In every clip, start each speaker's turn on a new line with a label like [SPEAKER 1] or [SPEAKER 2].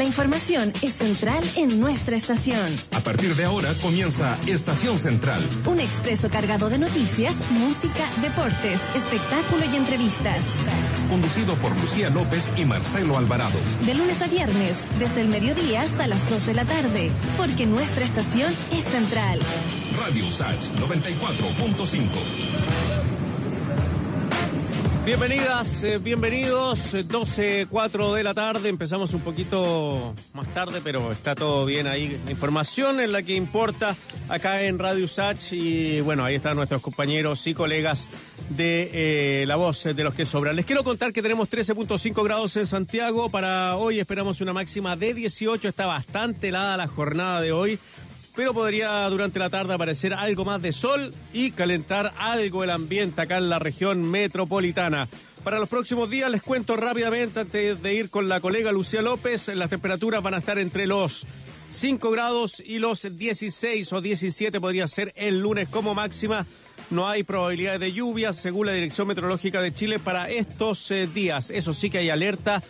[SPEAKER 1] La información es central en nuestra estación.
[SPEAKER 2] A partir de ahora comienza Estación Central.
[SPEAKER 1] Un expreso cargado de noticias, música, deportes, espectáculo y entrevistas.
[SPEAKER 2] Conducido por Lucía López y Marcelo Alvarado.
[SPEAKER 1] De lunes a viernes, desde el mediodía hasta las 2 de la tarde, porque nuestra estación es central.
[SPEAKER 2] Radio Sach 94.5.
[SPEAKER 3] Bienvenidas, eh, bienvenidos, 12, 4 de la tarde, empezamos un poquito más tarde, pero está todo bien ahí. Información en la que importa acá en Radio Sach. Y bueno, ahí están nuestros compañeros y colegas de eh, La Voz de los que sobran. Les quiero contar que tenemos 13.5 grados en Santiago, para hoy esperamos una máxima de 18, está bastante helada la jornada de hoy pero podría durante la tarde aparecer algo más de sol y calentar algo el ambiente acá en la región metropolitana. Para los próximos días les cuento rápidamente antes de ir con la colega Lucía López, las temperaturas van a estar entre los 5 grados y los 16 o 17 podría ser el lunes como máxima. No hay probabilidad de lluvia según la Dirección Meteorológica de Chile para estos eh, días. Eso sí que hay alerta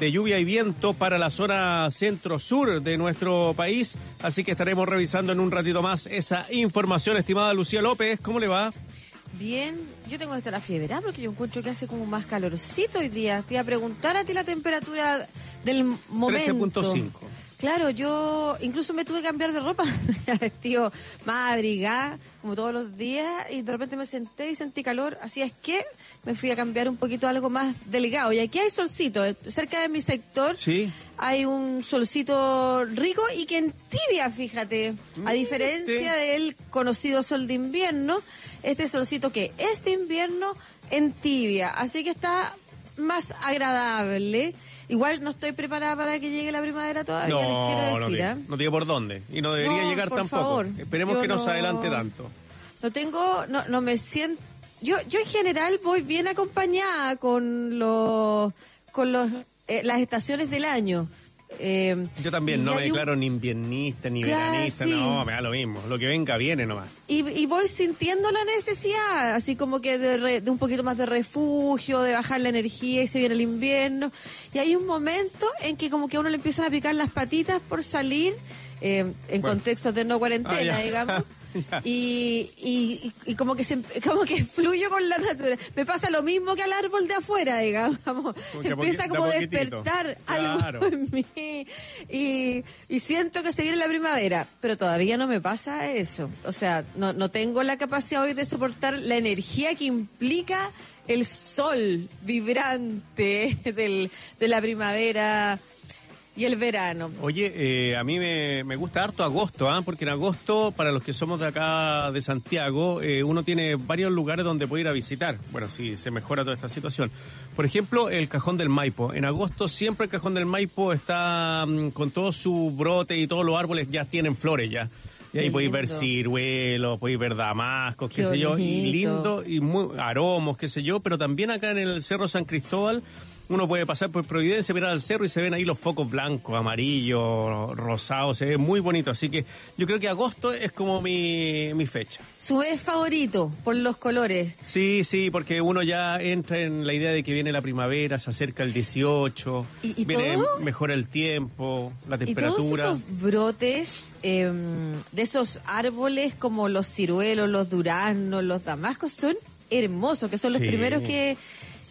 [SPEAKER 3] de lluvia y viento para la zona centro-sur de nuestro país. Así que estaremos revisando en un ratito más esa información, estimada Lucía López. ¿Cómo le va?
[SPEAKER 4] Bien, yo tengo que estar a fiebre, ¿ah? porque yo encuentro que hace como más calorcito hoy día. Te iba a preguntar a ti la temperatura del momento.
[SPEAKER 3] 13.5.
[SPEAKER 4] Claro, yo incluso me tuve que cambiar de ropa, vestido más abrigada, como todos los días, y de repente me senté y sentí calor, así es que me fui a cambiar un poquito algo más delgado. Y aquí hay solcito, eh, cerca de mi sector
[SPEAKER 3] Sí.
[SPEAKER 4] hay un solcito rico y que en tibia, fíjate, a diferencia del conocido sol de invierno, este solcito que este invierno en tibia, así que está más agradable. Igual no estoy preparada para que llegue la primavera todavía, les quiero
[SPEAKER 3] No, no
[SPEAKER 4] decir.
[SPEAKER 3] tiene,
[SPEAKER 4] ¿ah?
[SPEAKER 3] no tiene por dónde. Y no debería
[SPEAKER 4] No,
[SPEAKER 3] llegar
[SPEAKER 4] por
[SPEAKER 3] tampoco.
[SPEAKER 4] favor.
[SPEAKER 3] Esperemos que no se
[SPEAKER 4] no-
[SPEAKER 3] adelante tanto.
[SPEAKER 4] No tengo, no, no me siento. Yo, yo en general voy bien acompañada con los, con los, eh, las estaciones del año. Eh,
[SPEAKER 3] Yo también no me
[SPEAKER 4] un-
[SPEAKER 3] declaro ni inviernista ni
[SPEAKER 4] Claro,
[SPEAKER 3] veranista,
[SPEAKER 4] sí.
[SPEAKER 3] no, me da lo mismo. Lo que venga viene nomás.
[SPEAKER 4] Y, y voy sintiendo la necesidad, así como que de, re- de un poquito más de refugio, de bajar la energía y se viene el invierno. Y hay un momento en que como que a uno le empiezan a picar las patitas por salir, eh, en
[SPEAKER 3] Bueno.
[SPEAKER 4] contextos de no cuarentena,
[SPEAKER 3] Ah,
[SPEAKER 4] digamos. Y, y, como que se, como que fluyo con la naturaleza. Me pasa lo mismo que al árbol de afuera, digamos.
[SPEAKER 3] Como
[SPEAKER 4] Empieza como a
[SPEAKER 3] de
[SPEAKER 4] despertar
[SPEAKER 3] Claro.
[SPEAKER 4] algo en mí. Y, y siento que se viene la primavera, pero todavía no me pasa eso. O sea, no, no tengo la capacidad hoy de soportar la energía que implica el sol vibrante del, de la primavera y el verano.
[SPEAKER 3] Oye, eh, a mí me, me gusta harto agosto, ¿ah? porque en agosto, para los que somos de acá de Santiago, eh, uno tiene varios lugares donde puede ir a visitar. Bueno, si se mejora toda esta situación. Por ejemplo, el Cajón del Maipo. En agosto siempre el Cajón del Maipo está mm, con todo su brote y todos los árboles ya tienen flores ya. Y ahí podéis ver ciruelos, podéis ver damascos, qué,
[SPEAKER 4] Qué
[SPEAKER 3] sé yo, y lindo, y muy, aromos, qué sé yo, pero también acá en el Cerro San Cristóbal uno puede pasar por Providencia, mirar al cerro y se ven ahí los focos blancos, amarillos, rosados, se ve muy bonito. Así que yo creo que agosto es como mi, mi fecha.
[SPEAKER 4] Su mes favorito por los colores.
[SPEAKER 3] Sí, sí, porque uno ya entra en la idea de que viene la primavera, se acerca el 18,
[SPEAKER 4] ¿Y- y
[SPEAKER 3] viene,
[SPEAKER 4] todo?
[SPEAKER 3] mejora el tiempo, la
[SPEAKER 4] Y todos
[SPEAKER 3] temperatura.
[SPEAKER 4] esos brotes eh, de esos árboles como los ciruelos, los duraznos, los damascos son hermosos, que son los
[SPEAKER 3] Sí.
[SPEAKER 4] primeros que,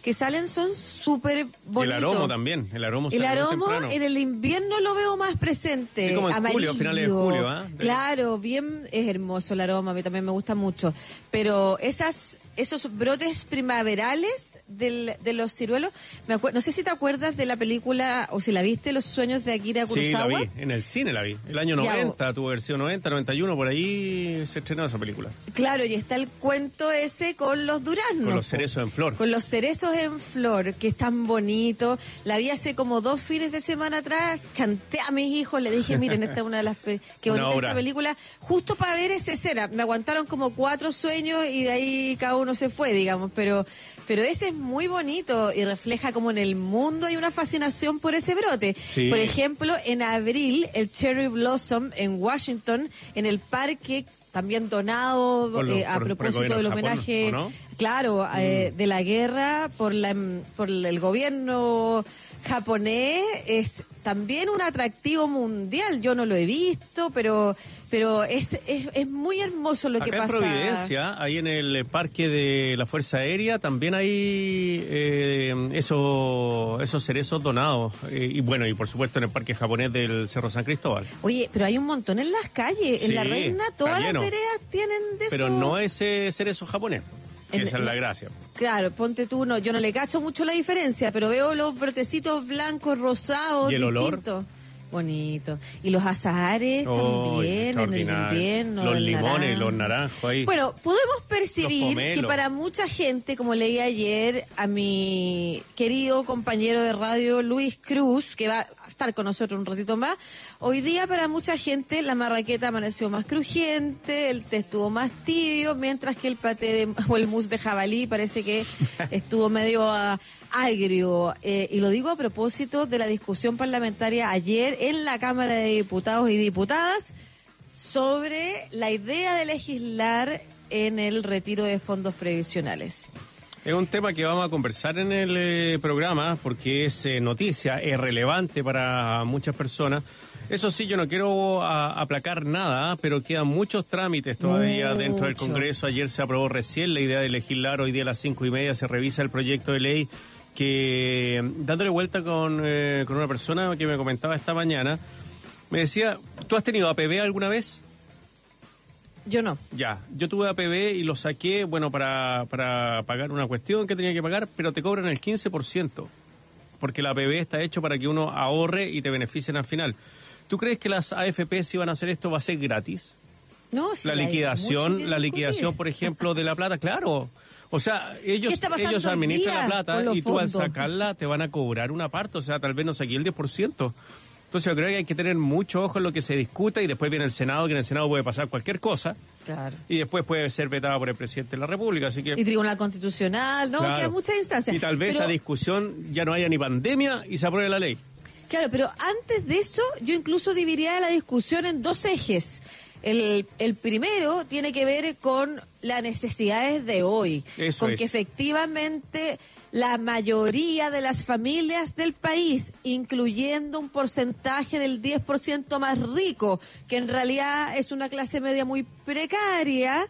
[SPEAKER 4] que salen, son súper bonitos.
[SPEAKER 3] el aromo también, el aromo
[SPEAKER 4] El aromo en el invierno lo veo más presente.
[SPEAKER 3] Sí, como en julio,
[SPEAKER 4] amarillo.
[SPEAKER 3] finales de julio, ¿ah?
[SPEAKER 4] Claro, bien, es hermoso el aroma, a mí también me gusta mucho. Pero esas, esos brotes primaverales del, de los ciruelos, me no sé si te acuerdas de la película, o si la viste, Los sueños de Akira
[SPEAKER 3] Sí, la
[SPEAKER 4] Kurosawa.
[SPEAKER 3] vi, en el cine la vi. El año
[SPEAKER 4] Ya,
[SPEAKER 3] 90 tuvo versión 90, 91, por ahí se estrenó esa película.
[SPEAKER 4] Claro, y está el cuento ese con los duraznos.
[SPEAKER 3] Con los cerezos en flor.
[SPEAKER 4] Con los cerezos en flor, que es tan bonito. La vi hace como dos fines de semana atrás. Chanté a mis hijos, le dije, miren, esta es una de las... pe-
[SPEAKER 3] Una
[SPEAKER 4] bonita
[SPEAKER 3] obra.
[SPEAKER 4] esta película. Justo para ver esa escena. Me aguantaron como cuatro sueños y de ahí cada uno se fue, digamos. Pero, pero ese es muy bonito y refleja como en el mundo hay una fascinación por ese brote.
[SPEAKER 3] Sí.
[SPEAKER 4] Por ejemplo, en abril, el Cherry Blossom en Washington, en el parque también donado
[SPEAKER 3] lo-
[SPEAKER 4] eh, a
[SPEAKER 3] por- por el
[SPEAKER 4] propósito del
[SPEAKER 3] Japón,
[SPEAKER 4] homenaje, claro, eh, de la guerra por la por el gobierno japonés es también un atractivo mundial. Yo no lo he visto, pero pero es, es, es muy hermoso lo que pasa.
[SPEAKER 3] en Providencia, ahí en el parque de la Fuerza Aérea, también hay eh, eso, esos cerezos donados. Eh, y bueno, y por supuesto en el parque japonés del Cerro San Cristóbal.
[SPEAKER 4] Oye, pero hay un montón en las calles. en La Reina, todas las veredas tienen de
[SPEAKER 3] Pero no ese cerezo japonés.
[SPEAKER 4] En-
[SPEAKER 3] esa es la gracia.
[SPEAKER 4] Claro, ponte tú, no, yo no le cacho mucho la diferencia, pero veo los brotecitos blancos, rosados,
[SPEAKER 3] ¿Y el olor?
[SPEAKER 4] distintos. Bonito. Y los azahares
[SPEAKER 3] Oh,
[SPEAKER 4] también en el invierno.
[SPEAKER 3] Los
[SPEAKER 4] el
[SPEAKER 3] limones,
[SPEAKER 4] naranjo.
[SPEAKER 3] los naranjos ahí.
[SPEAKER 4] Bueno, podemos percibir que para mucha gente, como leí ayer a mi querido compañero de radio Luis Cruz, que va estar con nosotros un ratito más, hoy día para mucha gente la marraqueta amaneció más crujiente, el té estuvo más tibio, mientras que el paté de- o el mousse de jabalí parece que estuvo medio ah, agrio. Eh, y lo digo a propósito de la discusión parlamentaria ayer en la Cámara de Diputados y Diputadas sobre la idea de legislar en el retiro de fondos previsionales.
[SPEAKER 3] Es un tema que vamos a conversar en el eh, programa porque es eh, noticia, es relevante para muchas personas. Eso sí, yo no quiero a- aplacar nada, pero quedan muchos trámites todavía dentro del. Congreso. Ayer se aprobó recién la idea de legislar, hoy día a las cinco y media se revisa el proyecto de ley que, dándole vuelta con, eh, con una persona que me comentaba esta mañana, me decía, ¿tú has tenido APB alguna vez?
[SPEAKER 4] Yo no.
[SPEAKER 3] Ya, yo tuve APB y lo saqué, bueno, para, para pagar una cuestión que tenía que pagar, pero te cobran el 15%, porque la APB está hecho para que uno ahorre y te beneficien al final. ¿Tú crees que las AFP si van a hacer esto va a ser gratis?
[SPEAKER 4] No, sí,
[SPEAKER 3] la liquidación, la liquidación, por ejemplo, de la plata, claro. O sea, ellos,
[SPEAKER 4] ¿Qué está pasando
[SPEAKER 3] ellos administran la plata y tú al sacarla te van a cobrar una parte, o sea, tal vez no saqué el 10%. Entonces yo creo que hay que tener mucho ojo en lo que se discuta y después viene el Senado, que en el Senado puede pasar cualquier cosa.
[SPEAKER 4] Claro.
[SPEAKER 3] Y después puede ser vetada por el presidente de la República, así que...
[SPEAKER 4] Y Tribunal Constitucional, no,
[SPEAKER 3] claro.
[SPEAKER 4] que hay muchas instancias.
[SPEAKER 3] Y tal vez
[SPEAKER 4] Pero-
[SPEAKER 3] esta discusión ya no haya ni pandemia y se apruebe la ley.
[SPEAKER 4] Claro, pero antes de eso, yo incluso dividiría la discusión en dos ejes. El, el primero tiene que ver con las necesidades de hoy,
[SPEAKER 3] Eso
[SPEAKER 4] con
[SPEAKER 3] es.
[SPEAKER 4] que efectivamente la mayoría de las familias del país, incluyendo un porcentaje del 10% más rico, que en realidad es una clase media muy precaria,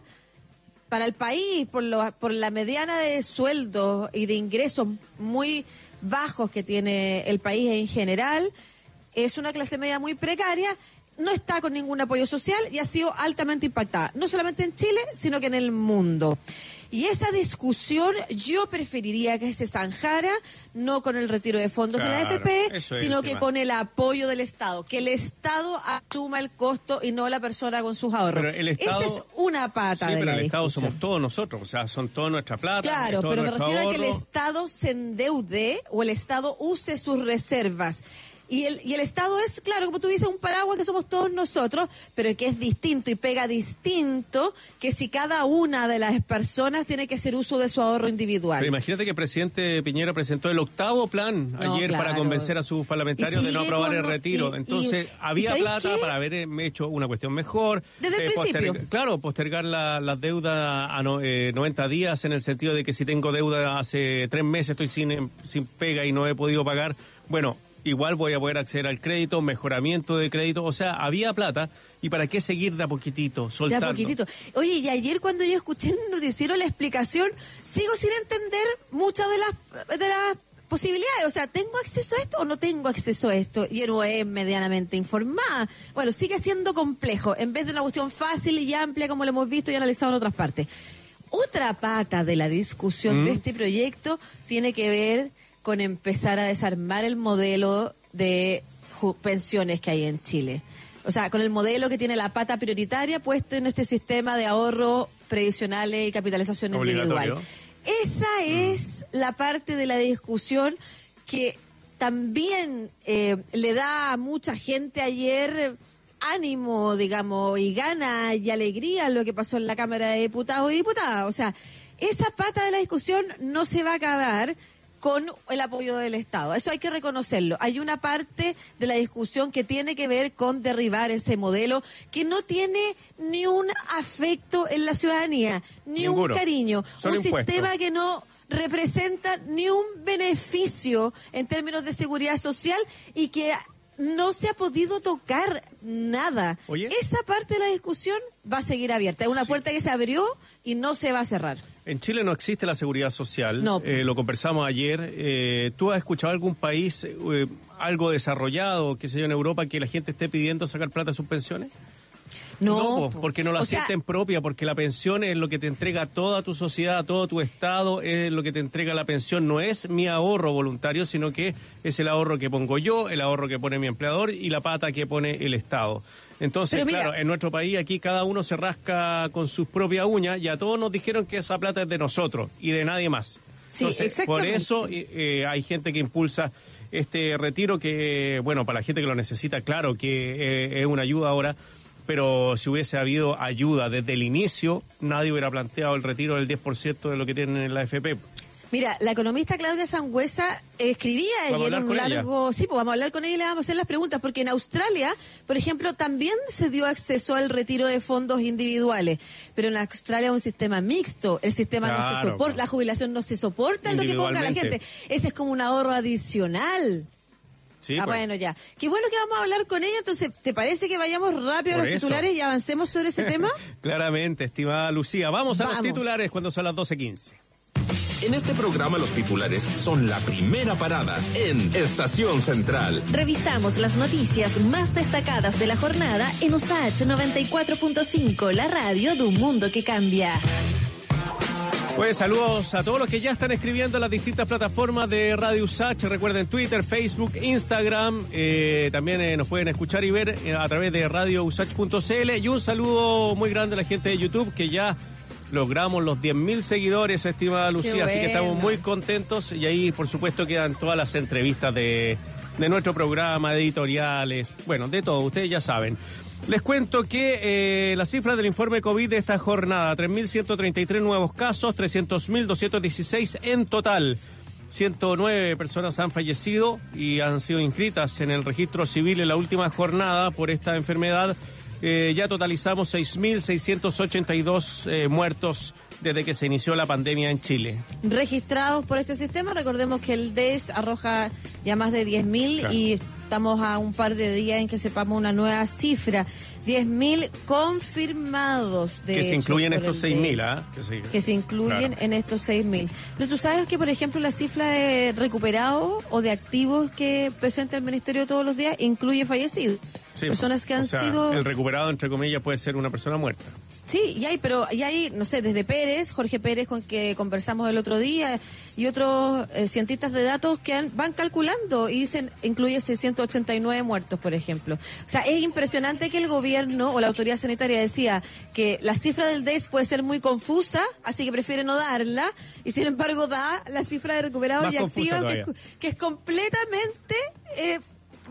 [SPEAKER 4] para el país, por, lo- por la mediana de sueldos y de ingresos muy bajos que tiene el país en general, es una clase media muy precaria, no está con ningún apoyo social y ha sido altamente impactada, no solamente en Chile, sino que en el mundo. Y esa discusión yo preferiría que se zanjara no con el retiro de fondos de la AFP,
[SPEAKER 3] es
[SPEAKER 4] sino que con el apoyo del Estado, que el Estado asuma el costo y no la persona con sus ahorros.
[SPEAKER 3] Pero el Estado-
[SPEAKER 4] Esa es una pata
[SPEAKER 3] Sí,
[SPEAKER 4] de
[SPEAKER 3] pero
[SPEAKER 4] la
[SPEAKER 3] el Estado somos todos nosotros, o sea, son toda nuestra plata.
[SPEAKER 4] Claro, pero me refiero a que el. Estado se endeude o el Estado use sus reservas. Y el, y el Estado es, claro, como tú dices, un paraguas que somos todos nosotros, pero que es distinto y pega distinto que si cada una de las personas tiene que hacer uso de su ahorro individual.
[SPEAKER 3] Pero imagínate que el presidente Piñera presentó el octavo plan
[SPEAKER 4] No,
[SPEAKER 3] ayer para convencer a sus parlamentarios de no aprobar
[SPEAKER 4] con
[SPEAKER 3] el retiro.
[SPEAKER 4] y-
[SPEAKER 3] Entonces,
[SPEAKER 4] y-
[SPEAKER 3] había
[SPEAKER 4] ¿y sabéis
[SPEAKER 3] plata
[SPEAKER 4] qué?
[SPEAKER 3] para haber eh, hecho una cuestión mejor.
[SPEAKER 4] Desde el principio.
[SPEAKER 3] Claro, postergar la- las deudas a no- eh, 90 días en el sentido de que si tengo deuda hace tres meses, estoy sin, em- sin pega y no he podido pagar, bueno, igual voy a poder acceder al crédito, mejoramiento de crédito. O sea, había plata y para qué seguir de a poquitito,
[SPEAKER 4] De
[SPEAKER 3] soltando.
[SPEAKER 4] a poquitito. Oye, y ayer cuando yo escuché el noticiero la explicación, sigo sin entender muchas de las, de las posibilidades. O sea, ¿tengo acceso a esto o no tengo acceso a esto? Y no es medianamente informada. Bueno, sigue siendo complejo. En vez de una cuestión fácil y amplia como lo hemos visto y analizado en otras partes. Otra pata de la discusión de este proyecto tiene que ver con empezar a desarmar el modelo de pensiones que hay en Chile. O sea, con el modelo que tiene la pata prioritaria puesto en este sistema de ahorro previsionales y capitalización individual. Esa es la parte de la discusión que también eh, le da a mucha gente ayer ánimo, digamos, y gana y alegría lo que pasó en la Cámara de Diputados y Diputadas. O sea, esa pata de la discusión no se va a acabar con el apoyo del Estado. Eso hay que reconocerlo. Hay una parte de la discusión que tiene que ver con derribar ese modelo que no tiene ni un afecto en la ciudadanía, ni un cariño. un sistema que no representa ni un beneficio en términos de seguridad social y que no se ha podido tocar nada. Esa parte de la discusión va a seguir abierta. Es una puerta que se abrió y no se va a cerrar.
[SPEAKER 3] En Chile no existe la seguridad social. No. Eh, lo conversamos ayer. Eh, ¿Tú has escuchado algún país, eh, algo desarrollado, que sé yo, en Europa, que la gente esté pidiendo sacar plata de sus pensiones? No, porque no la sienten propia, porque la pensión es lo que te entrega toda tu sociedad, todo tu Estado, es lo que te entrega la pensión. No es mi ahorro voluntario, sino que es el ahorro que pongo yo, el ahorro que pone mi empleador y la pata que pone el Estado. Entonces, claro, en nuestro país aquí cada uno se rasca con sus propias uñas y a todos nos dijeron que esa plata es de nosotros y de nadie más. Sí, por eso eh, hay gente que impulsa este retiro que, bueno, para la gente que lo necesita, claro que eh, es una ayuda ahora, pero si hubiese habido ayuda desde el inicio, nadie hubiera planteado el retiro del 10% de lo que tienen en la FP.
[SPEAKER 4] Mira, la economista Claudia Sangüesa escribía ayer un largo... Sí, pues vamos a hablar con ella y le vamos a hacer las preguntas, porque en Australia, por ejemplo, también se dio acceso al retiro de fondos individuales, pero en Australia es un sistema mixto, el sistema no se soporta, la jubilación no se soporta en lo que ponga la gente. Ese es como un ahorro adicional. Sí, ah, pues. bueno, ya. Qué bueno que vamos a hablar con ella. Entonces, ¿te parece que vayamos rápido a los titulares y avancemos sobre ese tema?
[SPEAKER 3] Claramente, estimada Lucía. Vamos a los titulares cuando son las 12.15.
[SPEAKER 2] En este programa los titulares son la primera parada en Estación Central.
[SPEAKER 1] Revisamos las noticias más destacadas de la jornada en USAH 94.5, la radio de un mundo que cambia.
[SPEAKER 3] Pues saludos a todos los que ya están escribiendo en las distintas plataformas de Radio Usach. Recuerden Twitter, Facebook, Instagram. Eh, también eh, nos pueden escuchar y ver eh, a través de radiousach.cl. Y un saludo muy grande a la gente de YouTube que ya logramos los 10.000 seguidores, estimada Lucía. Así que estamos muy contentos. Y ahí, por supuesto, quedan todas las entrevistas de, de nuestro programa, editoriales. Bueno, de todo, ustedes ya saben. Les cuento que eh, la cifra del informe COVID de esta jornada, 3.133 nuevos casos, 300.216 en total. 109 personas han fallecido y han sido inscritas en el registro civil en la última jornada por esta enfermedad. Eh, ya totalizamos 6.682 eh, muertos desde que se inició la pandemia en Chile.
[SPEAKER 4] Registrados por este sistema, recordemos que el DES arroja ya más de 10.000 y estamos a un par de días en que sepamos una nueva cifra. 10.000 confirmados de
[SPEAKER 3] Que se incluyen estos 6.000, ¿ah?
[SPEAKER 4] Que se, incluyen en estos 6.000. Pero tú sabes que, por ejemplo, la cifra de recuperados o de activos que presenta el Ministerio todos los días incluye fallecidos. Personas que han sido...
[SPEAKER 3] El recuperado, entre comillas, puede ser una persona muerta.
[SPEAKER 4] Sí, y hay, pero y hay, no sé, desde Pérez, Jorge Pérez, con que conversamos el otro día, y otros eh, cientistas de datos que van calculando y dicen, incluye 689 muertos, por ejemplo. O sea, es impresionante que el gobierno o la autoridad sanitaria decía que la cifra del DES puede ser muy confusa, así que prefiere no darla, y sin embargo da la cifra de recuperados y activos, que, es completamente eh,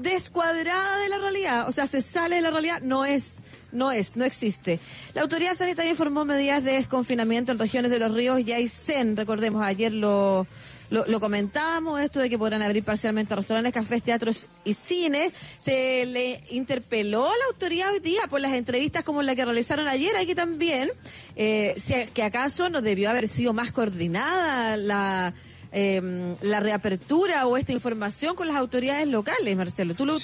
[SPEAKER 4] descuadrada de la realidad. O sea, se sale de la realidad, no es no es, no existe. La autoridad sanitaria informó medidas de desconfinamiento en regiones de los ríos y Aysén. Recordemos, ayer lo, lo, comentábamos, esto de que podrán abrir parcialmente restaurantes, cafés, teatros y cines. Se le interpeló a la autoridad hoy día por las entrevistas como la que realizaron ayer aquí también, eh, si, que acaso no debió haber sido más coordinada la eh, la reapertura o esta información con las autoridades locales, Marcelo. ¿Tú, lo,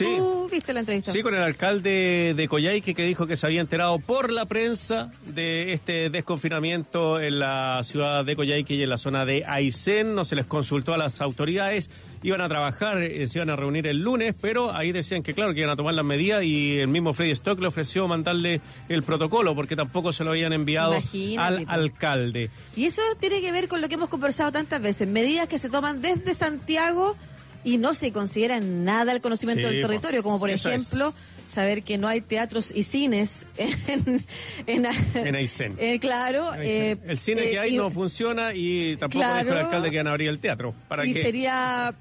[SPEAKER 4] viste la entrevista?
[SPEAKER 3] Sí, con el alcalde de Coyhaique que dijo que se había enterado por la prensa de este desconfinamiento en la ciudad de Coyhaique y en la zona de Aysén. No se les consultó a las autoridades iban a trabajar, eh, se iban a reunir el lunes, pero ahí decían que claro, que iban a tomar las medidas y el mismo Freddy Stock le ofreció mandarle el protocolo porque tampoco se lo habían enviado al alcalde.
[SPEAKER 4] Y eso tiene que ver con lo que hemos conversado tantas veces, medidas que se toman desde Santiago y no se consideran nada el conocimiento del territorio, como por ejemplo saber que no hay teatros y cines en
[SPEAKER 3] en, en Aysén.
[SPEAKER 4] Eh, claro.
[SPEAKER 3] Eh, el cine que eh, hay no funciona y tampoco dijo el alcalde que van a abrir el teatro. ¿Para
[SPEAKER 4] y sería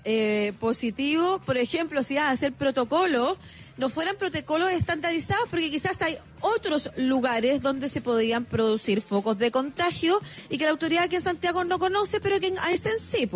[SPEAKER 4] positivo, por ejemplo, si a hacer protocolo no fueran protocolos estandarizados porque quizás hay otros lugares donde se podían producir focos de contagio y que la autoridad aquí en Santiago no conoce, pero que en Aysén sí,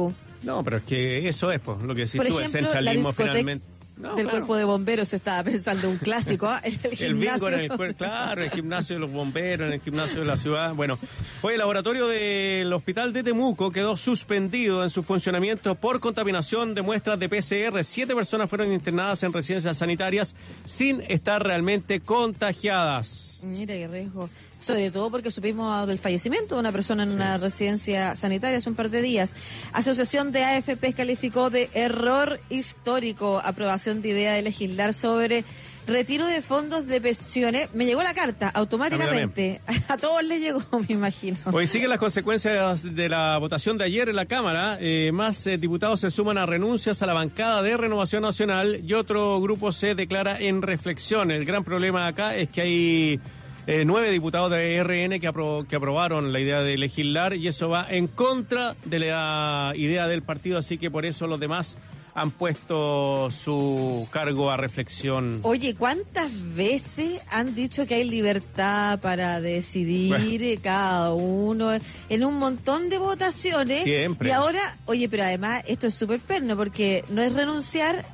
[SPEAKER 3] No, pero es que eso es, pues, lo que decís
[SPEAKER 4] Por
[SPEAKER 3] tú, el
[SPEAKER 4] ejemplo,
[SPEAKER 3] centralismo finalmente. No,
[SPEAKER 4] del
[SPEAKER 3] claro.
[SPEAKER 4] cuerpo de bomberos estaba pensando un clásico, ¿ah? el,
[SPEAKER 3] El
[SPEAKER 4] gimnasio.
[SPEAKER 3] bingo en el claro, el gimnasio de los bomberos, en el gimnasio de la ciudad. Bueno, hoy el laboratorio del hospital de Temuco quedó suspendido en su funcionamiento por contaminación de muestras de PCR. Siete personas fueron internadas en residencias sanitarias sin estar realmente contagiadas.
[SPEAKER 4] Mira qué riesgo. Sobre todo porque supimos del fallecimiento de una persona en una residencia sanitaria hace un par de días. Asociación de AFP calificó de error histórico aprobación de idea de legislar sobre retiro de fondos de pensiones. Me llegó la carta automáticamente. A, todos les llegó, me imagino.
[SPEAKER 3] Hoy siguen las consecuencias de la votación de ayer en la Cámara. Eh, más eh, diputados se suman a renuncias a la bancada de Renovación Nacional y otro grupo se declara en reflexión. El gran problema acá es que hay eh, nueve diputados de RN que, apro- que aprobaron la idea de legislar y eso va en contra de la idea del partido, así que por eso los demás han puesto su cargo a reflexión.
[SPEAKER 4] Oye, ¿cuántas veces han dicho que hay libertad para decidir
[SPEAKER 3] Bueno.
[SPEAKER 4] cada uno en un montón de votaciones?
[SPEAKER 3] Siempre.
[SPEAKER 4] Y ahora, oye, pero además esto es súper perno porque no es renunciar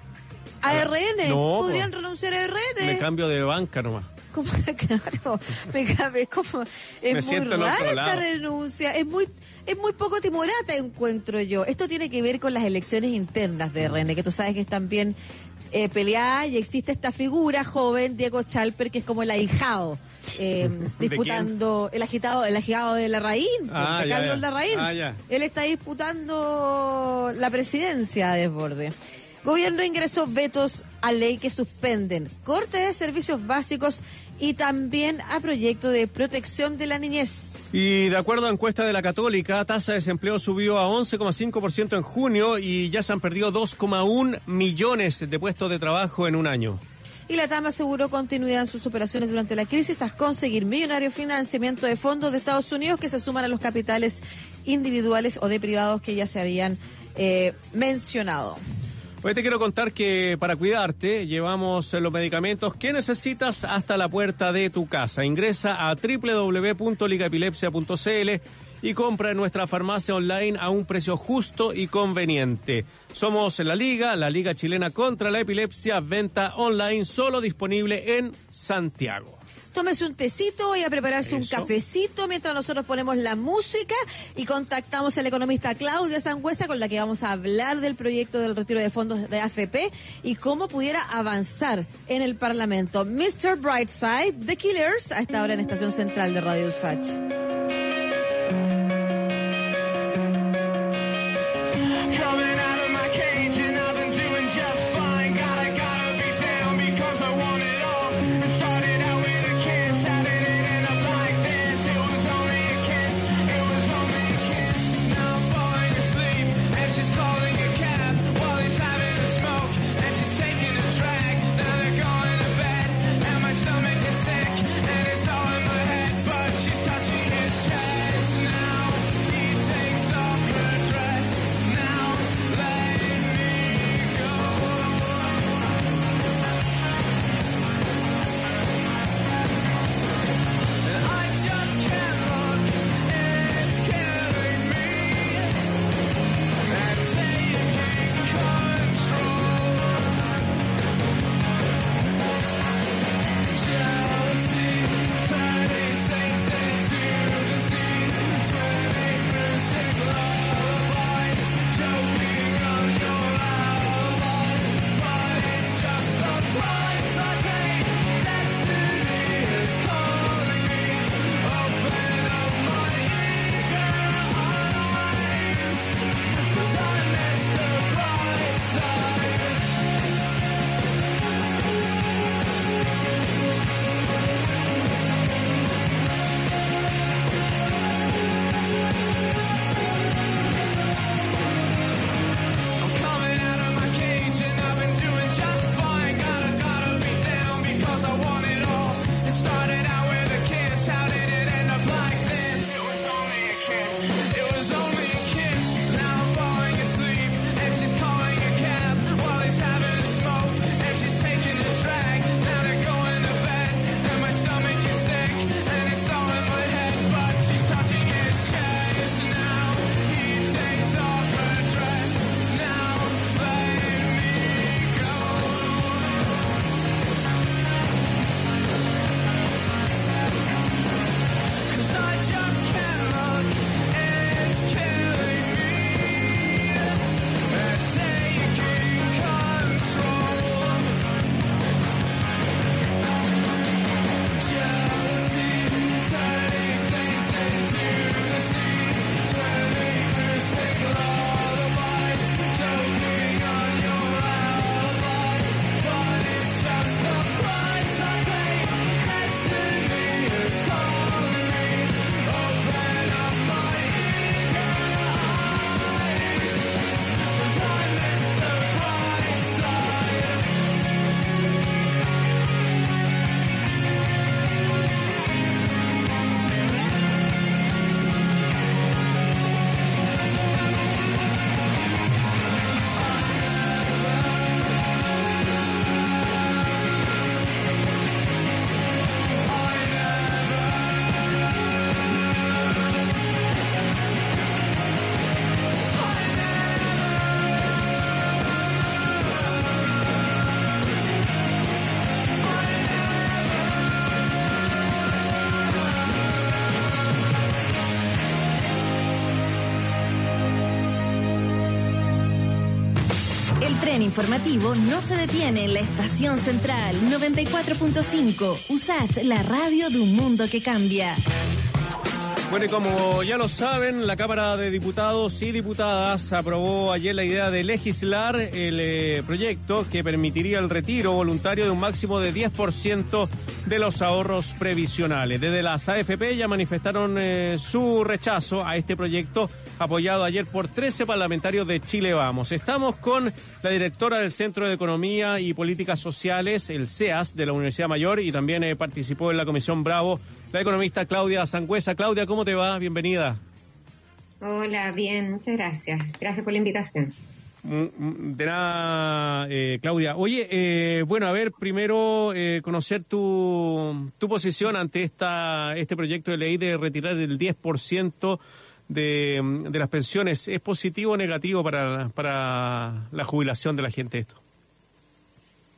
[SPEAKER 4] a
[SPEAKER 3] Ah,
[SPEAKER 4] RN.
[SPEAKER 3] no,
[SPEAKER 4] Podrían
[SPEAKER 3] po.
[SPEAKER 4] renunciar a RN.
[SPEAKER 3] Me cambio de banca nomás.
[SPEAKER 4] ¿Cómo? Claro, me cabe, como, es
[SPEAKER 3] Me
[SPEAKER 4] muy rara esta renuncia, es muy, es muy poco timorata encuentro yo. Esto tiene que ver con las elecciones internas de RN, que tú sabes que están bien eh, peleadas y existe esta figura joven, Diego Chalper, que es como el ahijado, eh,
[SPEAKER 3] ¿De
[SPEAKER 4] disputando, el agitado, el agitado de Larraín,
[SPEAKER 3] Ah,
[SPEAKER 4] de Carlos
[SPEAKER 3] ya.
[SPEAKER 4] Larraín.
[SPEAKER 3] Ah, ya.
[SPEAKER 4] Él está disputando la presidencia a desborde. Gobierno ingresó vetos a ley que suspenden corte de servicios básicos y también a proyecto de protección de la niñez.
[SPEAKER 3] Y de acuerdo a encuesta de la Católica, tasa de desempleo subió a 11,5% en junio y ya se han perdido 2,1 millones de puestos de trabajo en un año.
[SPEAKER 4] Y la TAM aseguró continuidad en sus operaciones durante la crisis tras conseguir millonario financiamiento de fondos de Estados Unidos que se suman a los capitales individuales o de privados que ya se habían eh, mencionado.
[SPEAKER 3] Hoy te quiero contar que para cuidarte llevamos los medicamentos que necesitas hasta la puerta de tu casa. Ingresa a www.ligaepilepsia.cl y compra en nuestra farmacia online a un precio justo y conveniente. Somos la Liga, la Liga Chilena contra la Epilepsia, venta online solo disponible en Santiago.
[SPEAKER 4] Tómese un tecito y a prepararse un cafecito mientras nosotros ponemos la música y contactamos a la economista Claudia Sangüesa con la que vamos a hablar del proyecto del retiro de fondos de AFP y cómo pudiera avanzar en el Parlamento. Mr. Brightside, The Killers, a esta hora en Estación Central de Radio Usach.
[SPEAKER 1] Tren informativo no se detiene en la estación central 94.5. USAT, la radio de un mundo que cambia.
[SPEAKER 3] Bueno, y como ya lo saben, la Cámara de Diputados y Diputadas aprobó ayer la idea de legislar el eh, proyecto que permitiría el retiro voluntario de un máximo de 10% de los ahorros previsionales. Desde las AFP ya manifestaron eh, su rechazo a este proyecto apoyado ayer por 13 parlamentarios de Chile Vamos. Estamos con la directora del Centro de Economía y Políticas Sociales, el CEAS, de la Universidad Mayor, y también eh, participó en la Comisión Bravo la economista Claudia Sangüesa. Claudia, ¿cómo te va? Bienvenida.
[SPEAKER 5] Hola, bien, muchas gracias. Gracias por la invitación.
[SPEAKER 3] Mm, mm, De nada, eh, Claudia. Oye, eh, bueno, a ver, primero eh, conocer tu, tu posición ante esta este proyecto de ley de retirar el 10% de, de las pensiones. ¿Es positivo o negativo para, para la jubilación de la gente esto?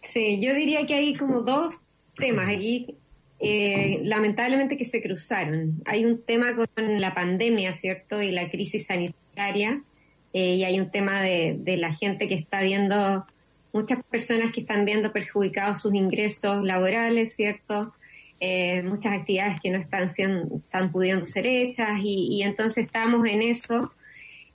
[SPEAKER 5] Sí, yo diría que hay como dos temas aquí, eh, lamentablemente que se cruzaron. Hay un tema con la pandemia, ¿cierto? Y la crisis sanitaria, eh, y hay un tema de, de la gente que está viendo, muchas personas que están viendo perjudicados sus ingresos laborales, ¿cierto? Eh, muchas actividades que no están, siendo, están pudiendo ser hechas, y, y entonces estamos en eso.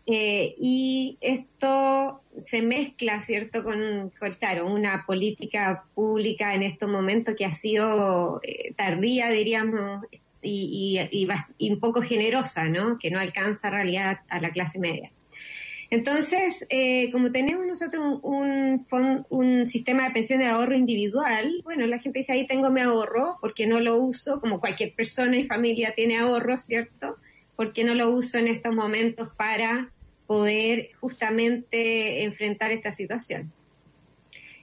[SPEAKER 5] Eh, y esto se mezcla, ¿cierto?, con, claro, una política pública en estos momentos que ha sido eh, tardía, diríamos, y, y, y, y un poco generosa, ¿no?, que no alcanza en realidad a la clase media. Entonces, eh, como tenemos nosotros un, un, un sistema de pensión de ahorro individual, bueno, la gente dice, ahí tengo mi ahorro, porque no lo uso, como cualquier persona y familia tiene ahorro, ¿cierto? ¿Por qué no lo uso en estos momentos para poder justamente enfrentar esta situación?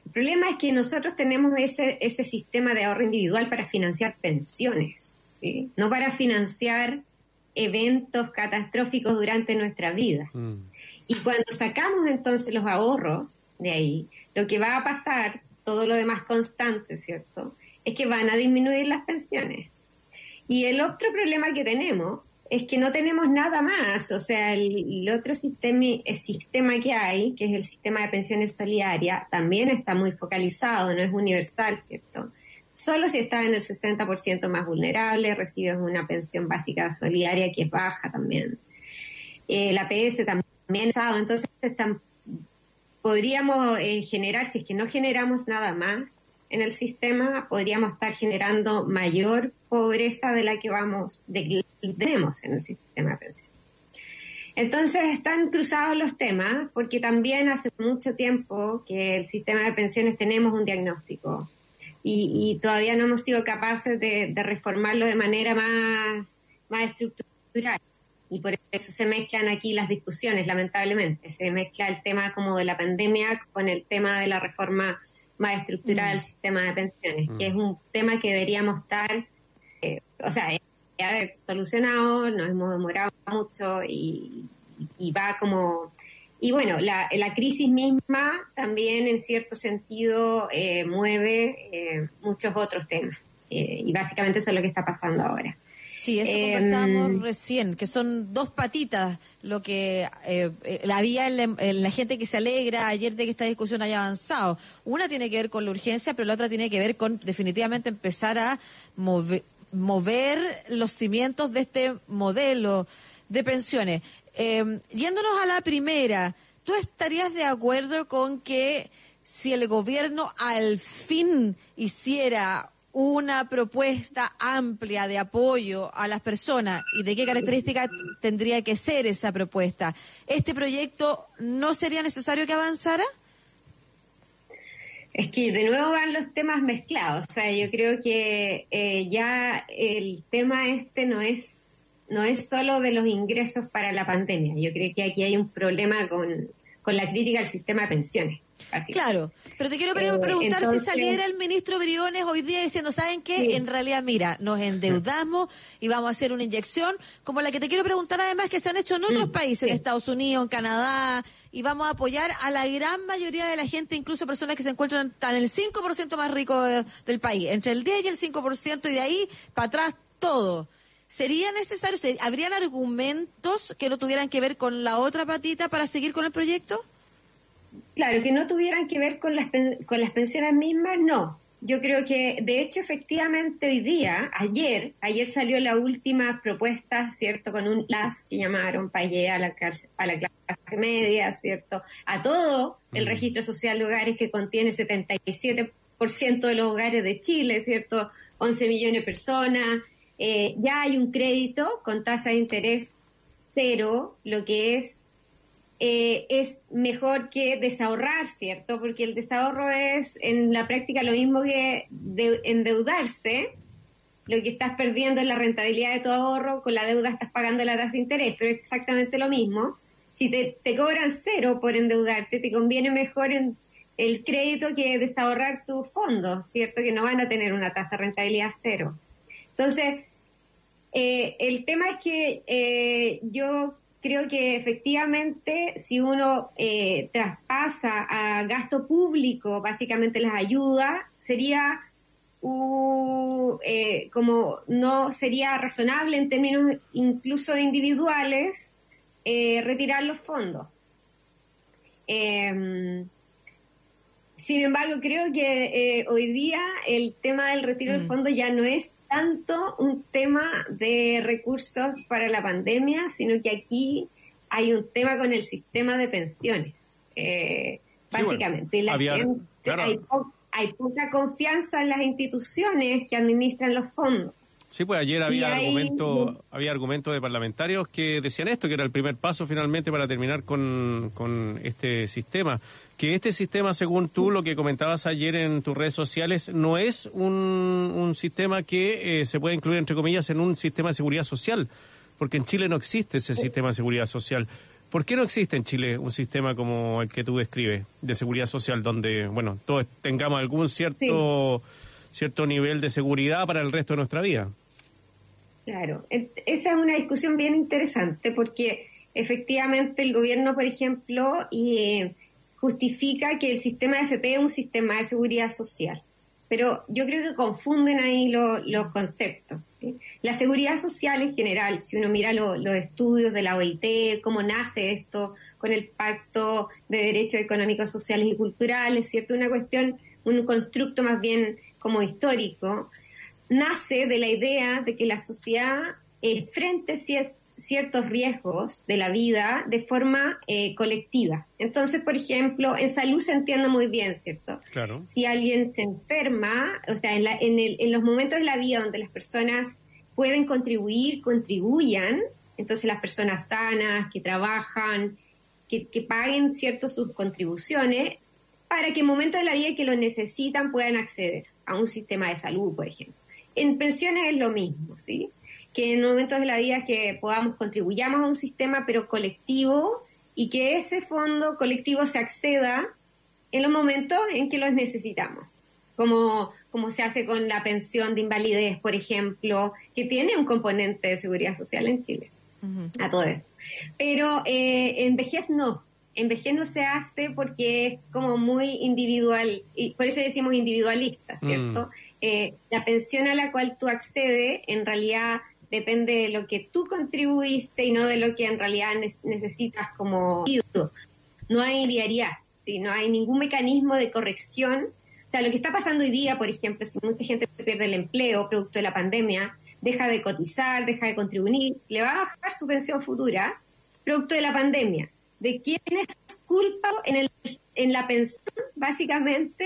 [SPEAKER 5] El problema es que nosotros tenemos ese, sistema de ahorro individual para financiar pensiones, ¿sí? no para financiar eventos catastróficos durante nuestra vida. Y cuando sacamos entonces los ahorros de ahí, lo que va a pasar, todo lo demás constante, ¿cierto? Es que van a disminuir las pensiones. Y el otro problema que tenemos es que no tenemos nada más. O sea, el, otro sistema, el sistema que hay, que es el sistema de pensiones solidaria, también está muy focalizado, no es universal, ¿cierto? Solo si estás en el 60% más vulnerable, recibes una pensión básica solidaria que es baja también. Eh, la PS también entonces tam- podríamos eh, generar, si es que no generamos nada más en el sistema, podríamos estar generando mayor pobreza de la que vamos, de que tenemos en el sistema de pensión. Entonces están cruzados los temas porque también hace mucho tiempo que el sistema de pensiones tenemos un diagnóstico y, y todavía no hemos sido capaces de, de reformarlo de manera más, más estructural. Y por eso se mezclan aquí las discusiones, lamentablemente. Se mezcla el tema como de la pandemia con el tema de la reforma más estructural del sistema de pensiones, que es un tema que deberíamos estar, eh, o sea, eh, haber solucionado, nos hemos demorado mucho y, y va como... Y bueno, la, la crisis misma también en cierto sentido eh, mueve eh, muchos otros temas. Eh, y básicamente eso es lo que está pasando ahora.
[SPEAKER 4] Sí, eso
[SPEAKER 5] Em,
[SPEAKER 4] conversábamos recién, que son dos patitas lo que eh, eh, la había en la, en la gente que se alegra ayer de que esta discusión haya avanzado. Una tiene que ver con la urgencia, pero la otra tiene que ver con definitivamente empezar a move- mover los cimientos de este modelo de pensiones. Eh, yéndonos a la primera, ¿tú estarías de acuerdo con que si el gobierno al fin hiciera una propuesta amplia de apoyo a las personas y de qué características tendría que ser esa propuesta, ¿este proyecto no sería necesario que avanzara?
[SPEAKER 5] Es que de nuevo van los temas mezclados. O sea, yo creo que eh, ya el tema este no es, no es solo de los ingresos para la pandemia. Yo creo que aquí hay un problema con, con la crítica al sistema de pensiones. Así.
[SPEAKER 4] Claro, pero te quiero
[SPEAKER 5] Eh,
[SPEAKER 4] preguntar
[SPEAKER 5] entonces-
[SPEAKER 4] si saliera el ministro Briones hoy día diciendo, ¿saben qué?
[SPEAKER 5] Sí.
[SPEAKER 4] En realidad, mira, nos endeudamos y vamos a hacer una inyección, como la que te quiero preguntar además que se han hecho en otros
[SPEAKER 5] Mm,
[SPEAKER 4] países, en. Estados Unidos, en Canadá, y vamos a apoyar a la gran mayoría de la gente, incluso personas que se encuentran tan en el 5% más rico de- del país, entre el 10 y el 5%, y de ahí para atrás todo. ¿Sería necesario, habrían argumentos que no tuvieran que ver con la otra patita para seguir con el proyecto?
[SPEAKER 5] Claro, que no tuvieran que ver con las, con las pensiones mismas, no. Yo creo que, de hecho, efectivamente hoy día, ayer, ayer salió la última propuesta, ¿cierto? Con un LAS que llamaron para llegar a la, clase- a la clase media, ¿cierto? A todo el registro social de hogares que contiene 77% de los hogares de Chile, ¿cierto? 11 millones de personas. Eh, ya hay un crédito con tasa de interés cero, lo que es eh, es mejor que desahorrar, ¿cierto? Porque el desahorro es en la práctica lo mismo que de- endeudarse. Lo que estás perdiendo es la rentabilidad de tu ahorro, con la deuda estás pagando la tasa de interés, pero es exactamente lo mismo. Si te, cobran cero por endeudarte, te conviene mejor el crédito que desahorrar tus fondos, ¿cierto? Que no van a tener una tasa de rentabilidad cero. Entonces, eh, el tema es que eh, yo creo que efectivamente si uno eh, traspasa a gasto público básicamente las ayudas, sería uh, eh, como no sería razonable en términos incluso individuales eh, retirar los fondos. Em, sin embargo, creo que eh, hoy día el tema del retiro del fondo ya no es tanto un tema de recursos para la pandemia, sino que aquí hay un tema con el sistema de pensiones, eh,
[SPEAKER 3] Sí, bueno,
[SPEAKER 5] básicamente. La
[SPEAKER 3] había-
[SPEAKER 5] gente-
[SPEAKER 3] claro.
[SPEAKER 5] hay, po- hay poca confianza en las instituciones que administran los fondos.
[SPEAKER 3] Sí, pues ayer había
[SPEAKER 5] ahí-
[SPEAKER 3] argumentos había argumentos de parlamentarios que decían esto, que era el primer paso finalmente para terminar con, con este sistema. Que este sistema, según tú, lo que comentabas ayer en tus redes sociales, no es un, un sistema que eh, se puede incluir, entre comillas, en un sistema de seguridad social, porque en Chile no existe ese sistema de seguridad social. ¿Por qué no existe en Chile un sistema como el que tú describes, de seguridad social, donde, bueno, todos tengamos algún cierto cierto nivel de seguridad para el resto de nuestra vida.
[SPEAKER 5] Claro, Et- esa es una discusión bien interesante porque efectivamente el gobierno, por ejemplo, justifica que el sistema de FP es un sistema de seguridad social, pero yo creo que confunden ahí lo- los conceptos. La seguridad social en general, si uno mira lo- los estudios de la OIT, cómo nace esto con el Pacto de Derechos Económicos, Sociales y Culturales, ¿cierto? Una cuestión, un constructo más bien como histórico, nace de la idea de que la sociedad eh, frente cier- ciertos riesgos de la vida de forma eh, colectiva. Entonces, por ejemplo, en salud se entiende muy bien, ¿cierto?
[SPEAKER 3] Claro.
[SPEAKER 5] Si alguien se enferma, o sea, en, la- en el- en los momentos de la vida donde las personas pueden contribuir, contribuyan, entonces las personas sanas, que trabajan, que, que paguen cierto sus contribuciones, para que en momentos de la vida que lo necesitan puedan acceder a un sistema de salud, por ejemplo. En pensiones es lo mismo, ¿sí? Que en momentos de la vida que podamos contribuyamos a un sistema, pero colectivo, y que ese fondo colectivo se acceda en los momentos en que los necesitamos. Como, como se hace con la pensión de invalidez, por ejemplo, que tiene un componente de seguridad social en Chile. A todo esto. Pero eh, en vejez no. En vejez no se hace porque es como muy individual, y por eso decimos individualista, ¿cierto? Eh, la pensión a la cual tú accedes en realidad depende de lo que tú contribuiste y no de lo que en realidad ne- necesitas como individuo. No hay diariedad, ¿sí? no hay ningún mecanismo de corrección. O sea, lo que está pasando hoy día, por ejemplo, si mucha gente pierde el empleo producto de la pandemia, deja de cotizar, deja de contribuir, le va a bajar su pensión futura producto de la pandemia. ¿De quién es culpa en, el, en la pensión, básicamente,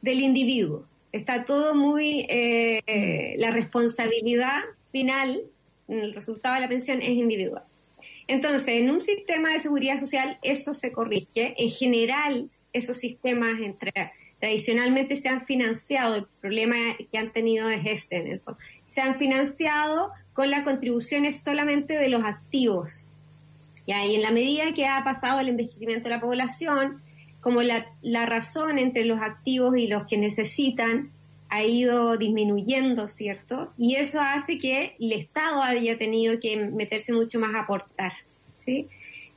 [SPEAKER 5] del individuo? Está todo muy... eh, la responsabilidad final, el resultado de la pensión, es individual. Entonces, en un sistema de seguridad social eso se corrige. En general, esos sistemas entre, tradicionalmente se han financiado, el problema que han tenido es ese en el fondo, se han financiado con las contribuciones solamente de los activos. Ya, y en la medida que ha pasado el envejecimiento de la población, como la, la razón entre los activos y los que necesitan ha ido disminuyendo, ¿cierto? Y eso hace que el Estado haya tenido que meterse mucho más a aportar, ¿sí?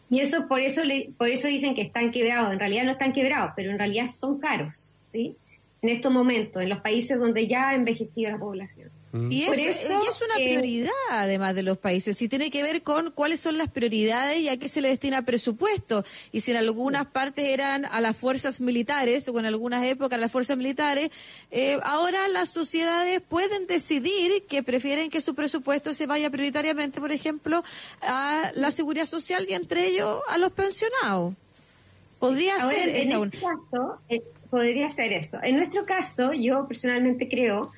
[SPEAKER 5] Y eso por eso le- por eso dicen que están quebrados, en realidad no están quebrados, pero en realidad son caros, ¿sí? en estos momentos, en los países donde ya ha envejecido la población.
[SPEAKER 4] Y
[SPEAKER 5] Por
[SPEAKER 4] es,
[SPEAKER 5] eso,
[SPEAKER 4] y es una
[SPEAKER 5] eh,
[SPEAKER 4] prioridad, además de los países. Si tiene que ver con cuáles son las prioridades y a qué se le destina presupuesto. Y si en algunas partes eran a las fuerzas militares, o en algunas épocas a las fuerzas militares, eh, ahora las sociedades pueden decidir que prefieren que su presupuesto se vaya prioritariamente, por ejemplo, a la seguridad social y entre ellos a los pensionados. Podría
[SPEAKER 5] Ahora,
[SPEAKER 4] ser
[SPEAKER 5] en
[SPEAKER 4] esa un-
[SPEAKER 5] este caso, eh, podría ser eso. En nuestro caso, yo personalmente creo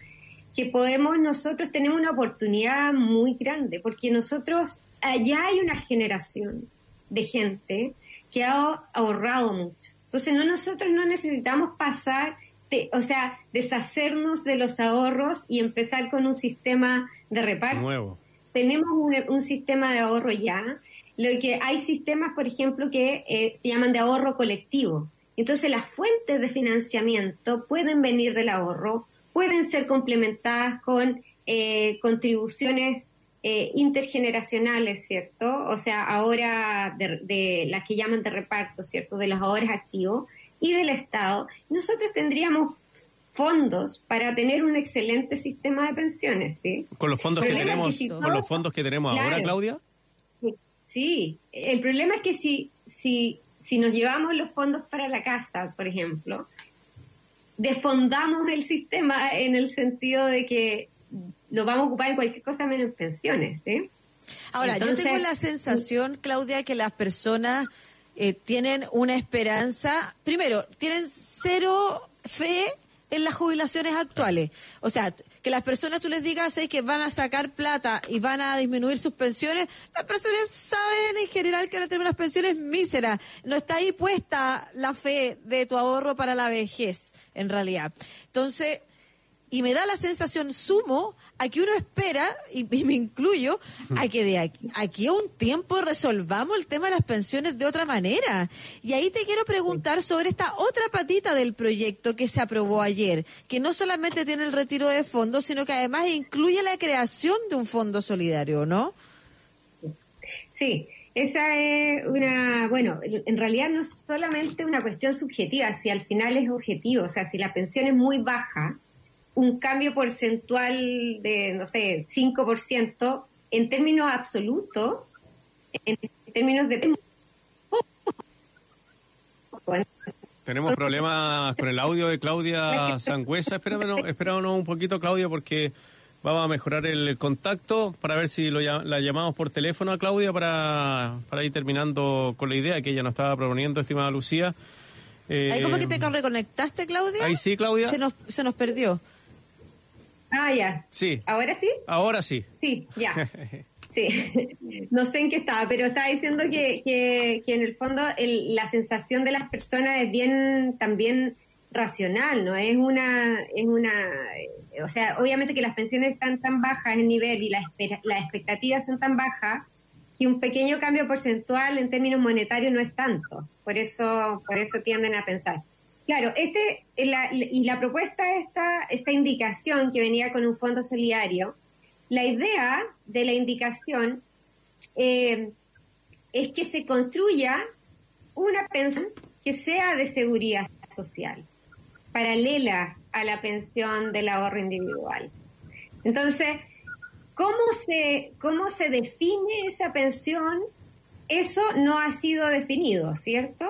[SPEAKER 5] que podemos, nosotros tenemos una oportunidad muy grande, porque nosotros, allá hay una generación de gente que ha ahorrado mucho. Entonces, no, nosotros no necesitamos pasar, de- o sea, deshacernos de los ahorros y empezar con un sistema de reparto
[SPEAKER 3] Nuevo.
[SPEAKER 5] tenemos un, un sistema de ahorro ya. Lo que hay sistemas, por ejemplo, que eh, se llaman de ahorro colectivo. Entonces, las fuentes de financiamiento pueden venir del ahorro, pueden ser complementadas con eh, contribuciones eh, intergeneracionales, ¿cierto? O sea, ahora de, de las que llaman de reparto, ¿cierto? De los ahorros activos y del Estado. Nosotros tendríamos fondos para tener un excelente sistema de pensiones, ¿sí?
[SPEAKER 3] Con los fondos que tenemos,
[SPEAKER 5] es que si
[SPEAKER 3] con los fondos que tenemos ahora. Claudia.
[SPEAKER 5] Sí, el problema es que si, si, si nos llevamos los fondos para la casa, por ejemplo, desfondamos el sistema en el sentido de que lo vamos a ocupar en cualquier cosa menos en pensiones, ¿sí?
[SPEAKER 4] Ahora,
[SPEAKER 5] Entonces-
[SPEAKER 4] yo tengo la sensación, Claudia, que las personas eh, tienen una esperanza, primero, tienen cero fe en las jubilaciones actuales. O sea, que las personas tú les digas eh, que van a sacar plata y van a disminuir sus pensiones, las personas saben en general que van a tener unas pensiones míseras. No está ahí puesta la fe de tu ahorro para la vejez, en realidad. Entonces, y me da la sensación sumo a que uno espera, y, y me incluyo, a que de aquí, aquí a un tiempo resolvamos el tema de las pensiones de otra manera. Y ahí te quiero preguntar sobre esta otra patita del proyecto que se aprobó ayer, que no solamente tiene el retiro de fondos, sino que además incluye la creación de un fondo solidario, ¿no?
[SPEAKER 5] Sí, esa es una, bueno, en realidad no es solamente una cuestión subjetiva, si al final es objetivo, o sea, si la pensión es muy baja, un cambio porcentual de, no sé, 5%, en términos absolutos, en términos de...
[SPEAKER 3] Tenemos problemas con el audio de Claudia Sangüesa. Espéranos, espéranos un poquito, Claudia, porque vamos a mejorar el, contacto para ver si lo, la llamamos por teléfono a Claudia para, para ir terminando con la idea que ella nos estaba proponiendo, estimada Lucía. Eh,
[SPEAKER 4] Ahí como que te reconectaste, Claudia.
[SPEAKER 3] Ahí sí, Claudia.
[SPEAKER 4] Se nos, se nos perdió.
[SPEAKER 5] Ah, ya.
[SPEAKER 3] Sí,
[SPEAKER 5] ¿Ahora sí?
[SPEAKER 3] ahora sí.
[SPEAKER 5] Sí, ya. Sí, no sé en qué estaba, pero estaba diciendo que, que, que en el fondo el- la sensación de las personas es bien también racional, ¿no? Es una, es una, eh, o sea, obviamente que las pensiones están tan bajas en nivel y la las expectativas son tan bajas que un pequeño cambio porcentual en términos monetarios no es tanto. Por eso, por eso tienden a pensar. Claro, este, la- y la propuesta esta, esta indicación que venía con un fondo solidario, la idea de la indicación eh, es que se construya una pensión que sea de seguridad social, paralela a la pensión del ahorro individual. Entonces, ¿cómo se, cómo se define esa pensión? Eso no ha sido definido, ¿cierto?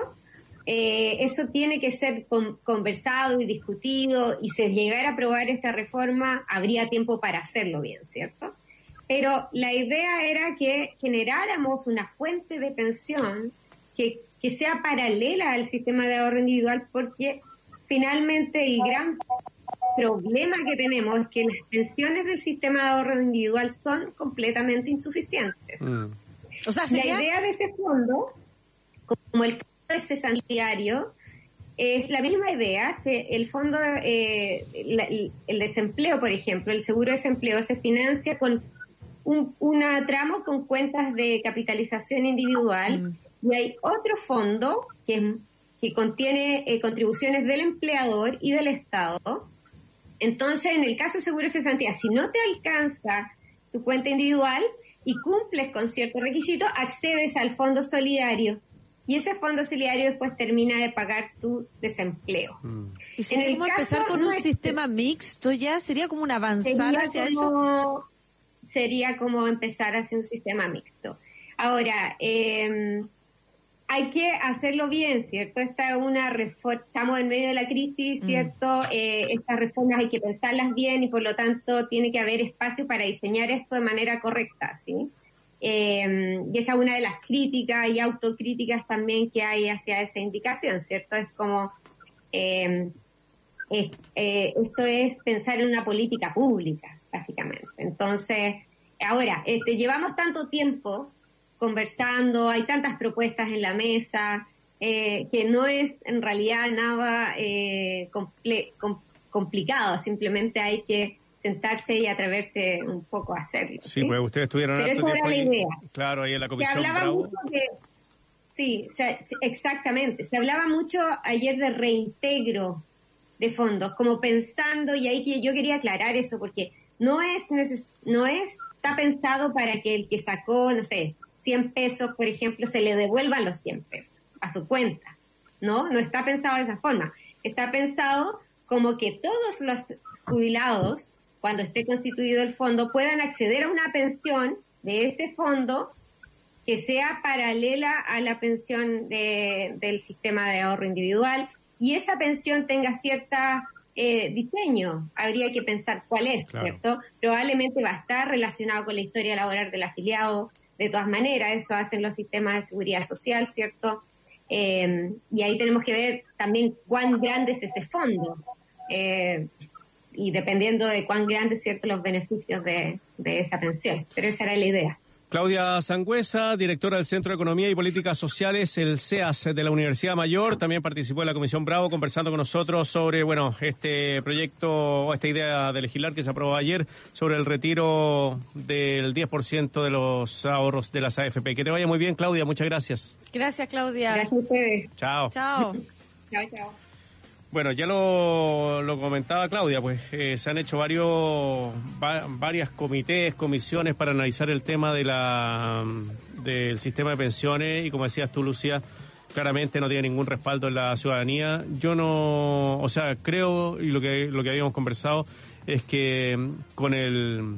[SPEAKER 5] Eh, eso tiene que ser con- conversado y discutido y si llegara a aprobar esta reforma habría tiempo para hacerlo bien, ¿cierto? Pero la idea era que generáramos una fuente de pensión que, que sea paralela al sistema de ahorro individual porque finalmente el gran problema que tenemos es que las pensiones del sistema de ahorro individual son completamente insuficientes.
[SPEAKER 3] Mm.
[SPEAKER 4] O sea,
[SPEAKER 5] La idea de ese fondo, como el fondo de cesantiario, es la misma idea. El fondo, eh, el, el desempleo, por ejemplo, el seguro de desempleo se financia con un una tramo con cuentas de capitalización individual y hay otro fondo que, es- que contiene eh, contribuciones del empleador y del Estado. Entonces, en el caso de seguro de cesantía, si no te alcanza tu cuenta individual y cumples con ciertos requisitos, accedes al fondo solidario. y ese fondo solidario después termina de pagar tu desempleo.
[SPEAKER 4] Y sería
[SPEAKER 5] En el
[SPEAKER 4] como empezar
[SPEAKER 5] caso
[SPEAKER 4] con un sistema mixto ya, sería como un avanzar
[SPEAKER 5] sería
[SPEAKER 4] hacia eso.
[SPEAKER 5] sería como empezar hacia un sistema mixto. Ahora, eh, hay que hacerlo bien, ¿cierto? Esta es una reforma, estamos en medio de la crisis, ¿cierto? Eh, estas reformas hay que pensarlas bien y por lo tanto tiene que haber espacio para diseñar esto de manera correcta, ¿sí? Eh, y esa es una de las críticas y autocríticas también que hay hacia esa indicación, ¿cierto? Es como, eh, eh, esto es pensar en una política pública, básicamente. Entonces, ahora, este, llevamos tanto tiempo conversando, hay tantas propuestas en la mesa, eh, que no es en realidad nada eh, comple- com- complicado, simplemente hay que sentarse y atreverse un poco a hacerlo.
[SPEAKER 3] Sí, pues ustedes estuvieron
[SPEAKER 5] Pero esa era la idea.
[SPEAKER 3] Claro, ahí en la
[SPEAKER 5] Se
[SPEAKER 3] comisión
[SPEAKER 5] hablaba
[SPEAKER 3] Bravo.
[SPEAKER 5] mucho de... Sí, se- se- exactamente. Se hablaba mucho ayer de reintegro de fondos, como pensando, y ahí que yo quería aclarar eso, porque no es, neces- no es, está pensado para que el que sacó, no sé, 100 pesos, por ejemplo, se le devuelvan los 100 pesos a su cuenta, ¿no? No está pensado de esa forma. Está pensado como que todos los jubilados, cuando esté constituido el fondo, puedan acceder a una pensión de ese fondo que sea paralela a la pensión de- del sistema de ahorro individual y esa pensión tenga cierta eh, diseño. Habría que pensar cuál es,
[SPEAKER 3] Claro.
[SPEAKER 5] ¿cierto? Probablemente va a estar relacionado con la historia laboral del afiliado. De todas maneras, eso hacen los sistemas de seguridad social, ¿cierto? Eh, y ahí tenemos que ver también cuán grande es ese fondo. Eh, y dependiendo de cuán grandes cierto los beneficios de, de esa pensión. Pero esa era la idea.
[SPEAKER 3] Claudia Sangüesa, directora del Centro de Economía y Políticas Sociales, el CEAS de la Universidad Mayor, también participó en la Comisión Bravo conversando con nosotros sobre, bueno, este proyecto o esta idea de legislar que se aprobó ayer sobre el retiro del 10% de los ahorros de las AFP. Que te vaya muy bien, Claudia, muchas gracias.
[SPEAKER 4] Gracias, Claudia.
[SPEAKER 5] Gracias a ustedes.
[SPEAKER 3] Chao.
[SPEAKER 4] Chao.
[SPEAKER 5] Chao, chao.
[SPEAKER 3] Bueno, ya lo, lo comentaba Claudia, pues eh, se han hecho varios va- varias comités, comisiones para analizar el tema de la del sistema de pensiones y como decías tú, Lucía, claramente no tiene ningún respaldo en la ciudadanía. Yo no, o sea, creo y lo que lo que habíamos conversado es que mm, con el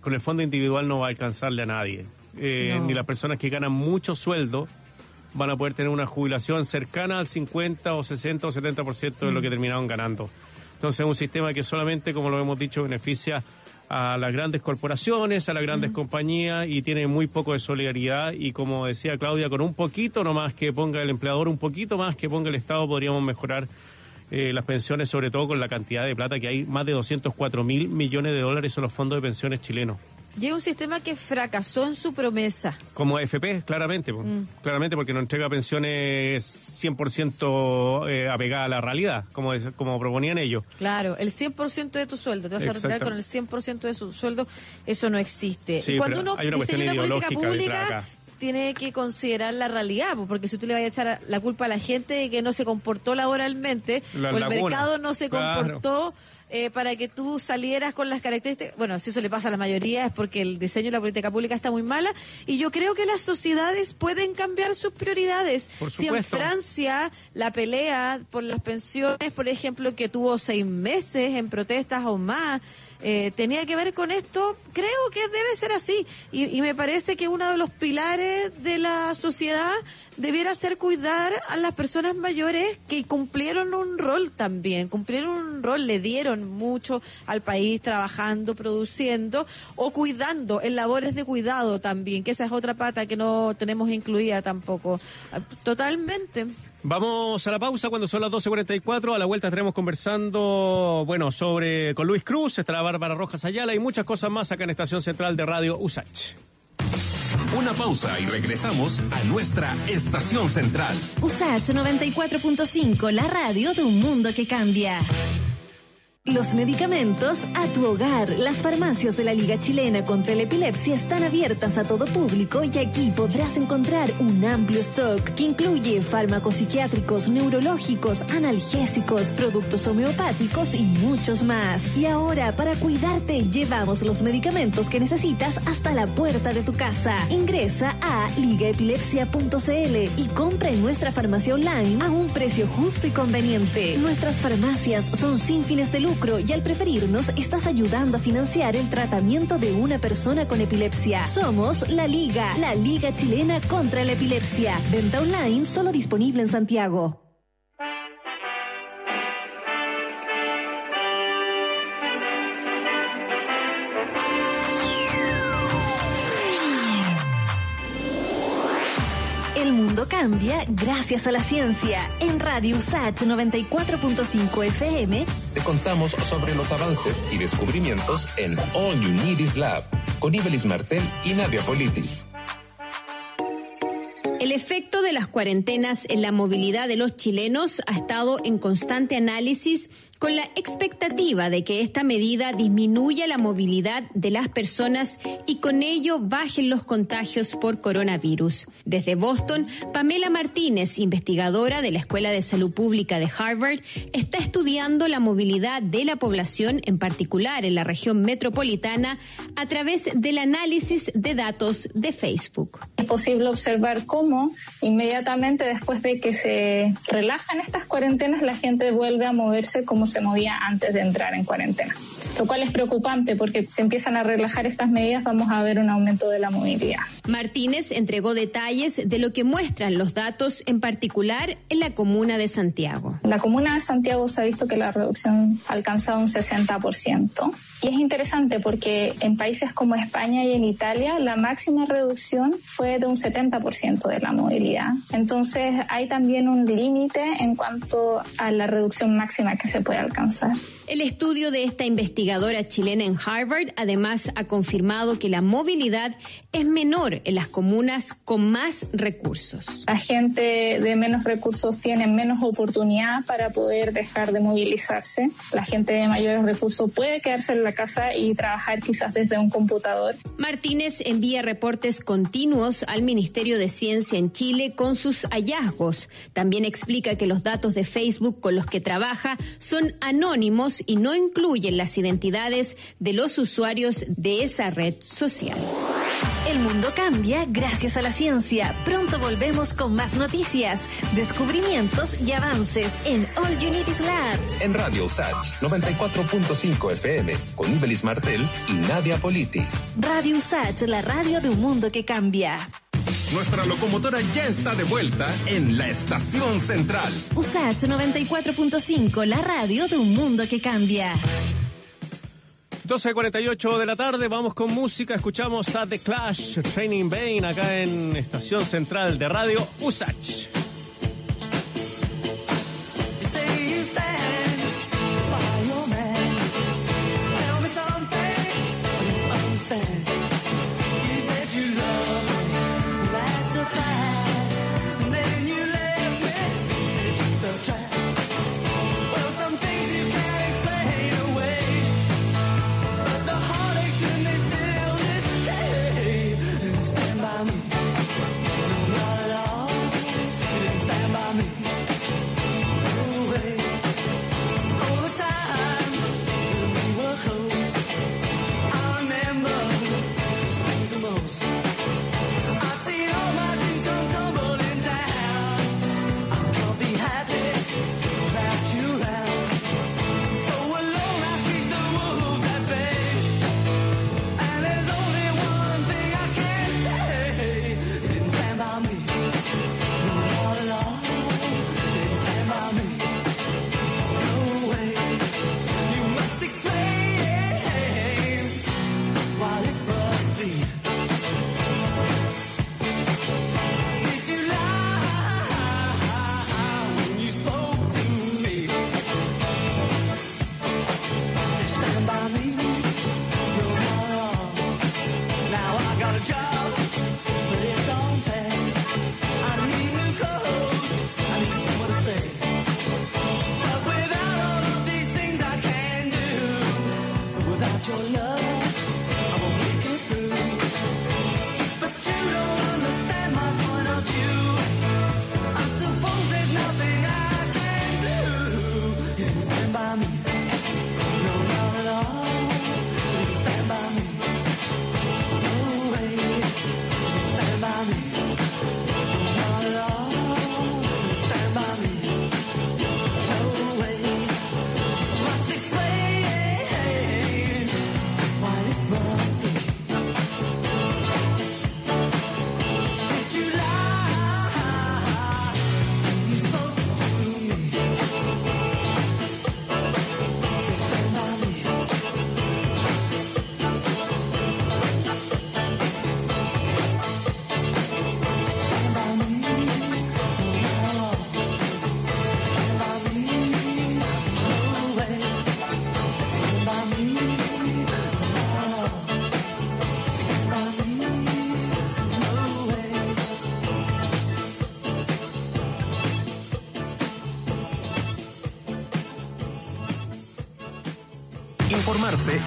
[SPEAKER 3] con el fondo individual no va a alcanzarle a nadie, Eh,
[SPEAKER 4] No.
[SPEAKER 3] ni las personas que ganan mucho sueldo van a poder tener una jubilación cercana al 50 o 60 o 70% de lo que terminaron ganando. Entonces, es un sistema que solamente, como lo hemos dicho, beneficia a las grandes corporaciones, a las grandes compañías y tiene muy poco de solidaridad y como decía Claudia, con un poquito nomás que ponga el empleador, un poquito más que ponga el Estado, podríamos mejorar eh, las pensiones, sobre todo con la cantidad de plata que hay, más de 204 mil millones de dólares en los fondos de pensiones chilenos.
[SPEAKER 4] Es un sistema que fracasó en su promesa.
[SPEAKER 3] Como AFP, claramente, po. claramente porque no entrega pensiones 100% eh, apegada a la realidad, como, es- como proponían ellos.
[SPEAKER 4] Claro, el 100% de tu sueldo, te vas a retirar con el 100% de su sueldo, eso no existe.
[SPEAKER 3] Sí,
[SPEAKER 4] y cuando uno
[SPEAKER 3] hay una cuestión
[SPEAKER 4] diseña una política pública, tiene que considerar la realidad, po, porque si tú le vas a echar la culpa a la gente de que no se comportó laboralmente,
[SPEAKER 3] La
[SPEAKER 4] o el
[SPEAKER 3] laguna.
[SPEAKER 4] mercado no se
[SPEAKER 3] Claro.
[SPEAKER 4] Eh, para que tú salieras con las características, bueno, si eso le pasa a la mayoría es porque el diseño de la política pública está muy mala, y yo creo que las sociedades pueden cambiar sus prioridades.
[SPEAKER 3] Por
[SPEAKER 4] si en. Francia la pelea por las pensiones, por ejemplo, que tuvo seis meses en protestas o más, eh, tenía que ver con esto, creo que debe ser así. Y, y me parece que uno de los pilares de la sociedad debiera ser cuidar a las personas mayores que cumplieron un rol también, cumplieron un rol, le dieron mucho al país trabajando, produciendo o cuidando, en labores de cuidado también, que esa es otra pata que no tenemos incluida tampoco. Ah, Totalmente.
[SPEAKER 3] Vamos a la pausa cuando son las 12.44. A la vuelta estaremos conversando, bueno, sobre con Luis Cruz, estará Bárbara Rojas Ayala y muchas cosas más acá en Estación Central de Radio USACH.
[SPEAKER 2] Una pausa y regresamos a nuestra estación central.
[SPEAKER 1] USACH 94.5, la radio de un mundo que cambia. Los medicamentos a tu hogar. Las farmacias de la Liga Chilena contra la Epilepsia están abiertas a todo público y aquí podrás encontrar un amplio stock que incluye fármacos psiquiátricos, neurológicos, analgésicos, productos homeopáticos y muchos más. Y ahora, para cuidarte, llevamos los medicamentos que necesitas hasta la puerta de tu casa. Ingresa a ligaepilepsia.cl y compra en nuestra farmacia online a un precio justo y conveniente. Nuestras farmacias son sin fines de lucro y al preferirnos estás ayudando a financiar el tratamiento de una persona con epilepsia. Somos la Liga, la Liga Chilena contra la Epilepsia. Venta online solo disponible en Santiago. Cambia gracias a la ciencia. En Radio USACH 94.5 FM
[SPEAKER 2] Te contamos sobre los avances y descubrimientos en All You Need Is Lab con Ibelis Martel y Nadia Politis.
[SPEAKER 6] El efecto de las cuarentenas en la movilidad de los chilenos ha estado en constante análisis con la expectativa de que esta medida disminuya la movilidad de las personas y con ello bajen los contagios por coronavirus. Desde Boston, Pamela Martínez, investigadora de la Escuela de Salud Pública de Harvard, está estudiando la movilidad de la población, en particular en la región metropolitana, a través del análisis de datos de Facebook.
[SPEAKER 7] Es posible observar cómo inmediatamente después de que se relajan estas cuarentenas, la gente vuelve a moverse como se movía antes de entrar en cuarentena. Lo cual es preocupante porque si empiezan a relajar estas medidas vamos a ver un aumento de la movilidad.
[SPEAKER 6] Martínez entregó detalles de lo que muestran los datos, en particular en la comuna de Santiago.
[SPEAKER 7] La comuna de Santiago se ha visto que la reducción ha alcanzado un 60%. Y es interesante porque en países como España y en Italia la máxima reducción fue de un 70% de la movilidad. Entonces hay también un límite en cuanto a la reducción máxima que se puede alcanzar.
[SPEAKER 6] El estudio de esta investigadora chilena en Harvard además ha confirmado que la movilidad es menor en las comunas con más recursos.
[SPEAKER 7] La gente de menos recursos tiene menos oportunidad para poder dejar de movilizarse. La gente de mayores recursos puede quedarse en la casa y trabajar quizás desde un computador.
[SPEAKER 6] Martínez envía reportes continuos al Ministerio de Ciencia en Chile con sus hallazgos. También explica que los datos de Facebook con los que trabaja son anónimos y no incluyen las identidades de los usuarios de esa red social.
[SPEAKER 1] El mundo cambia gracias a la ciencia. Pronto volvemos con más noticias, descubrimientos y avances en All You Need Is Lab.
[SPEAKER 2] En Radio USACH 94.5 FM con Ibelis Martel y Nadia Politis.
[SPEAKER 1] Radio USACH, la radio de un mundo que cambia.
[SPEAKER 2] Nuestra locomotora ya está de vuelta en la estación central.
[SPEAKER 1] USACH 94.5, la radio de un mundo que cambia.
[SPEAKER 3] 12.48 de la tarde, vamos con música, escuchamos a The Clash, Training Bane, acá en Estación Central de Radio USACH.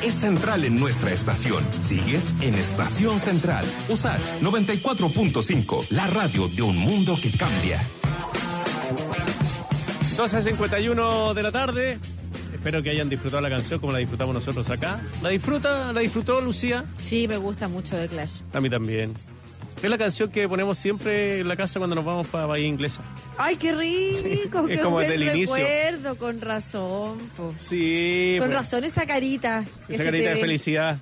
[SPEAKER 2] Es central en nuestra estación. Sigues en Estación Central. USACH 94.5, la radio de un mundo que cambia.
[SPEAKER 3] 12.51 de la tarde. Espero que hayan disfrutado la canción como la disfrutamos nosotros acá. ¿La disfruta? ¿La disfrutó Lucía?
[SPEAKER 4] Sí, me gusta mucho de Clash.
[SPEAKER 3] A mí también. Es la canción que ponemos siempre en la casa cuando nos vamos para Bahía Inglesa.
[SPEAKER 4] Ay, qué rico,
[SPEAKER 3] es
[SPEAKER 4] qué
[SPEAKER 3] como
[SPEAKER 4] buen
[SPEAKER 3] desde el inicio.
[SPEAKER 4] recuerdo, con razón. po.
[SPEAKER 3] Sí.
[SPEAKER 4] Con
[SPEAKER 3] pues,
[SPEAKER 4] razón esa carita.
[SPEAKER 3] Esa carita de felicidad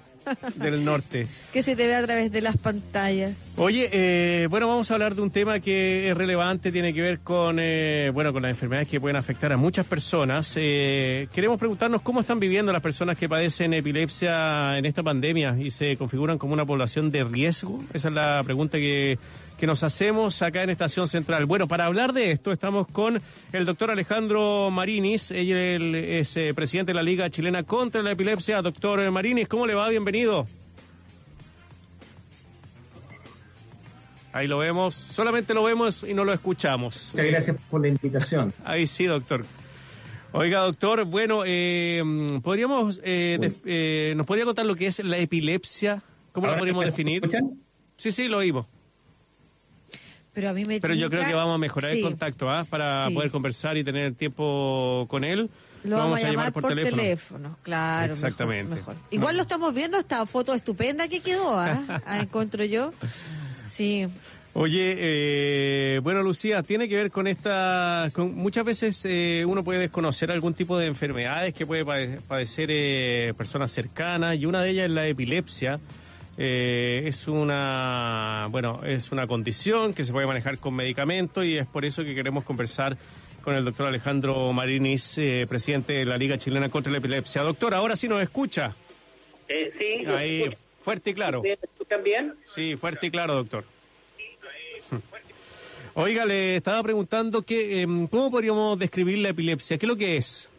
[SPEAKER 3] del norte.
[SPEAKER 4] Que se te ve a través de las pantallas.
[SPEAKER 3] Oye, eh, bueno, vamos a hablar de un tema que es relevante, tiene que ver con, eh, bueno, con las enfermedades que pueden afectar a muchas personas. Eh, queremos preguntarnos cómo están viviendo las personas que padecen epilepsia en esta pandemia y se configuran como una población de riesgo. Esa es la pregunta que, que nos hacemos acá en Estación Central. Bueno, para hablar de esto estamos con el doctor Alejandro Marinis, él es eh, presidente de la Liga Chilena contra la Epilepsia. Doctor Marinis, ¿cómo le va? Bienvenido. Ahí lo vemos, solamente lo vemos y no lo escuchamos.
[SPEAKER 8] Muchas gracias por la invitación.
[SPEAKER 3] Ahí sí, doctor. Oiga, doctor, bueno, eh, podríamos, eh, def- eh, ¿nos podría contar lo que es la epilepsia? ¿Cómo la podríamos
[SPEAKER 8] ¿me
[SPEAKER 3] definir?
[SPEAKER 8] escuchan?
[SPEAKER 3] Sí, sí, lo oímos.
[SPEAKER 4] Pero a mí me
[SPEAKER 3] Pero yo creo que vamos a mejorar el
[SPEAKER 4] Sí,
[SPEAKER 3] contacto, ¿ah? Para
[SPEAKER 4] Sí.
[SPEAKER 3] poder conversar y tener tiempo con él.
[SPEAKER 4] Lo vamos, a llamar por, teléfono. claro. mejor,
[SPEAKER 3] Exactamente.
[SPEAKER 4] mejor. Igual lo estamos viendo, esta foto estupenda que quedó, ¿ah? Ah, encuentro yo. Sí.
[SPEAKER 3] Oye, eh, bueno, Lucía, tiene que ver con esta. Con, muchas veces eh, uno puede desconocer algún tipo de enfermedades que puede pade- padecer eh, personas cercanas y una de ellas es la epilepsia. Eh, es una, bueno, es una condición que se puede manejar con medicamentos y es por eso que queremos conversar con el doctor Alejandro Marinis, eh, presidente de la Liga Chilena contra la Epilepsia. Doctor, ahora sí nos escucha.
[SPEAKER 9] Eh, sí,
[SPEAKER 3] Ahí, fuerte y claro.
[SPEAKER 9] ¿Me escuchan bien?
[SPEAKER 3] Sí, fuerte y claro, doctor. Oiga, le estaba preguntando que, em, cómo podríamos describir la epilepsia. ¿Qué es lo que es?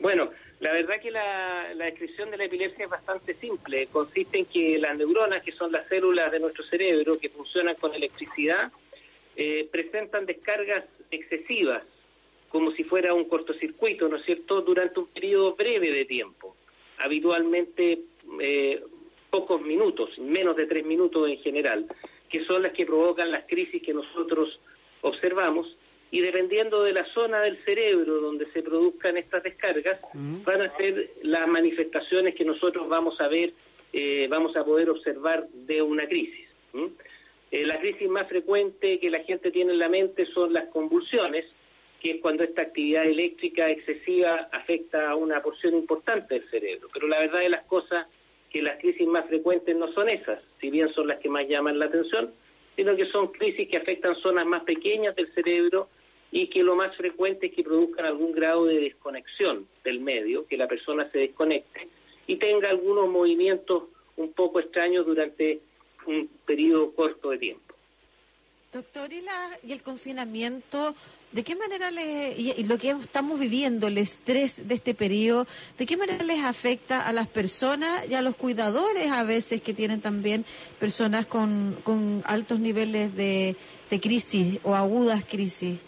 [SPEAKER 9] Bueno, la verdad que la, la descripción de la epilepsia es bastante simple. Consiste en que las neuronas, que son las células de nuestro cerebro que funcionan con electricidad, eh, presentan descargas excesivas, como si fuera un cortocircuito, ¿no es cierto?, durante un periodo breve de tiempo. Habitualmente eh, pocos minutos, menos de tres minutos en general, que son las que provocan las crisis que nosotros observamos y dependiendo de la zona del cerebro donde se produzcan estas descargas, van a ser las manifestaciones que nosotros vamos a ver, eh, vamos a poder observar de una crisis. Eh, la crisis más frecuente que la gente tiene en la mente son las convulsiones, que es cuando esta actividad eléctrica excesiva afecta a una porción importante del cerebro. Pero la verdad de las cosas que las crisis más frecuentes no son esas, si bien son las que más llaman la atención, sino que son crisis que afectan zonas más pequeñas del cerebro y que lo más frecuente es que produzcan algún grado de desconexión del medio, que la persona se desconecte y tenga algunos movimientos un poco extraños durante un periodo corto de tiempo.
[SPEAKER 4] Doctor, ¿y, la, y el confinamiento, de qué manera le, y, y lo que estamos viviendo, el estrés de este periodo, de qué manera les afecta a las personas y a los cuidadores a veces que tienen también personas con, con altos niveles de, de crisis o agudas crisis?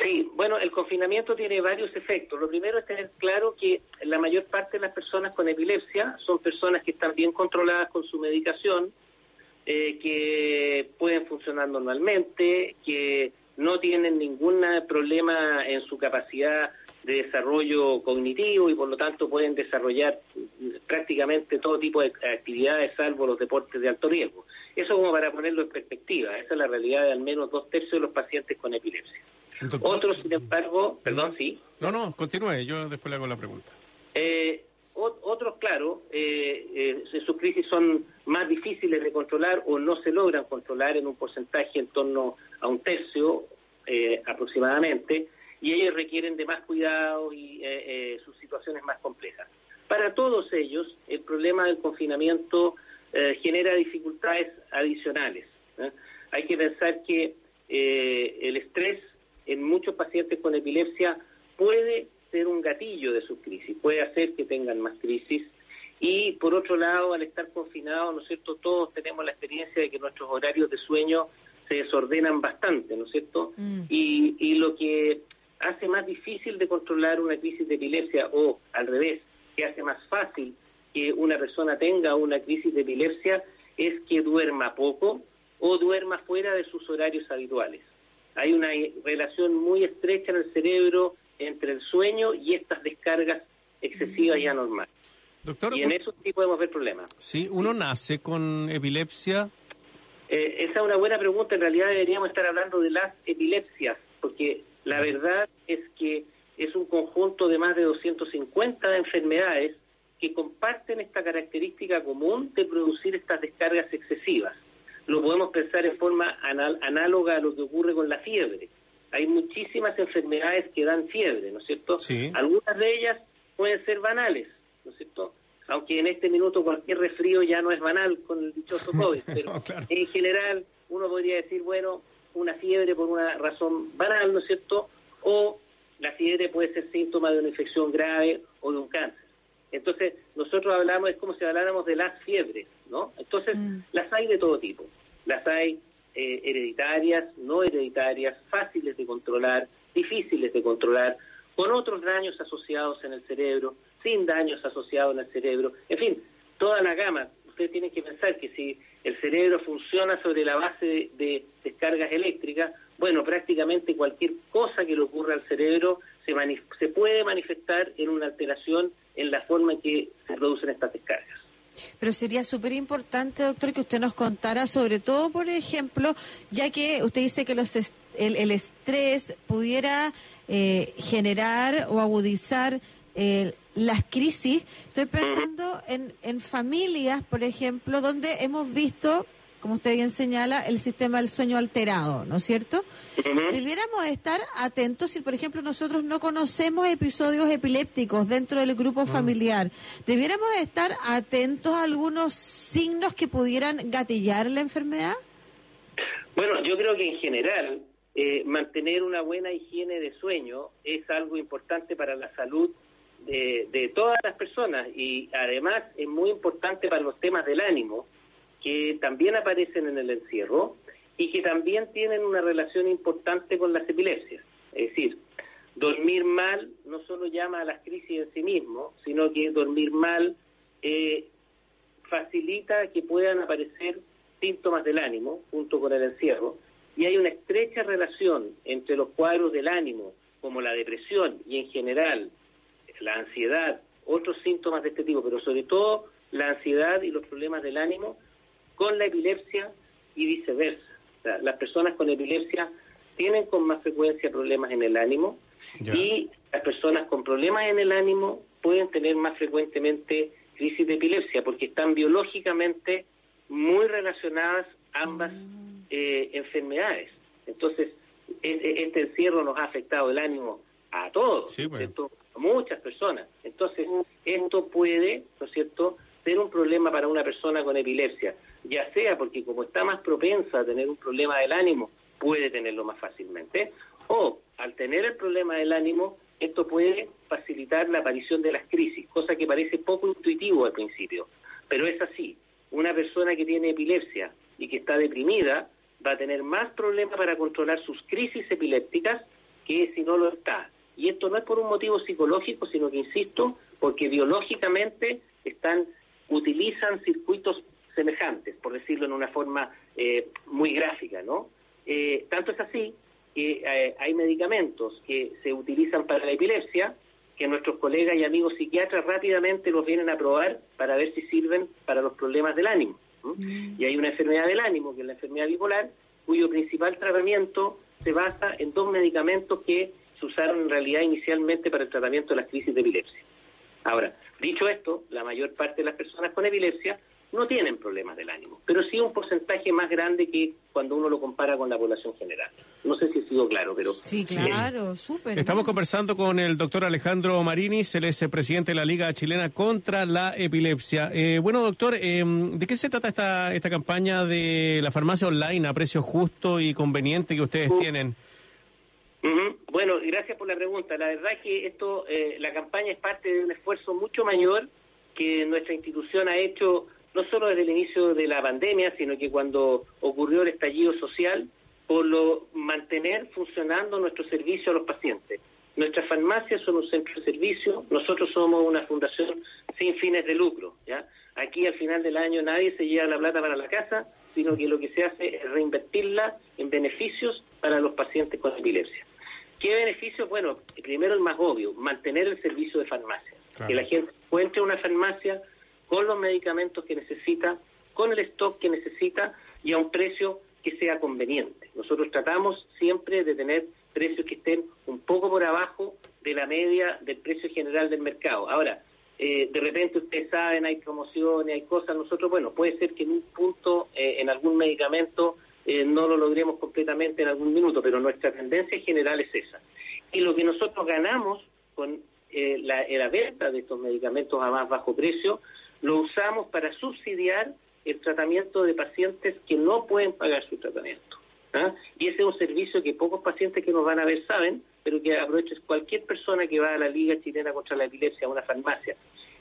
[SPEAKER 9] Sí, bueno, el confinamiento tiene varios efectos. Lo primero es tener claro que la mayor parte de las personas con epilepsia son personas que están bien controladas con su medicación, eh, que pueden funcionar normalmente, que no tienen ningún problema en su capacidad de desarrollo cognitivo y por lo tanto pueden desarrollar prácticamente todo tipo de actividades salvo los deportes de alto riesgo. Eso como para ponerlo en perspectiva, esa es la realidad de al menos dos tercios de los pacientes con epilepsia. Otros, sin embargo, perdón, sí.
[SPEAKER 3] No, no, continúe, yo después le hago la pregunta.
[SPEAKER 9] Eh, otros, claro, eh, eh, sus crisis son más difíciles de controlar o no se logran controlar en un porcentaje en torno a un tercio eh, aproximadamente, y ellos requieren de más cuidado y eh, eh, sus situaciones más complejas. Para todos ellos, el problema del confinamiento genera dificultades adicionales. Hay que pensar que el estrés en muchos pacientes con epilepsia puede ser un gatillo de su crisis, puede hacer que tengan más crisis. Y por otro lado, al estar confinados, ¿no es cierto? Todos tenemos la experiencia de que nuestros horarios de sueño se desordenan bastante, ¿no es cierto? Y, y lo que hace más difícil de controlar una crisis de epilepsia o al revés, que hace más fácil que una persona tenga una crisis de epilepsia es que duerma poco o duerma fuera de sus horarios habituales. Hay una relación muy estrecha en el cerebro entre el sueño y estas descargas excesivas y anormales.
[SPEAKER 3] Doctor,
[SPEAKER 9] Y en eso sí podemos ver problemas.
[SPEAKER 3] sí, uno nace con epilepsia.
[SPEAKER 9] Eh, esa es una buena pregunta. En realidad deberíamos estar hablando de las epilepsias, porque la verdad es que es un conjunto de más de 250 enfermedades que comparten esta característica común de producir estas descargas excesivas. Lo podemos pensar en forma anal- análoga a lo que ocurre con la fiebre. Hay muchísimas enfermedades que dan fiebre, ¿no es cierto?
[SPEAKER 3] Sí.
[SPEAKER 9] Algunas de ellas pueden ser banales, ¿no es cierto? Aunque en este minuto cualquier resfrío ya no es banal con el dichoso COVID, pero
[SPEAKER 3] No, claro.
[SPEAKER 9] en general uno podría decir, bueno, una fiebre por una razón banal, ¿no es cierto? O la fiebre puede ser síntoma de una infección grave o de un cáncer. Entonces, nosotros hablamos, es como si habláramos de las fiebres, ¿no? Entonces, las hay de todo tipo. Las hay eh, hereditarias, no hereditarias, fáciles de controlar, difíciles de controlar, con otros daños asociados en el cerebro, sin daños asociados en el cerebro, en fin, toda la gama. Ustedes tienen que pensar que si el cerebro funciona sobre la base de, de descargas eléctricas, bueno, prácticamente cualquier cosa que le ocurra al cerebro se, se puede manifestar en una alteración en la forma en que se producen estas descargas.
[SPEAKER 4] Pero sería súper importante, doctor, que usted nos contara, sobre todo, por ejemplo, ya que usted dice que los est- el, estrés pudiera eh, generar o agudizar eh, las crisis. Estoy pensando en, en familias, por ejemplo, donde hemos visto, como usted bien señala, el sistema del sueño alterado, ¿no es cierto? Debiéramos estar atentos si, por ejemplo, nosotros no conocemos episodios epilépticos dentro del grupo familiar. Debiéramos estar atentos a algunos signos que pudieran gatillar la enfermedad.
[SPEAKER 9] Bueno, yo creo que en general eh, mantener una buena higiene de sueño es algo importante para la salud de, de todas las personas y además es muy importante para los temas del ánimo que también aparecen en el encierro y que también tienen una relación importante con las epilepsias. Es decir, dormir mal no solo llama a las crisis en sí mismo, sino que dormir mal eh, facilita que puedan aparecer síntomas del ánimo junto con el encierro y hay una estrecha relación entre los cuadros del ánimo como la depresión y en general la ansiedad, otros síntomas de este tipo, pero sobre todo la ansiedad y los problemas del ánimo con la epilepsia y viceversa. O sea, las personas con epilepsia tienen con más frecuencia problemas en el ánimo
[SPEAKER 3] Ya.
[SPEAKER 9] y las personas con problemas en el ánimo pueden tener más frecuentemente crisis de epilepsia porque están biológicamente muy relacionadas ambas eh, enfermedades. Entonces, e- e- este encierro nos ha afectado el ánimo a todos,
[SPEAKER 3] Sí, pues.
[SPEAKER 9] ¿cierto? a muchas personas. Entonces, esto puede, ¿no es cierto?, ser un problema para una persona con epilepsia, ya sea porque como está más propensa a tener un problema del ánimo, puede tenerlo más fácilmente, o al tener el problema del ánimo, esto puede facilitar la aparición de las crisis, cosa que parece poco intuitivo al principio, pero es así. Una persona que tiene epilepsia y que está deprimida va a tener más problemas para controlar sus crisis epilépticas que si no lo está. Y esto no es por un motivo psicológico, sino que, insisto, porque biológicamente están utilizan circuitos semejantes, por decirlo en una forma eh, muy gráfica, ¿no? Eh, tanto es así que eh, hay medicamentos que se utilizan para la epilepsia, que nuestros colegas y amigos psiquiatras rápidamente los vienen a probar para ver si sirven para los problemas del ánimo. ¿m? Y hay una enfermedad del ánimo, que es la enfermedad bipolar, cuyo principal tratamiento se basa en dos medicamentos que se usaron en realidad inicialmente para el tratamiento de las crisis de epilepsia. Ahora, dicho esto, la mayor parte de las personas con epilepsia no tienen problemas del ánimo, pero sí un porcentaje más grande que cuando uno lo compara con la población general. No sé si he sido claro, pero...
[SPEAKER 4] Sí, claro, súper.
[SPEAKER 3] Estamos conversando con el doctor Alejandro Marinis, él es el presidente de la Liga Chilena contra la Epilepsia. Eh, bueno, doctor, eh, ¿de qué se trata esta, esta campaña de la farmacia online a precio justo y conveniente que ustedes
[SPEAKER 9] Uh.
[SPEAKER 3] tienen?
[SPEAKER 9] Bueno, gracias por la pregunta. La verdad es que esto, eh, la campaña es parte de un esfuerzo mucho mayor que nuestra institución ha hecho no solo desde el inicio de la pandemia, sino que cuando ocurrió el estallido social, por lo mantener funcionando nuestro servicio a los pacientes. Nuestras farmacias son un centro de servicio, nosotros somos una fundación sin fines de lucro, ¿ya? Aquí al final del año nadie se lleva la plata para la casa, sino que lo que se hace es reinvertirla en beneficios para los pacientes con epilepsia. ¿Qué beneficios? Bueno, primero el más obvio, mantener el servicio de farmacia.
[SPEAKER 3] Claro.
[SPEAKER 9] Que la gente encuentre una farmacia con los medicamentos que necesita, con el stock que necesita y a un precio que sea conveniente. Nosotros tratamos siempre de tener precios que estén un poco por abajo de la media del precio general del mercado. Ahora, eh, de repente ustedes saben, hay promociones, hay cosas, nosotros, bueno, puede ser que en un punto, eh, en algún medicamento, eh, no lo logremos completamente en algún minuto, pero nuestra tendencia general es esa. Y lo que nosotros ganamos con la venta de estos medicamentos a más bajo precio, lo usamos para subsidiar el tratamiento de pacientes que no pueden pagar su tratamiento. ¿ah? Y ese es un servicio que pocos pacientes que nos van a ver saben, pero que aprovecha cualquier persona que va a la Liga Chilena contra la Epilepsia, a una farmacia,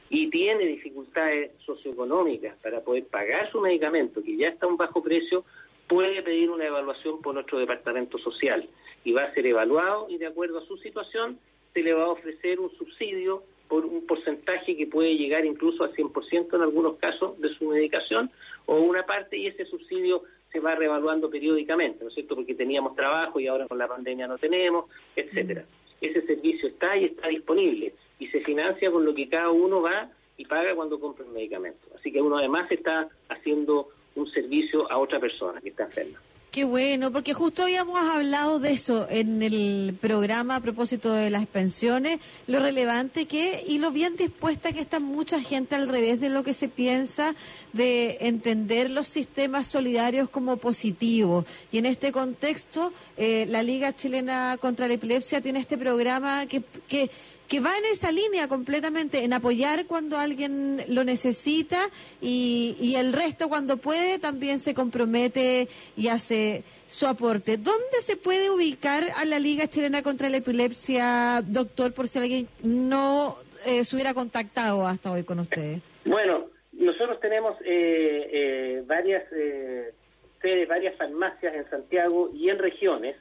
[SPEAKER 9] y tiene dificultades socioeconómicas para poder pagar su medicamento, que ya está a un bajo precio, puede pedir una evaluación por nuestro departamento social y va a ser evaluado y de acuerdo a su situación se le va a ofrecer un subsidio por un porcentaje que puede llegar incluso al 100% en algunos casos de su medicación o una parte y ese subsidio se va revaluando periódicamente, ¿no es cierto? Porque teníamos trabajo y ahora con la pandemia no tenemos, etcétera. Ese servicio está y está disponible y se financia con lo que cada uno va y paga cuando compra un medicamento. Así que uno además está haciendo un servicio a otra persona que está enferma.
[SPEAKER 4] Qué bueno, porque justo habíamos hablado de eso en el programa a propósito de las pensiones, lo relevante que y lo bien dispuesta que está mucha gente al revés de lo que se piensa de entender los sistemas solidarios como positivos. Y en este contexto, eh, la Liga Chilena contra la Epilepsia tiene este programa que, que que va en esa línea completamente, en apoyar cuando alguien lo necesita y, y el resto cuando puede también se compromete y hace su aporte. ¿Dónde se puede ubicar a la Liga Chilena contra la Epilepsia, doctor, por si alguien no eh, se hubiera contactado hasta hoy con ustedes?
[SPEAKER 9] Bueno, nosotros tenemos eh, eh, varias eh, sedes, varias farmacias en Santiago y en regiones.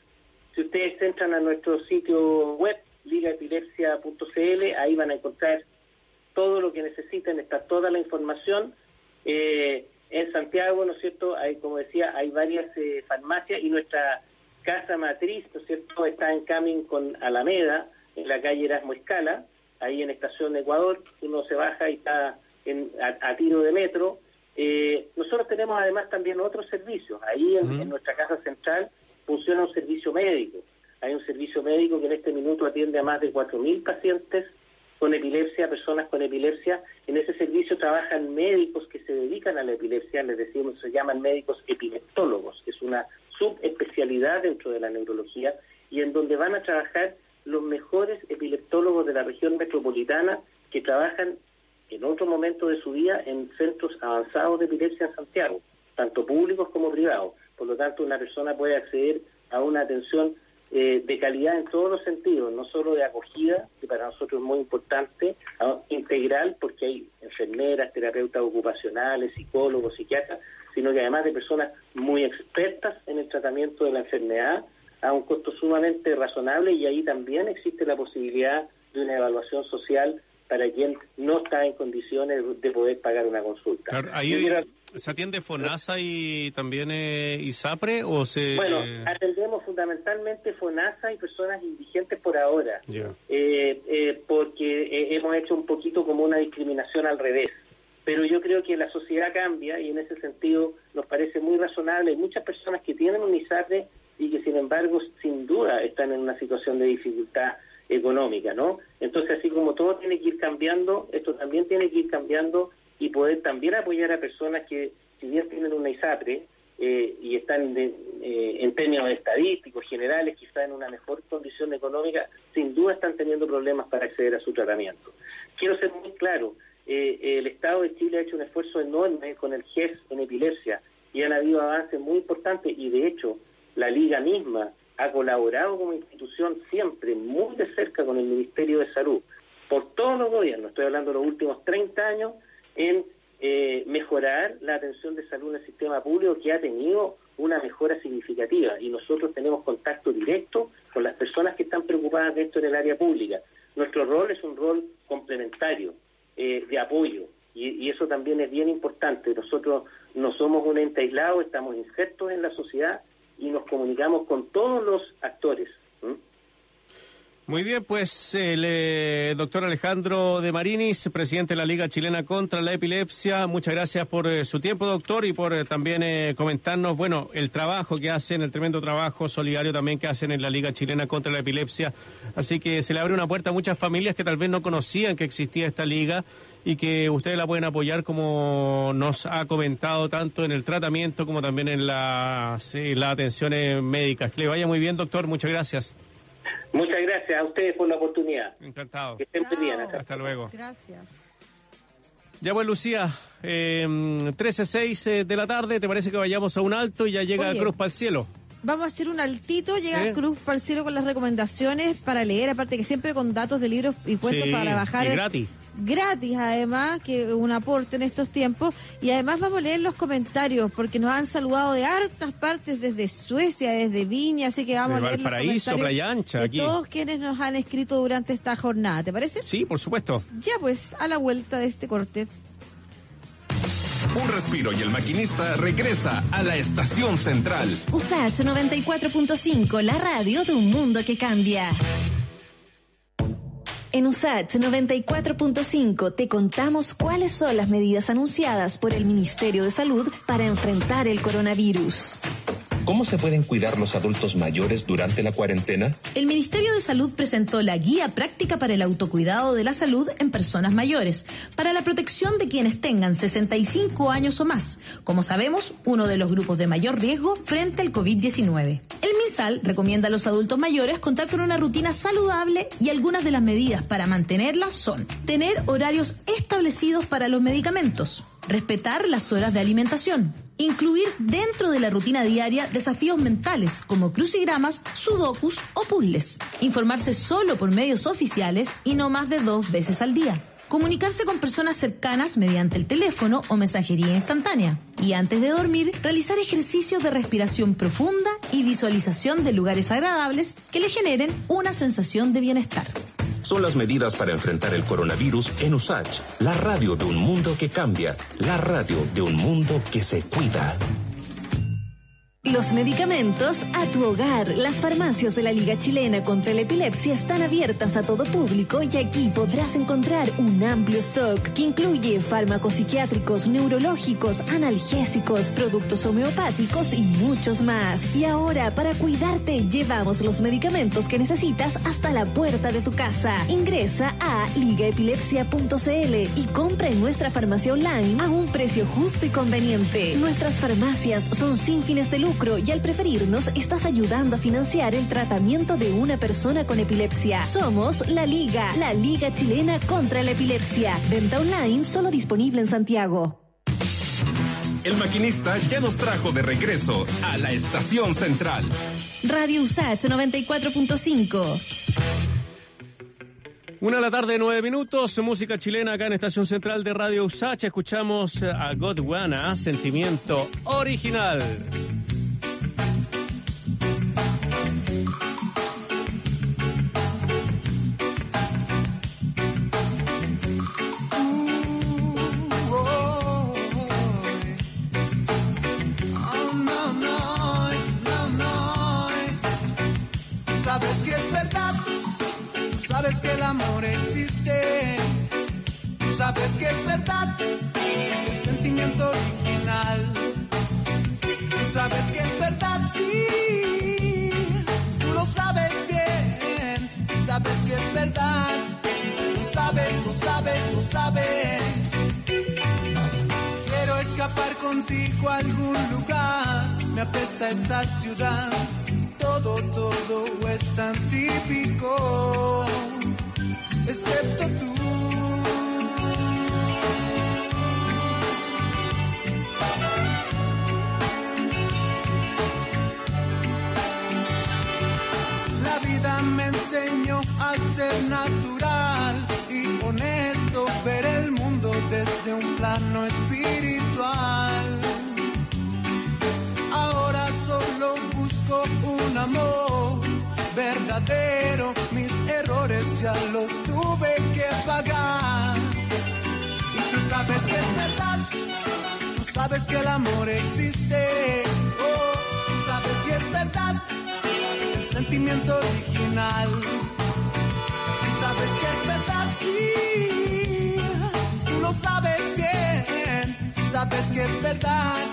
[SPEAKER 9] Si ustedes entran a nuestro sitio web, ligaepilepsia.cl, ahí van a encontrar todo lo que necesiten, está toda la información. Eh, en Santiago, ¿no es cierto? Hay, como decía, hay varias eh, farmacias y nuestra casa matriz, ¿no es cierto?, está en Camin con Alameda, en la calle Erasmo Escala, ahí en Estación Ecuador, uno se baja y está en, a, a tiro de metro. Eh, nosotros tenemos además también otros servicios. Ahí en, en nuestra casa central funciona un servicio médico. Hay un servicio médico que en este minuto atiende a más de 4.000 pacientes con epilepsia, personas con epilepsia. En ese servicio trabajan médicos que se dedican a la epilepsia, les decimos, se llaman médicos epileptólogos, es una subespecialidad dentro de la neurología y en donde van a trabajar los mejores epileptólogos de la región metropolitana que trabajan en otro momento de su vida en centros avanzados de epilepsia en Santiago, tanto públicos como privados. Por lo tanto, una persona puede acceder a una atención eh, de calidad en todos los sentidos, no solo de acogida, que para nosotros es muy importante, integral, porque hay enfermeras, terapeutas ocupacionales, psicólogos, psiquiatras, sino que además de personas muy expertas en el tratamiento de la enfermedad a un costo sumamente razonable y ahí también existe la posibilidad de una evaluación social para quien no está en condiciones de poder pagar una consulta.
[SPEAKER 3] Claro, ahí se atiende FONASA y también eh, ISAPRE o se...
[SPEAKER 9] Bueno, atendemos fundamentalmente FONASA y personas indigentes por ahora, eh, eh, porque eh, hemos hecho un poquito como una discriminación al revés. Pero yo creo que la sociedad cambia y en ese sentido nos parece muy razonable. Hay muchas personas que tienen un ISAPRE y que sin embargo sin duda están en una situación de dificultad económica, ¿no? Entonces así como todo tiene que ir cambiando, esto también tiene que ir cambiando y poder también apoyar a personas que si bien tienen una ISAPRE eh, y están eh, en términos estadísticos generales quizá en una mejor condición económica, sin duda están teniendo problemas para acceder a su tratamiento. Quiero ser muy claro, eh, el Estado de Chile ha hecho un esfuerzo enorme con el GES en epilepsia y han habido avances muy importantes y de hecho la Liga misma ha colaborado como institución siempre muy de cerca con el Ministerio de Salud por todos los gobiernos, estoy hablando de los últimos 30 años, en eh, mejorar la atención de salud en el sistema público que ha tenido una mejora significativa y nosotros tenemos contacto directo con las personas que están preocupadas de esto en el área pública. Nuestro rol es un rol complementario, eh, de apoyo, y, eso también es bien importante. Nosotros no somos un ente aislado, estamos insertos en la sociedad y nos comunicamos con todos los actores.
[SPEAKER 3] Muy bien, pues el eh, doctor Alejandro de Marinis, presidente de la Liga Chilena contra la Epilepsia, muchas gracias por eh, su tiempo, doctor, y por eh, también eh, comentarnos, bueno, el trabajo que hacen, el tremendo trabajo solidario también que hacen en la Liga Chilena contra la Epilepsia. Así que se le abre una puerta a muchas familias que tal vez no conocían que existía esta liga y que ustedes la pueden apoyar como nos ha comentado tanto en el tratamiento como también en las, sí, las atenciones médicas. Que le vaya muy bien, doctor, muchas gracias.
[SPEAKER 9] Muchas gracias a ustedes por la oportunidad.
[SPEAKER 3] Encantado.
[SPEAKER 9] Que estén muy bien.
[SPEAKER 4] Chao.
[SPEAKER 3] Hasta luego.
[SPEAKER 4] Gracias.
[SPEAKER 3] Ya pues, Lucía, eh, 13.06 eh, de la tarde, ¿te parece que vayamos a un alto y ya llega
[SPEAKER 4] Oye.
[SPEAKER 3] Cruz para el cielo?
[SPEAKER 4] Vamos a hacer un altito, llega
[SPEAKER 3] ¿Eh?
[SPEAKER 4] Cruz para el cielo con las recomendaciones para leer, aparte que siempre con datos de libros y cuentos
[SPEAKER 3] Sí,
[SPEAKER 4] para bajar.
[SPEAKER 3] y gratis.
[SPEAKER 4] Gratis, además, que un aporte en estos tiempos. Y además vamos a leer los comentarios, porque nos han saludado de hartas partes, desde Suecia, desde Viña, así que vamos
[SPEAKER 3] De
[SPEAKER 4] a leer los
[SPEAKER 3] Valparaíso,
[SPEAKER 4] comentarios
[SPEAKER 3] Playa Ancha,
[SPEAKER 4] de
[SPEAKER 3] aquí.
[SPEAKER 4] todos quienes nos han escrito durante esta jornada. ¿Te parece?
[SPEAKER 3] Sí, por supuesto.
[SPEAKER 4] Ya pues, a la vuelta de este corte.
[SPEAKER 2] Un respiro y el maquinista regresa a la estación central.
[SPEAKER 1] USACH 94.5, la radio de un mundo que cambia. En USACH 94.5 te contamos cuáles son las medidas anunciadas por el Ministerio de Salud para enfrentar el coronavirus.
[SPEAKER 8] ¿Cómo se pueden cuidar los adultos mayores durante la cuarentena?
[SPEAKER 10] El Ministerio de Salud presentó la Guía Práctica para el Autocuidado de la Salud en Personas Mayores, para la protección de quienes tengan 65 años o más, como sabemos, uno de los grupos de mayor riesgo frente al COVID-19. El MinSal recomienda a los adultos mayores contar con una rutina saludable y algunas de las medidas para mantenerla son tener horarios establecidos para los medicamentos, respetar las horas de alimentación, Incluir dentro de la rutina diaria desafíos mentales como crucigramas, sudokus o puzzles. Informarse solo por medios oficiales y no más de dos veces al día. Comunicarse con personas cercanas mediante el teléfono o mensajería instantánea. Y antes de dormir, realizar ejercicios de respiración profunda y visualización de lugares agradables que le generen una sensación de bienestar.
[SPEAKER 8] Son las medidas para enfrentar el coronavirus en USACH, la radio de un mundo que cambia, la radio de un mundo que se cuida.
[SPEAKER 1] Los medicamentos a tu hogar. Las farmacias de la Liga Chilena contra la Epilepsia están abiertas a todo público y aquí podrás encontrar un amplio stock que incluye fármacos psiquiátricos, neurológicos, analgésicos, productos homeopáticos y muchos más. Y ahora, para cuidarte, llevamos los medicamentos que necesitas hasta la puerta de tu casa. Ingresa a ligaepilepsia.cl y compra en nuestra farmacia online a un precio justo y conveniente. Nuestras farmacias son sin fines de lucro y al preferirnos estás ayudando a financiar el tratamiento de una persona con epilepsia. Somos la Liga, la Liga Chilena contra la Epilepsia. Venta online solo disponible en Santiago.
[SPEAKER 2] El maquinista ya nos trajo de regreso a la estación central.
[SPEAKER 1] Radio USACH 94.5.
[SPEAKER 3] Una de la tarde, nueve minutos, música chilena acá en Estación Central de Radio Usach. Escuchamos a Godwana, Sentimiento Original.
[SPEAKER 11] Sabes que el amor existe. Tú sabes que es verdad, el sentimiento original. Tú sabes que es verdad, sí. Tú lo sabes bien, sabes que es verdad. Tú sabes, tú sabes, tú sabes. Quiero escapar contigo a algún lugar. Me apesta esta ciudad. Todo, todo es tan típico. Excepto tú. La vida me enseñó a ser natural y honesto, ver el mundo
[SPEAKER 12] desde un plano espiritual. Un amor verdadero. Mis errores ya los tuve que pagar. Y tú sabes que es verdad. Tú sabes que el amor existe. Oh, tú sabes que es verdad. El sentimiento original. Tú sabes que es verdad, sí. Tú lo sabes bien. Sabes que es verdad.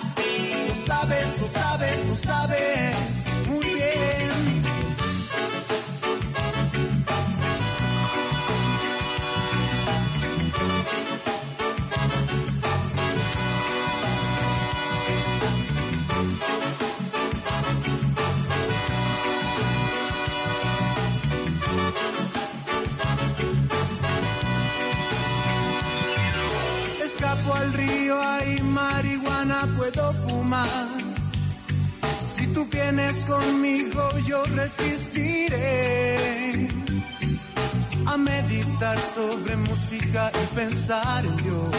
[SPEAKER 12] Lo sabes, lo sabes, lo sabes muy bien. Escapo al río, hay marihuana, puedo fumar. Si tú vienes conmigo, yo resistiré a meditar sobre música y pensar en Dios.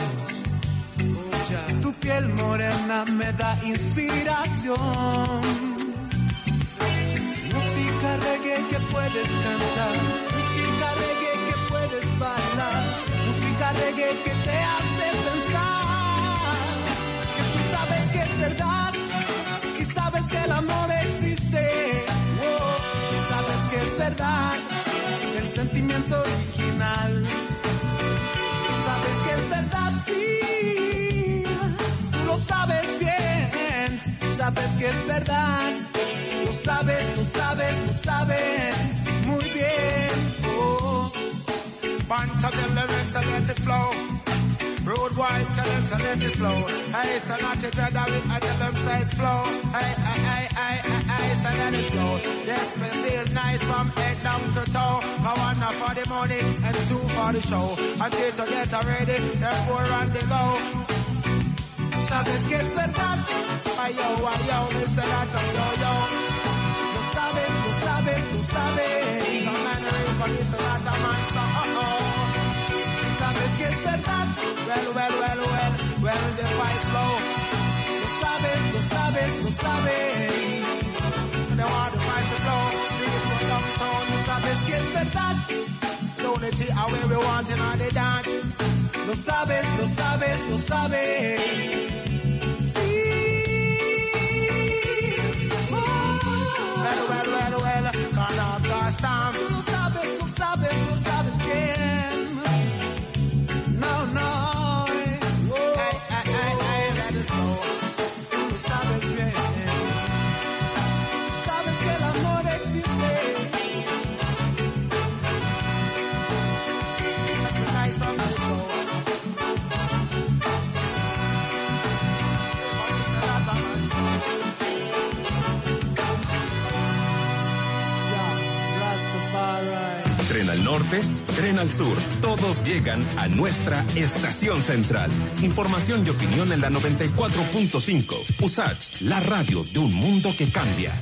[SPEAKER 12] Tu piel morena me da inspiración. Música reggae que puedes cantar, música reggae que puedes bailar, música reggae que te hace pensar y sabes que el amor existe. Oh, y sabes que es verdad el sentimiento original. Sabes que es verdad, sí, lo sabes bien, sabes que es verdad. Lo sabes, lo sabes, lo sabes muy bien. Oh.
[SPEAKER 13] Of them lyrics and let flow. Road wide, tell them to let it flow. Hey, so not to dread of it, I tell them say flow. Hey, hey, hey, hey, hey, hey, so let it flow. Yes, me feel nice from head down to toe. I want one for the money and two for the show. Until to get ready, therefore run the go.
[SPEAKER 12] Sabes que es verdad,
[SPEAKER 13] Ay, yo, ay, yo, listen that, yo, yo.
[SPEAKER 12] lo sabes, lo sabes, lo sabes.
[SPEAKER 13] Some man real, but listen that, a
[SPEAKER 12] que es verdad,
[SPEAKER 13] Well, well, well, well, well, the vice flow.
[SPEAKER 12] lo sabes, lo sabes, lo sabes.
[SPEAKER 13] They want the vice to flow. Bring it from downtown.
[SPEAKER 12] Sabes que es verdad,
[SPEAKER 13] Unity are where we want in all the dance.
[SPEAKER 12] lo sabes, lo sabes, lo sabes.
[SPEAKER 13] Well, well, well, well, up the storm.
[SPEAKER 2] Norte, tren al sur. Todos llegan a nuestra estación central. Información y opinión en la 94.5. USACH, la radio de un mundo que cambia.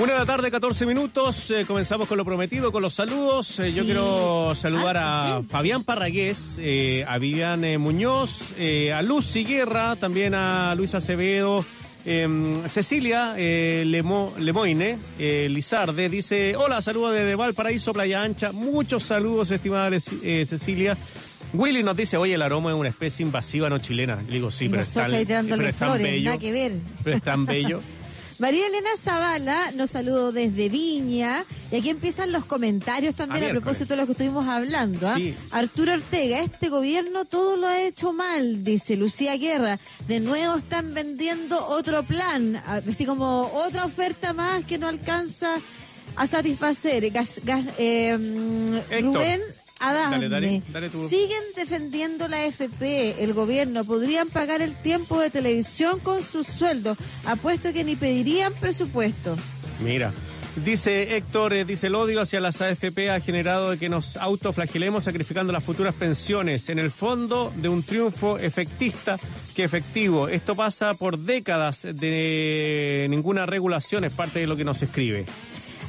[SPEAKER 3] Una de la tarde, 14 minutos. eh, comenzamos con lo prometido, con los saludos. Eh, Yo quiero saludar a Fabián Parragués, eh, a Vivian eh, Muñoz, eh, a Lucy Guerra, también a Luis Acevedo. Eh, Cecilia eh, Lemo- Lemoine, eh, Lizarde, dice, hola, saludos desde Valparaíso, Playa Ancha. Muchos saludos, estimada eh, Cecilia. Willy nos dice, oye, el aroma es una especie invasiva no chilena. Le digo, sí, pero es
[SPEAKER 4] nosotros
[SPEAKER 3] tan,
[SPEAKER 4] ahí tirándole
[SPEAKER 3] pero es tan
[SPEAKER 4] flores,
[SPEAKER 3] bello.
[SPEAKER 4] nada que ver.
[SPEAKER 3] Pero es tan bello.
[SPEAKER 4] María Elena Zavala nos saludó desde Viña y aquí empiezan los comentarios también
[SPEAKER 3] Ah,
[SPEAKER 4] a
[SPEAKER 3] miércoles.
[SPEAKER 4] propósito de lo que estuvimos hablando. ¿ah?
[SPEAKER 3] Sí.
[SPEAKER 4] Arturo Ortega, este gobierno todo lo ha hecho mal, dice Lucía Guerra. De nuevo están vendiendo otro plan, así como otra oferta más que no alcanza a satisfacer. Gas- gas- eh,
[SPEAKER 3] Héctor.
[SPEAKER 4] Rubén Adame.
[SPEAKER 3] Dale, dale, dale tú.
[SPEAKER 4] Siguen defendiendo la FP, el gobierno. Podrían pagar el tiempo de televisión con sus sueldos. Apuesto que ni pedirían presupuesto.
[SPEAKER 3] Mira, dice Héctor, eh, dice el odio hacia las AFP ha generado que nos autoflagelemos sacrificando las futuras pensiones. En el fondo de un triunfo efectista que efectivo. Esto pasa por décadas de ninguna regulación, es parte de lo que nos escribe.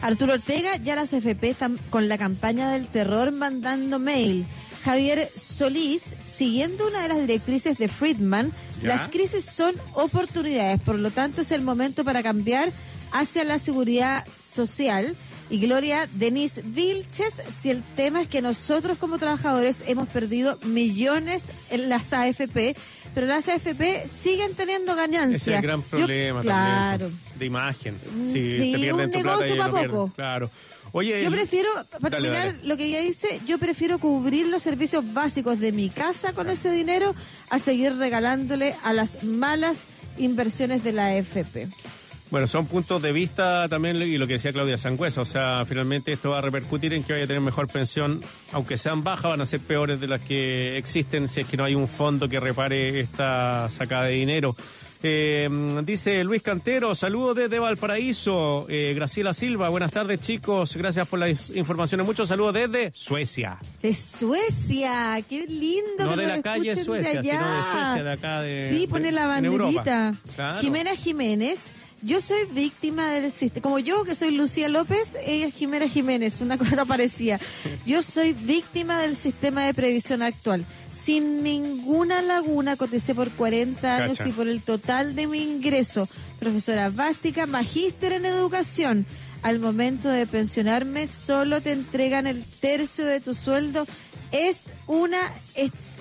[SPEAKER 4] Arturo Ortega, ya las FP están con la campaña del terror mandando mail. Javier Solís, siguiendo una de las directrices de Friedman,
[SPEAKER 14] Ya.
[SPEAKER 4] las crisis son oportunidades, por lo tanto es el momento para cambiar hacia la seguridad social. Y Gloria Denise Vilches, si el tema es que nosotros como trabajadores hemos perdido millones en las AFP, pero las AFP siguen teniendo ganancias.
[SPEAKER 3] Ese es el gran
[SPEAKER 4] Yo-
[SPEAKER 3] problema
[SPEAKER 4] claro.
[SPEAKER 3] también. De imagen.
[SPEAKER 4] Mm,
[SPEAKER 3] Si
[SPEAKER 4] sí,
[SPEAKER 3] te pierden
[SPEAKER 4] un
[SPEAKER 3] tu plata
[SPEAKER 4] negocio
[SPEAKER 3] y
[SPEAKER 4] pa'
[SPEAKER 3] lo pierden.
[SPEAKER 4] poco.
[SPEAKER 3] Claro. Oye,
[SPEAKER 4] Yo prefiero, para
[SPEAKER 3] Dale,
[SPEAKER 4] terminar
[SPEAKER 3] dale.
[SPEAKER 4] lo que ella dice, yo prefiero cubrir los servicios básicos de mi casa con ese dinero a seguir regalándole a las malas inversiones de la AFP.
[SPEAKER 3] Bueno, son puntos de vista también y lo que decía Claudia Sangüesa. O sea, finalmente esto va a repercutir en que vaya a tener mejor pensión. Aunque sean bajas, van a ser peores de las que existen si es que no hay un fondo que repare esta sacada de dinero. Eh, dice Luis Cantero, saludos desde Valparaíso. Eh, Graciela Silva, buenas tardes chicos, gracias por las informaciones. Muchos saludos desde Suecia.
[SPEAKER 4] De Suecia, qué lindo
[SPEAKER 3] No
[SPEAKER 4] que
[SPEAKER 3] de
[SPEAKER 4] nos
[SPEAKER 3] la calle Suecia,
[SPEAKER 4] de
[SPEAKER 3] sino de. Suecia, de acá de-
[SPEAKER 4] Sí, pone
[SPEAKER 3] de-
[SPEAKER 4] la banderita.
[SPEAKER 3] Claro.
[SPEAKER 4] Jimena Jiménez. Yo soy víctima del sistema, como yo que soy Lucía López, ella es Jimena Jiménez, una cosa parecía. Yo soy víctima del sistema de previsión actual. Sin ninguna laguna, coticé por 40 años
[SPEAKER 14] Cacha.
[SPEAKER 4] y por el total de mi ingreso. Profesora básica, magíster en educación. Al momento de pensionarme, solo te entregan el tercio de tu sueldo. Es una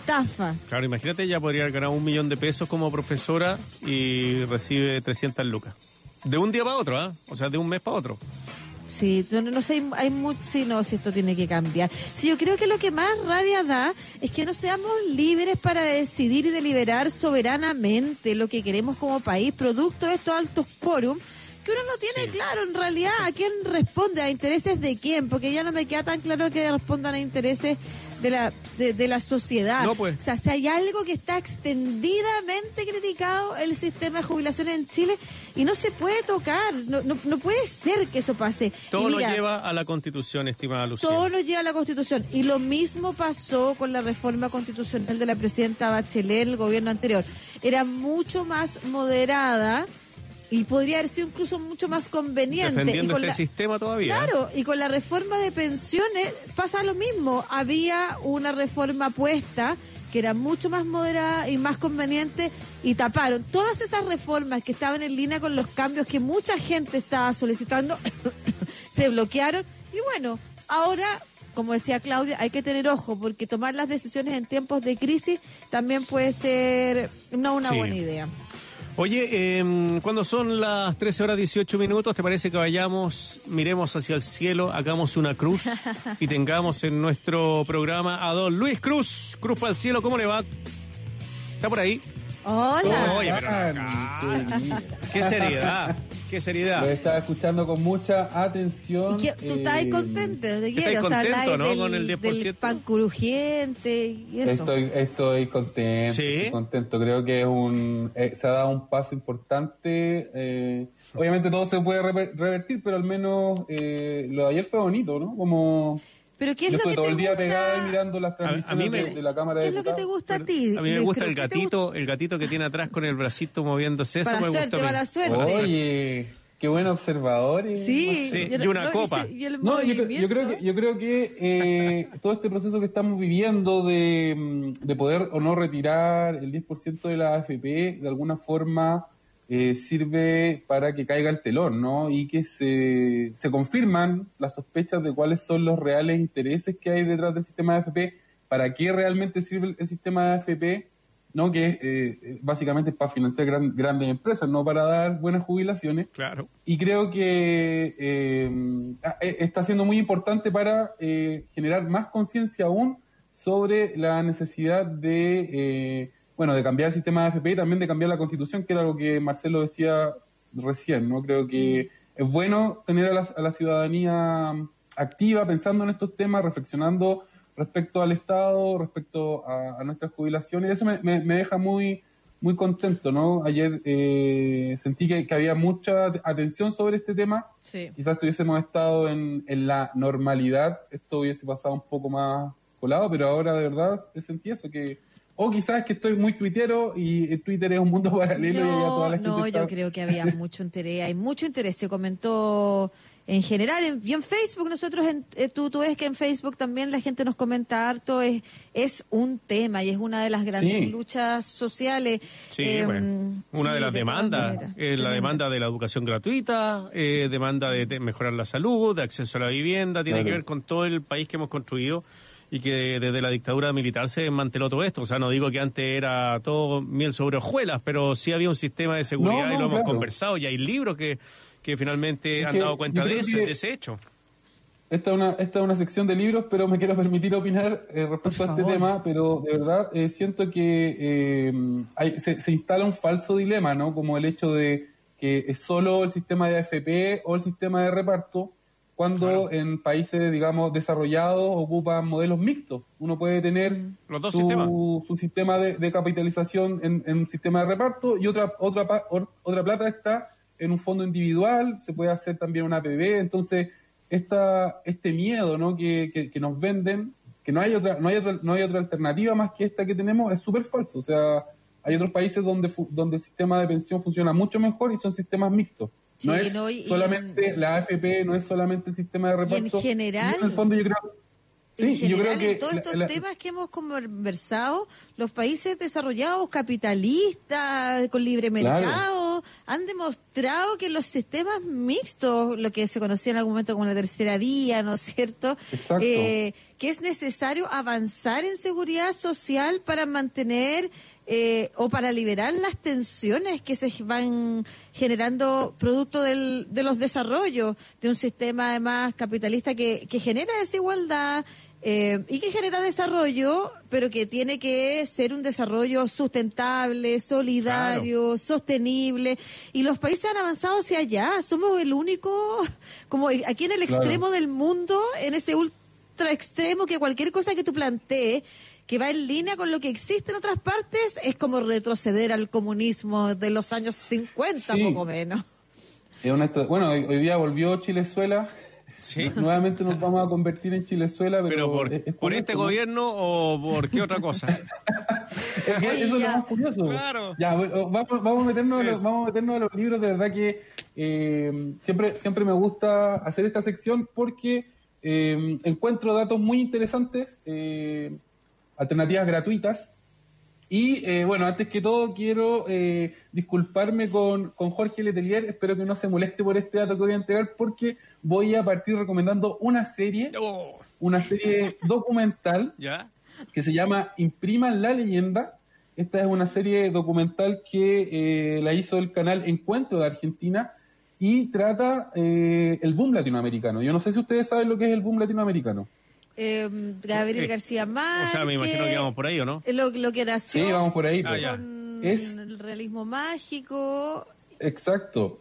[SPEAKER 4] estafa.
[SPEAKER 3] Claro, imagínate, ella podría ganar un millón de pesos como profesora y recibe 300 lucas. De un día para otro, ¿ah? O sea, de un mes para otro.
[SPEAKER 4] Sí, yo no, no sé, hay, hay mucho, sí, no, si esto tiene que cambiar. Sí, yo creo que lo que más rabia da es que no seamos libres para decidir y deliberar soberanamente lo que queremos como país, producto de estos altos quórum, que uno no tiene claro en realidad a quién responde, a intereses de quién, porque ya no me queda tan claro que respondan a intereses de la, de, de la sociedad.
[SPEAKER 3] No, pues.
[SPEAKER 4] O sea, si hay algo que está extendidamente criticado el sistema de jubilación en Chile y no se puede tocar, no, no, no puede ser que eso pase.
[SPEAKER 3] Todo
[SPEAKER 4] mira,
[SPEAKER 3] lleva a la constitución, estimada Lucía.
[SPEAKER 4] todo nos lleva a la Constitución. Y lo mismo pasó con la reforma constitucional de la presidenta Bachelet, el gobierno anterior. Era mucho más moderada y podría haber sido incluso mucho más conveniente. y con
[SPEAKER 3] este
[SPEAKER 4] la-
[SPEAKER 3] sistema todavía.
[SPEAKER 4] Claro, y con la reforma de pensiones pasa lo mismo. Había una reforma puesta que era mucho más moderada y más conveniente y taparon todas esas reformas que estaban en línea con los cambios que mucha gente estaba solicitando, se bloquearon y bueno, ahora, como decía Claudia, hay que tener ojo porque tomar las decisiones en tiempos de crisis también puede ser no una
[SPEAKER 3] Sí.
[SPEAKER 4] buena idea.
[SPEAKER 3] Oye, eh, cuando son las 13 horas 18 minutos, ¿te parece que vayamos, miremos hacia el cielo, hagamos una cruz y tengamos en nuestro programa a don Luis Cruz? Cruz para el cielo, ¿cómo le va? ¿Está por ahí?
[SPEAKER 4] Hola.
[SPEAKER 3] Oye, pero acá. Qué seriedad, qué seriedad.
[SPEAKER 15] Lo estaba escuchando con mucha atención.
[SPEAKER 4] ¿Y qué- ¿Tú estás ahí
[SPEAKER 15] eh,
[SPEAKER 4] contento? ¿De qué?
[SPEAKER 3] Estáis
[SPEAKER 4] O sea,
[SPEAKER 3] contento, ¿no?
[SPEAKER 4] del,
[SPEAKER 3] Con el 10%.
[SPEAKER 4] del pan crujiente y eso.
[SPEAKER 15] Estoy, estoy contento,
[SPEAKER 3] ¿Sí?
[SPEAKER 15] estoy contento. Creo que es un, eh, se ha dado un paso importante. eh, obviamente todo se puede rever- revertir, pero al menos eh, lo de ayer fue bonito, ¿no? Como
[SPEAKER 4] Pero ¿qué es
[SPEAKER 15] yo
[SPEAKER 4] lo que
[SPEAKER 15] todo
[SPEAKER 4] te
[SPEAKER 15] el día
[SPEAKER 4] gusta?
[SPEAKER 15] pegada ahí mirando las transmisiones
[SPEAKER 3] me-
[SPEAKER 15] de, de la Cámara
[SPEAKER 4] ¿Qué
[SPEAKER 15] de
[SPEAKER 4] es lo que te gusta a ti?
[SPEAKER 3] A mí me gusta el
[SPEAKER 4] ¿Qué
[SPEAKER 3] gatito, el gatito que tiene atrás con el bracito moviéndose. Eso
[SPEAKER 4] Para
[SPEAKER 3] me
[SPEAKER 4] suerte,
[SPEAKER 3] a mí.
[SPEAKER 4] para la suerte.
[SPEAKER 15] Oye, qué buen observador. eh.
[SPEAKER 4] Sí,
[SPEAKER 3] Sí, y una
[SPEAKER 4] no,
[SPEAKER 3] copa.
[SPEAKER 4] y el
[SPEAKER 15] No, yo, creo- yo creo que, yo creo que eh, todo este proceso que estamos viviendo de, mm, de poder o no retirar el 10% de la AFP, de alguna forma eh, sirve para que caiga el telón, ¿no? Y que se, se confirman las sospechas de cuáles son los reales intereses que hay detrás del sistema de AFP, para qué realmente sirve el, sistema de AFP, ¿no? Que eh, eh, básicamente es para financiar gran- grandes empresas, no para dar buenas jubilaciones.
[SPEAKER 3] Claro.
[SPEAKER 15] Y creo que eh, ah, eh, está siendo muy importante para eh, generar más conciencia aún sobre la necesidad de, bueno, de cambiar el sistema de AFP y también de cambiar la constitución, que era lo que Marcelo decía recién, ¿no? Creo que es bueno tener a la, a la ciudadanía activa, pensando en estos temas, reflexionando respecto al Estado, respecto a, a nuestras jubilaciones. Eso me, me- me deja muy muy contento, ¿no? Ayer eh, sentí que, que había mucha atención sobre este tema.
[SPEAKER 4] Sí.
[SPEAKER 15] Quizás si hubiésemos estado en, en la normalidad, esto hubiese pasado un poco más colado, pero ahora de verdad sentí eso, que o quizás es que estoy muy tuitero y el Twitter es un mundo paralelo y ya toda
[SPEAKER 4] No,
[SPEAKER 15] la gente
[SPEAKER 4] no,
[SPEAKER 15] está-
[SPEAKER 4] yo creo que había mucho interés, hay mucho interés. Se comentó en general. En, y en Facebook, nosotros, en, eh, tú, tú ves que en Facebook también la gente nos comenta harto, es, es un tema y es una de las grandes
[SPEAKER 3] Sí.
[SPEAKER 4] luchas sociales.
[SPEAKER 3] Sí,
[SPEAKER 4] Eh,
[SPEAKER 3] bueno. Una
[SPEAKER 4] sí,
[SPEAKER 3] de las demandas, eh, la demanda de la educación gratuita, eh, demanda de, de mejorar la salud, de acceso a la vivienda, tiene
[SPEAKER 15] Claro.
[SPEAKER 3] que ver con todo el país que hemos construido y que desde la dictadura militar se manteló todo esto. O sea, no digo que antes era todo miel sobre hojuelas, pero sí había un sistema de seguridad
[SPEAKER 15] No,
[SPEAKER 3] y lo hemos
[SPEAKER 15] claro.
[SPEAKER 3] conversado y hay libros que, que finalmente
[SPEAKER 15] Es
[SPEAKER 3] han
[SPEAKER 15] que
[SPEAKER 3] dado cuenta de ese,
[SPEAKER 15] que-
[SPEAKER 3] de ese hecho.
[SPEAKER 15] Esta es, una, esta es una sección de libros, pero me quiero permitir opinar eh, respecto a este tema, pero de verdad eh, siento que eh, hay- se, se instala un falso dilema, ¿no? Como el hecho de que es solo el sistema de AFP o el sistema de reparto, cuando en países, digamos, desarrollados ocupan modelos mixtos. Uno puede tener
[SPEAKER 3] Los dos
[SPEAKER 15] su,
[SPEAKER 3] sistemas.
[SPEAKER 15] su sistema de, de capitalización en, en un sistema de reparto y otra, otra, otra plata está en un fondo individual, se puede hacer también una PB, entonces esta, este miedo ¿no? que, que, que nos venden, que no hay otra, no hay otra, no hay otra alternativa más que esta que tenemos, es súper falso. O sea, hay otros países donde, donde el sistema de pensión funciona mucho mejor y son sistemas mixtos. No es
[SPEAKER 4] no, y- y
[SPEAKER 15] solamente la AFP, no es solamente el sistema de reparto.
[SPEAKER 4] general-
[SPEAKER 15] en el fondo yo creo, sí,
[SPEAKER 4] en
[SPEAKER 15] y yo creo
[SPEAKER 4] general,
[SPEAKER 15] que
[SPEAKER 4] en todos estos
[SPEAKER 15] la-
[SPEAKER 4] temas que hemos conversado, los países desarrollados, capitalistas, con libre mercado, han demostrado que los sistemas mixtos, lo que se conocía en algún momento como la tercera vía, ¿no es cierto?
[SPEAKER 15] Exacto.
[SPEAKER 4] Eh, que es necesario avanzar en seguridad social para mantener eh, o para liberar las tensiones que se van generando producto del, de los desarrollos de un sistema además capitalista que, que genera desigualdad eh, y que genera desarrollo, pero que tiene que ser un desarrollo sustentable, solidario, sostenible. Y los países han avanzado hacia allá. Somos el único, como aquí en el
[SPEAKER 15] Claro.
[SPEAKER 4] extremo del mundo, en ese ultra extremo, que cualquier cosa que tú plantees que va en línea con lo que existe en otras partes, es como retroceder al comunismo de los años 50,
[SPEAKER 15] Sí.
[SPEAKER 4] poco menos.
[SPEAKER 15] Bueno, hoy, hoy día volvió Chilezuela.
[SPEAKER 3] Sí.
[SPEAKER 15] Nuevamente nos vamos a convertir en Chilezuela, pero,
[SPEAKER 3] Pero por,
[SPEAKER 15] es- es
[SPEAKER 3] por
[SPEAKER 15] curioso,
[SPEAKER 3] este
[SPEAKER 15] ¿no?
[SPEAKER 3] gobierno o por qué otra cosa.
[SPEAKER 15] Es eso es lo más curioso.
[SPEAKER 3] Claro.
[SPEAKER 15] Ya, bueno, vamos, vamos a meternos a los, vamos a meternos a los libros. De verdad que eh, siempre, siempre me gusta hacer esta sección porque eh, encuentro datos muy interesantes, eh, alternativas gratuitas. Y bueno, antes que todo quiero disculparme con, con Jorge Letelier. Espero que no se moleste por este dato que voy a entregar porque voy a partir recomendando una serie,
[SPEAKER 3] Oh,
[SPEAKER 15] una serie documental
[SPEAKER 3] ¿Ya?
[SPEAKER 15] que se llama Impriman la leyenda. Esta es una serie documental que eh, la hizo el canal Encuentro de Argentina y trata eh, el boom latinoamericano. Yo no sé si ustedes saben lo que es el boom latinoamericano.
[SPEAKER 4] Eh, Gabriel
[SPEAKER 3] Eh,
[SPEAKER 4] García Márquez.
[SPEAKER 3] O sea, me imagino que vamos por ahí, ¿o no?
[SPEAKER 4] Lo, lo que nació
[SPEAKER 15] Sí, vamos por ahí.
[SPEAKER 3] Ah,
[SPEAKER 15] pues.
[SPEAKER 3] ya.
[SPEAKER 4] con
[SPEAKER 15] Es-
[SPEAKER 4] el realismo mágico.
[SPEAKER 15] Exacto.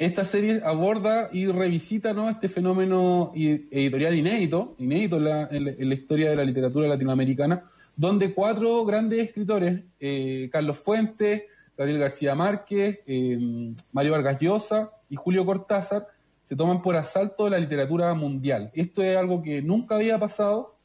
[SPEAKER 15] Esta serie aborda y revisita ¿no? este fenómeno editorial inédito, inédito en la, en la- en la historia de la literatura latinoamericana, donde cuatro grandes escritores, eh, Carlos Fuentes, Gabriel García Márquez, eh, Mario Vargas Llosa y Julio Cortázar, se toman por asalto la literatura mundial. Esto es algo que nunca había pasado.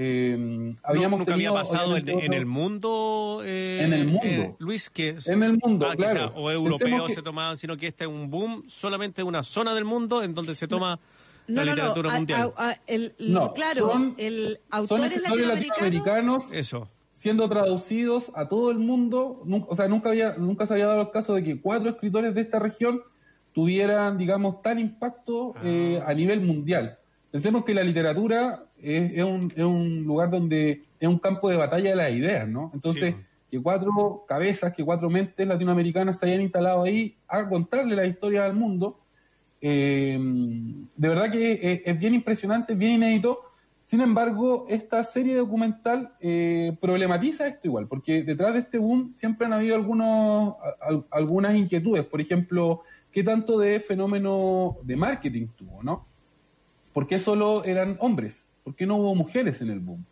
[SPEAKER 15] Eh, habíamos
[SPEAKER 3] nunca había
[SPEAKER 15] tenido,
[SPEAKER 3] pasado en, en el mundo, eh,
[SPEAKER 15] En el mundo.
[SPEAKER 3] eh, Luis, que es-
[SPEAKER 15] En el mundo,
[SPEAKER 3] ah,
[SPEAKER 15] claro.
[SPEAKER 3] o
[SPEAKER 15] Pensemos
[SPEAKER 3] europeos
[SPEAKER 15] que-
[SPEAKER 3] se tomaban, sino que este es un boom solamente de una zona del mundo en donde se toma
[SPEAKER 4] No,
[SPEAKER 3] la
[SPEAKER 4] no, no.
[SPEAKER 3] literatura
[SPEAKER 4] a-
[SPEAKER 3] mundial.
[SPEAKER 4] a- a- el-
[SPEAKER 15] No,
[SPEAKER 4] claro,
[SPEAKER 15] son-
[SPEAKER 4] el
[SPEAKER 15] son
[SPEAKER 4] autor es
[SPEAKER 15] escritores
[SPEAKER 4] latinoamericano.
[SPEAKER 15] latinoamericanos
[SPEAKER 3] Eso.
[SPEAKER 15] siendo traducidos a todo el mundo. Nun- o sea, nunca, había, nunca se había dado el caso de que cuatro escritores de esta región tuvieran, digamos, tal impacto eh, a nivel mundial. Pensemos que la literatura es, es un, es un lugar donde es un campo de batalla de las ideas, ¿no? Entonces,
[SPEAKER 3] Sí.
[SPEAKER 15] que cuatro cabezas, que cuatro mentes latinoamericanas se hayan instalado ahí a contarle la historia al mundo, eh, de verdad que es, es bien impresionante, es bien inédito. Sin embargo, esta serie documental eh, problematiza esto igual, porque detrás de este boom siempre han habido algunos, al- algunas inquietudes. Por ejemplo, ¿qué tanto de fenómeno de marketing tuvo, no? ¿Por qué solo eran hombres? ¿Por qué no hubo mujeres en el boom?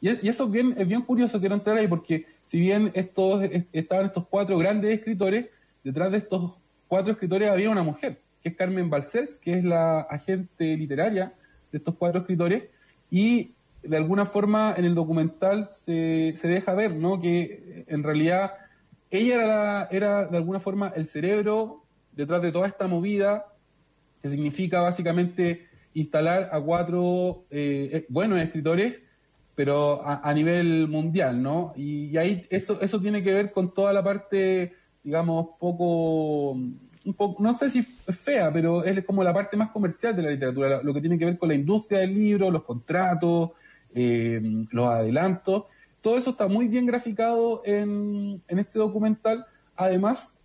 [SPEAKER 15] Y, es- y eso es bien, curioso, quiero entrar ahí, porque si bien estos, es- estaban estos cuatro grandes escritores, detrás de estos cuatro escritores había una mujer, que es Carmen Balcells, que es la agente literaria de estos cuatro escritores, y de alguna forma en el documental se, deja ver, ¿no? Que eh, en realidad ella era, la- era de alguna forma el cerebro detrás de toda esta movida que significa básicamente instalar a cuatro eh, eh, buenos escritores, pero a, nivel mundial, ¿no? Y, ahí eso, eso tiene que ver con toda la parte, digamos, poco, un poco, no sé si fea, pero es como la parte más comercial de la literatura, lo que tiene que ver con la industria del libro, los contratos, eh, los adelantos. Todo eso está muy bien graficado en, en este documental. Además,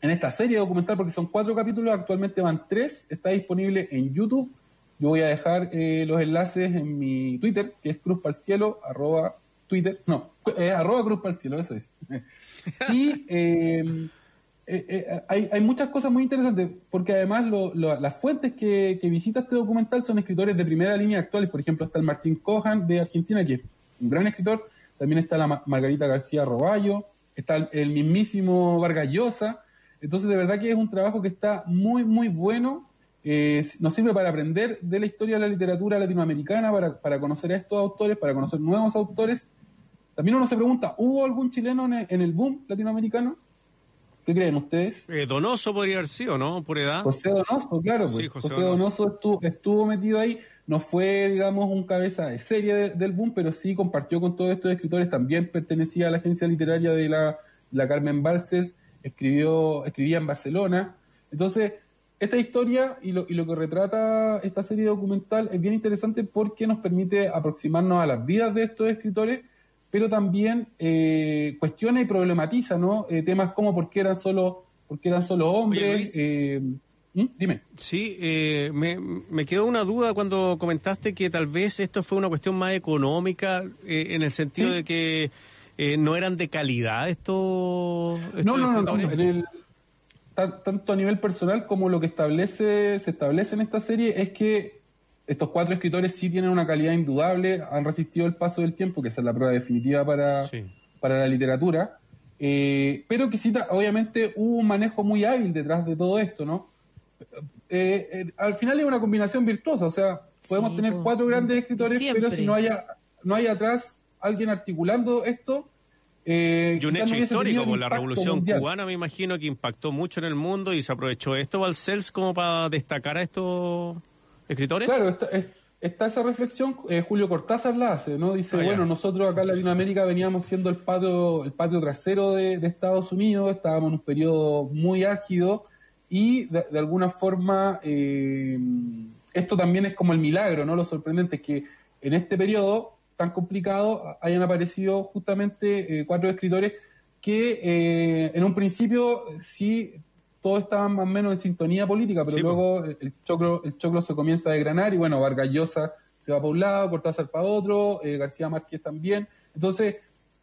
[SPEAKER 15] en esta serie documental, porque son cuatro capítulos, actualmente van tres, está disponible en YouTube. Yo voy a dejar eh, los enlaces en mi Twitter, que es Cruz arroba Twitter, no, eh, arroba Cruz eso es. y eh, eh, eh, hay, hay muchas cosas muy interesantes, porque además lo- lo- las fuentes que, que visita este documental son escritores de primera línea actuales. Por ejemplo, está el Martín Cohan de Argentina, que es un gran escritor. También está la Ma- Margarita García Roballo, está el, el mismísimo Vargas Llosa. Entonces, de verdad que es un trabajo que está muy, muy bueno. Eh, nos sirve para aprender de la historia de la literatura latinoamericana, para, para conocer a estos autores, para conocer nuevos autores. También uno se pregunta, ¿hubo algún chileno en el, en el boom latinoamericano? ¿Qué creen ustedes?
[SPEAKER 3] Eh, Donoso podría haber sido, ¿no? Por edad.
[SPEAKER 15] José Donoso, claro.
[SPEAKER 3] Sí,
[SPEAKER 15] pues.
[SPEAKER 3] José
[SPEAKER 15] José,
[SPEAKER 3] Donoso.
[SPEAKER 15] Donoso, estuvo, estuvo metido ahí. No fue, digamos, un cabeza de serie de- del boom, pero sí compartió con todos estos escritores. También pertenecía a la agencia literaria de la, la Carmen Balces. Escribió, escribía en Barcelona. Entonces, esta historia y lo, y lo que retrata esta serie documental es bien interesante porque nos permite aproximarnos a las vidas de estos escritores, pero también eh, cuestiona y problematiza ¿no? Eh, temas como por qué eran solo, por qué eran solo hombres.
[SPEAKER 3] Luis.
[SPEAKER 15] eh, ¿Mm? Dime.
[SPEAKER 3] Sí, eh, me, me quedó una duda cuando comentaste que tal vez esto fue una cuestión más económica, eh, en el sentido
[SPEAKER 15] Sí.
[SPEAKER 3] de que eh, no eran de calidad estos. estos
[SPEAKER 15] No, no, no, no. En el- tanto a nivel personal como lo que establece se establece en esta serie es que estos cuatro escritores sí tienen una calidad indudable, han resistido el paso del tiempo, que esa es la prueba definitiva para, para la literatura, eh, pero que sí, obviamente hubo un manejo muy hábil detrás de todo esto, ¿no? Eh, eh, al final es una combinación virtuosa, o sea, podemos
[SPEAKER 4] Sí,
[SPEAKER 15] tener cuatro grandes escritores,
[SPEAKER 4] Siempre.
[SPEAKER 15] pero si no haya no hay atrás alguien articulando esto, eh,
[SPEAKER 3] Y un hecho histórico, por la revolución
[SPEAKER 15] mundial.
[SPEAKER 3] cubana, me imagino que impactó mucho en el mundo y se aprovechó esto, Balcells, como para destacar a estos escritores.
[SPEAKER 15] Claro, está, es- está esa reflexión, eh, Julio Cortázar la hace, ¿no? Dice,
[SPEAKER 3] Ah,
[SPEAKER 15] bueno, nosotros acá en Latinoamérica veníamos siendo el patio, el patio trasero de, de Estados Unidos, estábamos en un periodo muy álgido y de, de alguna forma eh, esto también es como el milagro, ¿no? Lo sorprendente es que en este periodo tan complicado hayan aparecido justamente eh, cuatro escritores que eh, en un principio sí todos estaban más o menos en sintonía política, pero
[SPEAKER 3] Sí,
[SPEAKER 15] luego el choclo, el choclo se comienza a desgranar y bueno, Vargas Llosa se va para un lado, Cortázar para otro, eh, García Márquez también. Entonces,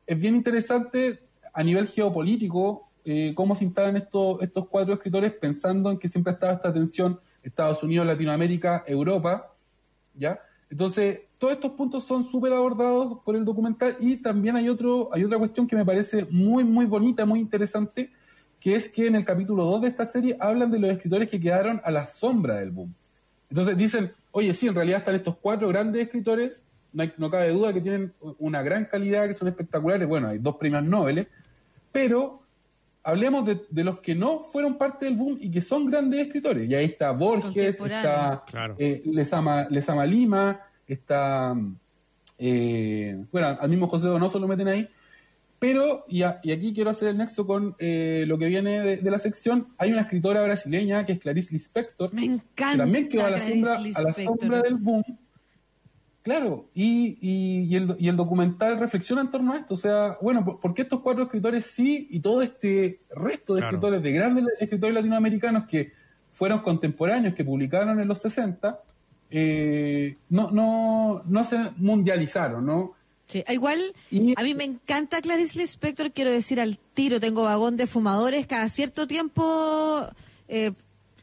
[SPEAKER 15] es bien interesante a nivel geopolítico eh, cómo se instalan estos, estos cuatro escritores pensando en que siempre estaba esta tensión Estados Unidos, Latinoamérica, Europa, ¿ya? Entonces, todos estos puntos son súper abordados por el documental y también hay otro hay otra cuestión que me parece muy, muy bonita, muy interesante, que es que en el capítulo 2 de esta serie hablan de los escritores que quedaron a la sombra del boom. Entonces dicen, oye, sí, en realidad están estos cuatro grandes escritores, no, no cabe duda que tienen una gran calidad, que son espectaculares, bueno, hay dos premios Nobel, pero hablemos de, de los que no fueron parte del boom y que son grandes escritores. Y ahí está Borges, está
[SPEAKER 3] Claro.
[SPEAKER 15] eh, Lezama, Lezama Lima, está, eh, bueno, al mismo José Donoso lo meten ahí. Pero, y, a- y aquí quiero hacer el nexo con eh, lo que viene de, de la sección, hay una escritora brasileña que es Clarice Lispector,
[SPEAKER 4] Me encanta.
[SPEAKER 15] que también quedó a la,
[SPEAKER 4] Clarice
[SPEAKER 15] sombra, a la
[SPEAKER 4] Lispector.
[SPEAKER 15] sombra del boom. Claro, y, y, y el, y el documental reflexiona en torno a esto. O sea, bueno, ¿por, por qué estos cuatro escritores sí y todo este resto de
[SPEAKER 3] Claro.
[SPEAKER 15] escritores, de grandes escritores latinoamericanos que fueron contemporáneos, que publicaron en los 60, eh, no, no, no se mundializaron, ¿no?
[SPEAKER 4] Sí, ah, igual a mí me encanta Clarice Lispector, quiero decir al tiro, tengo vagón de fumadores, cada cierto tiempo eh,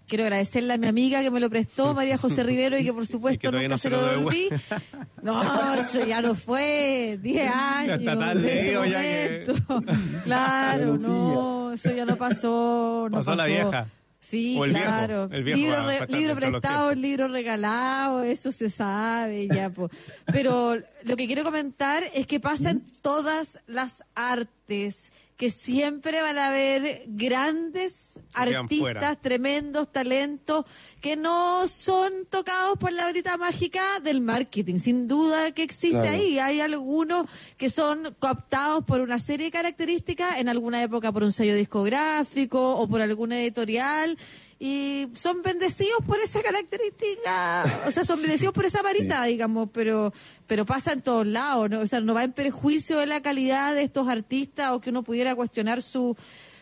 [SPEAKER 4] quiero agradecerle a mi amiga que me lo prestó, María José Rivero, y que por supuesto nunca
[SPEAKER 3] no
[SPEAKER 4] se lo devolví. No, eso ya no fue, 10 años.
[SPEAKER 3] está tan ya que-
[SPEAKER 4] momento. Claro, no, eso ya no pasó. No
[SPEAKER 3] Pasó la vieja.
[SPEAKER 4] Sí,
[SPEAKER 3] O el viejo,
[SPEAKER 4] claro.
[SPEAKER 3] el viejo
[SPEAKER 4] libro, re- prestado, libro regalado, eso se sabe ya. po. Pero lo que quiero comentar es que pasa en todas las artes que siempre van a haber grandes artistas,
[SPEAKER 3] fuera.
[SPEAKER 4] tremendos talentos que no son tocados por la varita mágica del marketing. Sin duda que existe
[SPEAKER 14] Claro.
[SPEAKER 4] ahí. Hay algunos que son cooptados por una serie de características, en alguna época por un sello discográfico o por alguna editorial. Y son bendecidos por esa característica, o sea, son bendecidos por esa varita, digamos, pero pero pasa en todos lados, ¿no? O sea, no va en perjuicio de la calidad de estos artistas o que uno pudiera cuestionar su,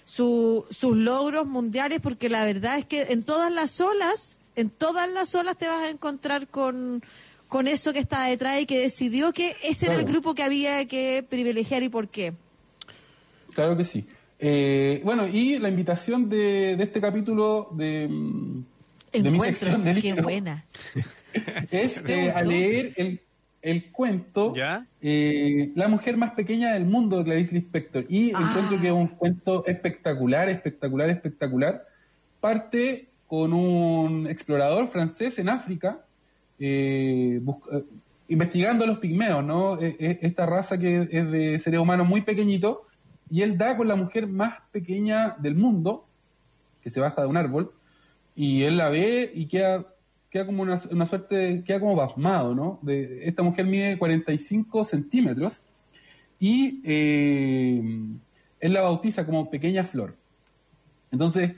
[SPEAKER 4] su, sus logros mundiales, porque la verdad es que en todas las olas, en todas las olas te vas a encontrar con, con eso que está detrás y que decidió que ese era el grupo que había que privilegiar y por qué.
[SPEAKER 15] Claro que sí. Eh, bueno, y la invitación de, de este capítulo de, mm, de mi
[SPEAKER 4] Encuentros,
[SPEAKER 15] sección de
[SPEAKER 4] qué buena.
[SPEAKER 15] es eh, a leer el, el cuento eh, La mujer más pequeña del mundo de Clarice Lispector. Y
[SPEAKER 4] Ah.
[SPEAKER 15] encuentro que es un cuento espectacular, espectacular, espectacular. Parte con un explorador francés en África, eh, bus- eh, investigando a los pigmeos, ¿no? Eh, eh, esta raza que es de seres humanos muy pequeñitos, y él da con la mujer más pequeña del mundo, que se baja de un árbol, y él la ve y queda, como una, una suerte, queda como pasmado, ¿no? De, esta mujer mide 45 centímetros, y eh, él la bautiza como pequeña flor. Entonces,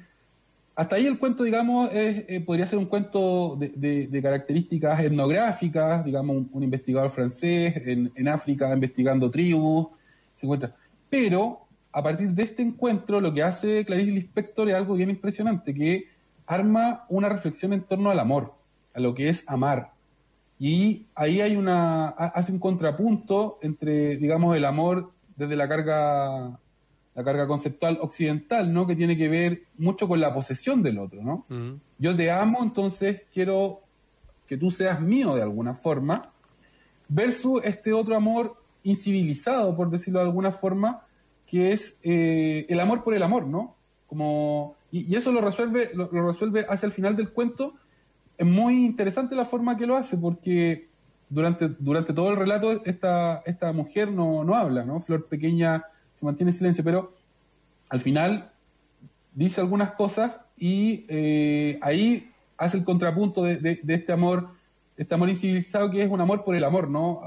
[SPEAKER 15] hasta ahí el cuento, digamos, eh, podría ser un cuento de, características etnográficas, digamos, un, un investigador francés en, en África investigando tribus, se encuentra. Pero a partir de este encuentro, lo que hace Clarice Lispector es algo bien impresionante, que arma una reflexión en torno al amor, a lo que es amar. Y ahí hay una, ha- hace un contrapunto entre, digamos, el amor desde la carga la carga conceptual occidental, ¿no? Que tiene que ver mucho con la posesión del otro, ¿no? Yo te amo, entonces quiero que tú seas mío de alguna forma, versus este otro amor incivilizado, por decirlo de alguna forma, que es eh, el amor por el amor, ¿no? Como, y, eso lo resuelve, lo, lo resuelve hacia el final del cuento. Es muy interesante la forma que lo hace, porque durante, durante todo el relato esta, esta mujer no, no habla, ¿no? Flor pequeña se mantiene en silencio, pero al final dice algunas cosas y eh, ahí hace el contrapunto de, de- de este amor, este amor incivilizado que es un amor por el amor, ¿no?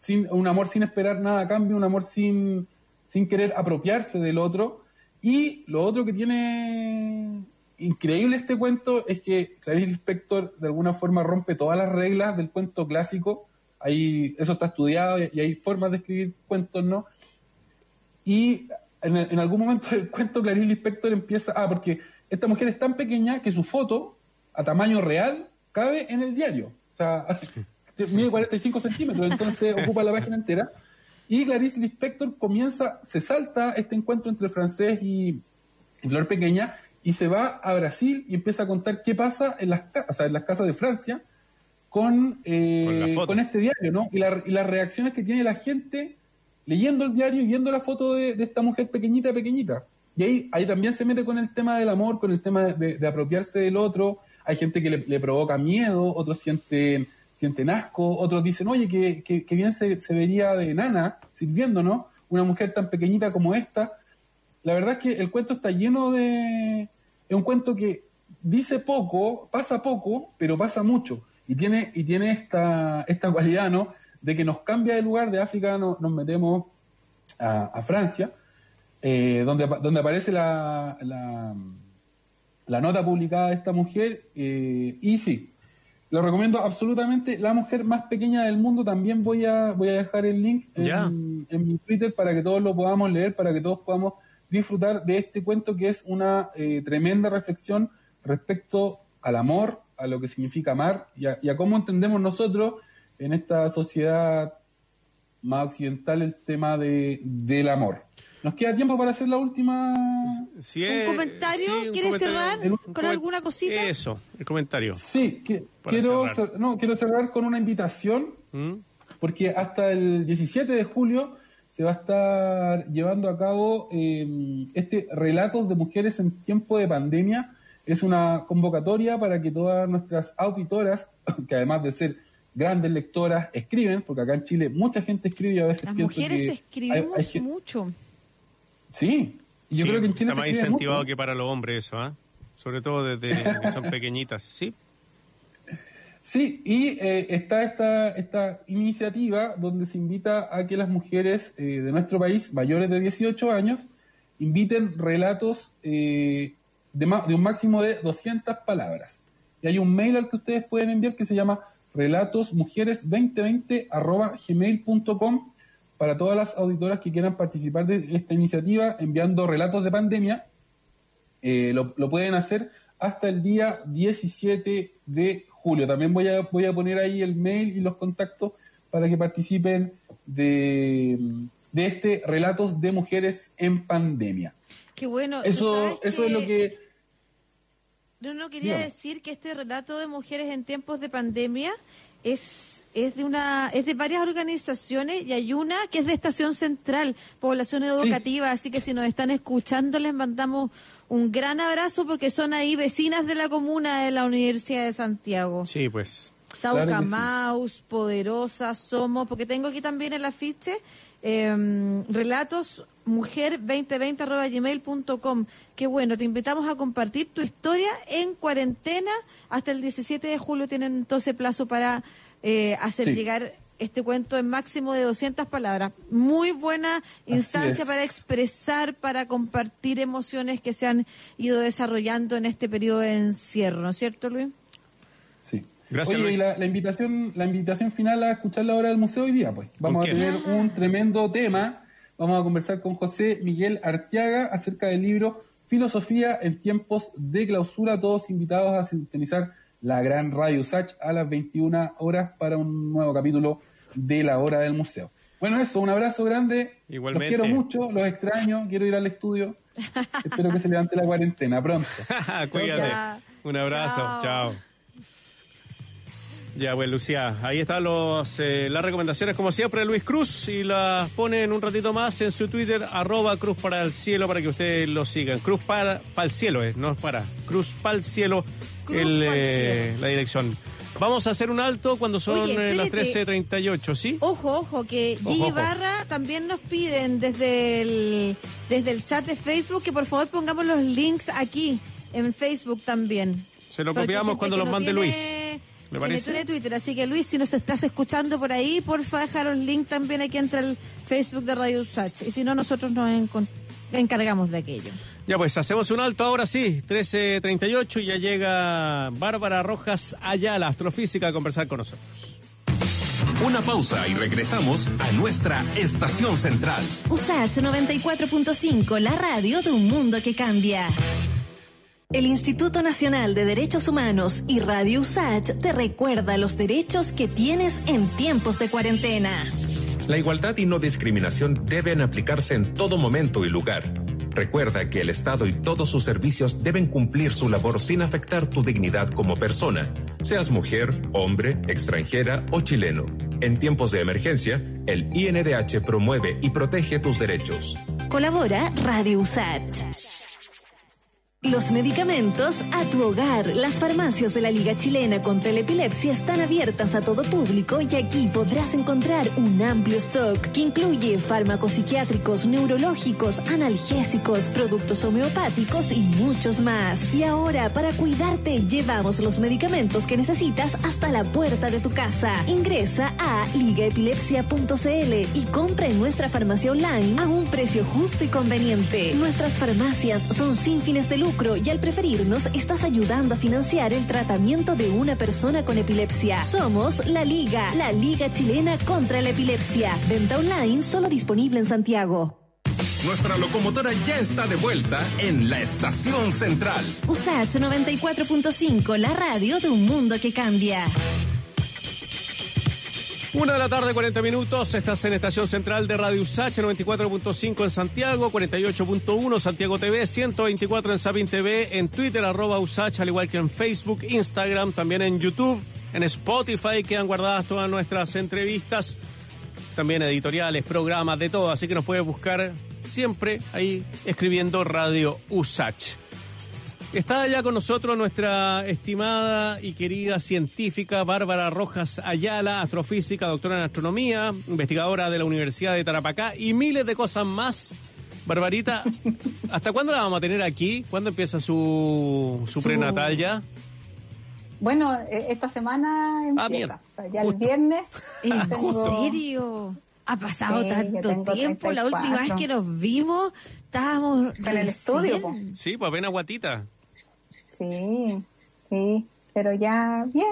[SPEAKER 15] Sin, un amor sin esperar nada a cambio, un amor sin, sin querer apropiarse del otro. Y lo otro que tiene increíble este cuento es que Clarice Lispector de alguna forma rompe todas las reglas del cuento clásico. Ahí, eso está estudiado y, hay formas de escribir cuentos, ¿no? Y en, en algún momento del cuento Clarice Lispector empieza, ah, porque esta mujer es tan pequeña que su foto a tamaño real cabe en el diario. O sea, mide 45 centímetros, entonces ocupa la página entera. Y Clarice Lispector comienza, se salta este encuentro entre francés y, Flor Pequeña y se va a Brasil y empieza a contar qué pasa en las, o sea, en las casas de Francia con, eh,
[SPEAKER 3] Con
[SPEAKER 15] este diario, ¿no? Y, la- y las reacciones que tiene la gente leyendo el diario y viendo la foto de, de esta mujer pequeñita, pequeñita. Y ahí, ahí también se mete con el tema del amor, con el tema de, de apropiarse del otro. Hay gente que le, le provoca miedo, otros sienten, sienten asco, otros dicen, oye, que, que- que bien se, se vería de nana sirviendo, ¿no? Una mujer tan pequeñita como esta. La verdad es que el cuento está lleno de... Es un cuento que dice poco, pasa poco, pero pasa mucho. Y tiene, y tiene esta, esta cualidad, ¿no? De que nos cambia de lugar, de África no- nos metemos a, a Francia, eh, donde, donde aparece la, la, la nota publicada de esta mujer. eh, y sí, lo recomiendo absolutamente. La mujer más pequeña del mundo, también voy a, voy a dejar el link en mi Twitter para que todos lo podamos leer, para que todos podamos disfrutar de este cuento que es una eh, tremenda reflexión respecto al amor, a lo que significa amar y a, y a cómo entendemos nosotros en esta sociedad más occidental el tema de, del amor. ¿Nos queda tiempo para hacer la última?
[SPEAKER 3] Sí,
[SPEAKER 4] ¿Un comentario?
[SPEAKER 3] sí, un
[SPEAKER 4] ¿Quieres
[SPEAKER 3] comentario.
[SPEAKER 4] cerrar
[SPEAKER 3] Un
[SPEAKER 4] con alguna cosita?
[SPEAKER 3] Eso, el comentario.
[SPEAKER 15] Sí, que- quiero,
[SPEAKER 3] cerrar.
[SPEAKER 15] cer- no, quiero cerrar con una invitación,
[SPEAKER 3] ¿Mm?
[SPEAKER 15] porque hasta el 17 de julio se va a estar llevando a cabo eh, este Relatos de Mujeres en Tiempo de Pandemia. Es una convocatoria para que todas nuestras auditoras, que además de ser grandes lectoras, escriben, porque acá en Chile mucha gente escribe y a veces
[SPEAKER 4] Las mujeres
[SPEAKER 15] que
[SPEAKER 4] escribimos
[SPEAKER 15] hay
[SPEAKER 4] mucho.
[SPEAKER 15] Sí, yo
[SPEAKER 3] Sí,
[SPEAKER 15] creo que en Chile
[SPEAKER 3] está más
[SPEAKER 15] se
[SPEAKER 3] incentivado
[SPEAKER 15] mucho.
[SPEAKER 3] que para los hombres eso, ¿ah? Sobre todo desde que son pequeñitas, ¿sí?
[SPEAKER 15] Sí, y eh, está esta, esta iniciativa donde se invita a que las mujeres eh, de nuestro país, mayores de 18 años, inviten relatos eh, de, ma- de un máximo de 200 palabras. Y hay un mail al que ustedes pueden enviar que se llama relatosmujeres2020.gmail.com para todas las auditoras que quieran participar de esta iniciativa enviando relatos de pandemia. Eh, lo, lo pueden hacer hasta el día 17 de julio. También voy a, voy a poner ahí el mail y los contactos para que participen de, de este Relatos de Mujeres en Pandemia.
[SPEAKER 4] Qué bueno. ¿Tú
[SPEAKER 15] Eso, eso es lo que...
[SPEAKER 4] No, no, quería
[SPEAKER 15] Dígame.
[SPEAKER 4] decir que este relato de mujeres en tiempos de pandemia es, es de una es de varias organizaciones y hay una que es de Estación Central, Población Educativa, así que si nos están escuchando les mandamos un gran abrazo porque son ahí vecinas de la comuna de la Universidad de Santiago.
[SPEAKER 3] Sí, pues.
[SPEAKER 4] Tauca
[SPEAKER 3] Claro sí.
[SPEAKER 4] Poderosa, Somos, porque tengo aquí también el afiche, eh, relatos mujer2020.gmail.com. Qué bueno, te invitamos a compartir tu historia en cuarentena. Hasta el 17 de julio tienen entonces plazo para eh, hacer
[SPEAKER 14] Sí.
[SPEAKER 4] llegar este cuento en máximo de 200 palabras. Muy buena instancia para expresar, para compartir emociones que se han ido desarrollando en este periodo de encierro, ¿no es cierto, Luis?
[SPEAKER 15] Sí.
[SPEAKER 3] Gracias,
[SPEAKER 15] Oye,
[SPEAKER 3] Luis.
[SPEAKER 15] y la, la invitación, la invitación final a escuchar la hora del museo hoy día, pues. Vamos a tener un tremendo tema. Vamos a conversar con José Miguel Arteaga acerca del libro Filosofía en tiempos de clausura. Todos invitados a sintonizar la gran Radio Sach a las 21 horas para un nuevo capítulo de la hora del museo. Bueno, eso, un abrazo grande.
[SPEAKER 3] Igualmente.
[SPEAKER 15] Los quiero mucho, los extraño, quiero ir al estudio. Espero que se levante la cuarentena pronto.
[SPEAKER 3] Cuídate. Un abrazo. Chao. Ya, pues Lucía, ahí están los, eh, las recomendaciones como siempre de Luis Cruz y las pone en un ratito más en su Twitter, arroba Cruz para el Cielo, para que ustedes lo sigan. Cruz para, para el cielo, eh, no es para. Cruz para el Cielo,
[SPEAKER 4] Cruz
[SPEAKER 3] el,
[SPEAKER 4] pa'l
[SPEAKER 3] eh, la dirección. Vamos a hacer un alto cuando son
[SPEAKER 4] Oye,
[SPEAKER 3] eh, las
[SPEAKER 4] espérate.
[SPEAKER 3] 13.38, ¿sí?
[SPEAKER 4] Ojo, ojo, que
[SPEAKER 3] Ojo,
[SPEAKER 4] Gigi
[SPEAKER 3] ojo.
[SPEAKER 4] Barra también nos piden desde el, desde el chat de Facebook que por favor pongamos los links aquí en Facebook también.
[SPEAKER 3] Se lo
[SPEAKER 4] Porque
[SPEAKER 3] copiamos cuando los
[SPEAKER 4] no
[SPEAKER 3] mande
[SPEAKER 4] tiene-
[SPEAKER 3] Luis. ¿Le
[SPEAKER 4] que
[SPEAKER 3] parece?
[SPEAKER 4] tiene Twitter, así que Luis, si nos estás escuchando por ahí, porfa, dejar los links también aquí entre el Facebook de Radio Usach. Y si no, nosotros nos encargamos de aquello.
[SPEAKER 3] Ya pues, hacemos un alto ahora sí, 13.38 y ya llega Bárbara Rojas Ayala, astrofísica, a conversar con nosotros.
[SPEAKER 2] Una pausa y regresamos a nuestra estación central.
[SPEAKER 1] USACH 94.5, la radio de un mundo que cambia. El Instituto Nacional de Derechos Humanos y Radio USACH te recuerda los derechos que tienes en tiempos de cuarentena.
[SPEAKER 8] La igualdad y no discriminación deben aplicarse en todo momento y lugar. Recuerda que el Estado y todos sus servicios deben cumplir su labor sin afectar tu dignidad como persona, seas mujer, hombre, extranjera o chileno. En tiempos de emergencia, el INDH promueve y protege tus derechos.
[SPEAKER 1] Colabora Radio USACH. Los medicamentos a tu hogar. Las farmacias de la Liga Chilena contra la Epilepsia están abiertas a todo público y aquí podrás encontrar un amplio stock que incluye fármacos psiquiátricos, neurológicos, analgésicos, productos homeopáticos y muchos más. Y ahora, para cuidarte, llevamos los medicamentos que necesitas hasta la puerta de tu casa. Ingresa a ligaepilepsia.cl y compra en nuestra farmacia online a un precio justo y conveniente. Nuestras farmacias son sin fines de lucro y al preferirnos estás ayudando a financiar el tratamiento de una persona con epilepsia. Somos la Liga, la Liga Chilena contra la Epilepsia. Venta online solo disponible en Santiago.
[SPEAKER 2] Nuestra locomotora ya está de vuelta en la estación central.
[SPEAKER 1] USACH 94.5, la radio de un mundo que cambia.
[SPEAKER 3] Una de la tarde, 40 minutos. Estás en Estación Central de Radio USACH, 94.5 en Santiago, 48.1 Santiago TV, 124 en Sabin TV, en Twitter, arroba USACH, al igual que en Facebook, Instagram, también en YouTube, en Spotify, quedan guardadas todas nuestras entrevistas, también editoriales, programas, de todo. Así que nos puedes buscar siempre ahí escribiendo Radio USACH. Está ya con nosotros nuestra estimada y querida científica Bárbara Rojas Ayala, astrofísica, doctora en astronomía, investigadora de la Universidad de Tarapacá y miles de cosas más. Barbarita, ¿hasta cuándo la vamos a tener aquí? ¿Cuándo empieza su, su
[SPEAKER 14] Su-
[SPEAKER 3] prenatal ya?
[SPEAKER 14] Bueno, eh, esta semana
[SPEAKER 3] Ah,
[SPEAKER 14] empieza. o sea, ya el viernes.
[SPEAKER 4] ¿En
[SPEAKER 14] tengo-
[SPEAKER 4] serio? Ha pasado
[SPEAKER 14] Sí,
[SPEAKER 4] tanto tiempo. La última vez
[SPEAKER 14] 34.
[SPEAKER 4] que nos vimos, estábamos
[SPEAKER 14] En el estudio, po.
[SPEAKER 3] Sí, pues apenas guatita.
[SPEAKER 14] Sí, sí, pero ya bien.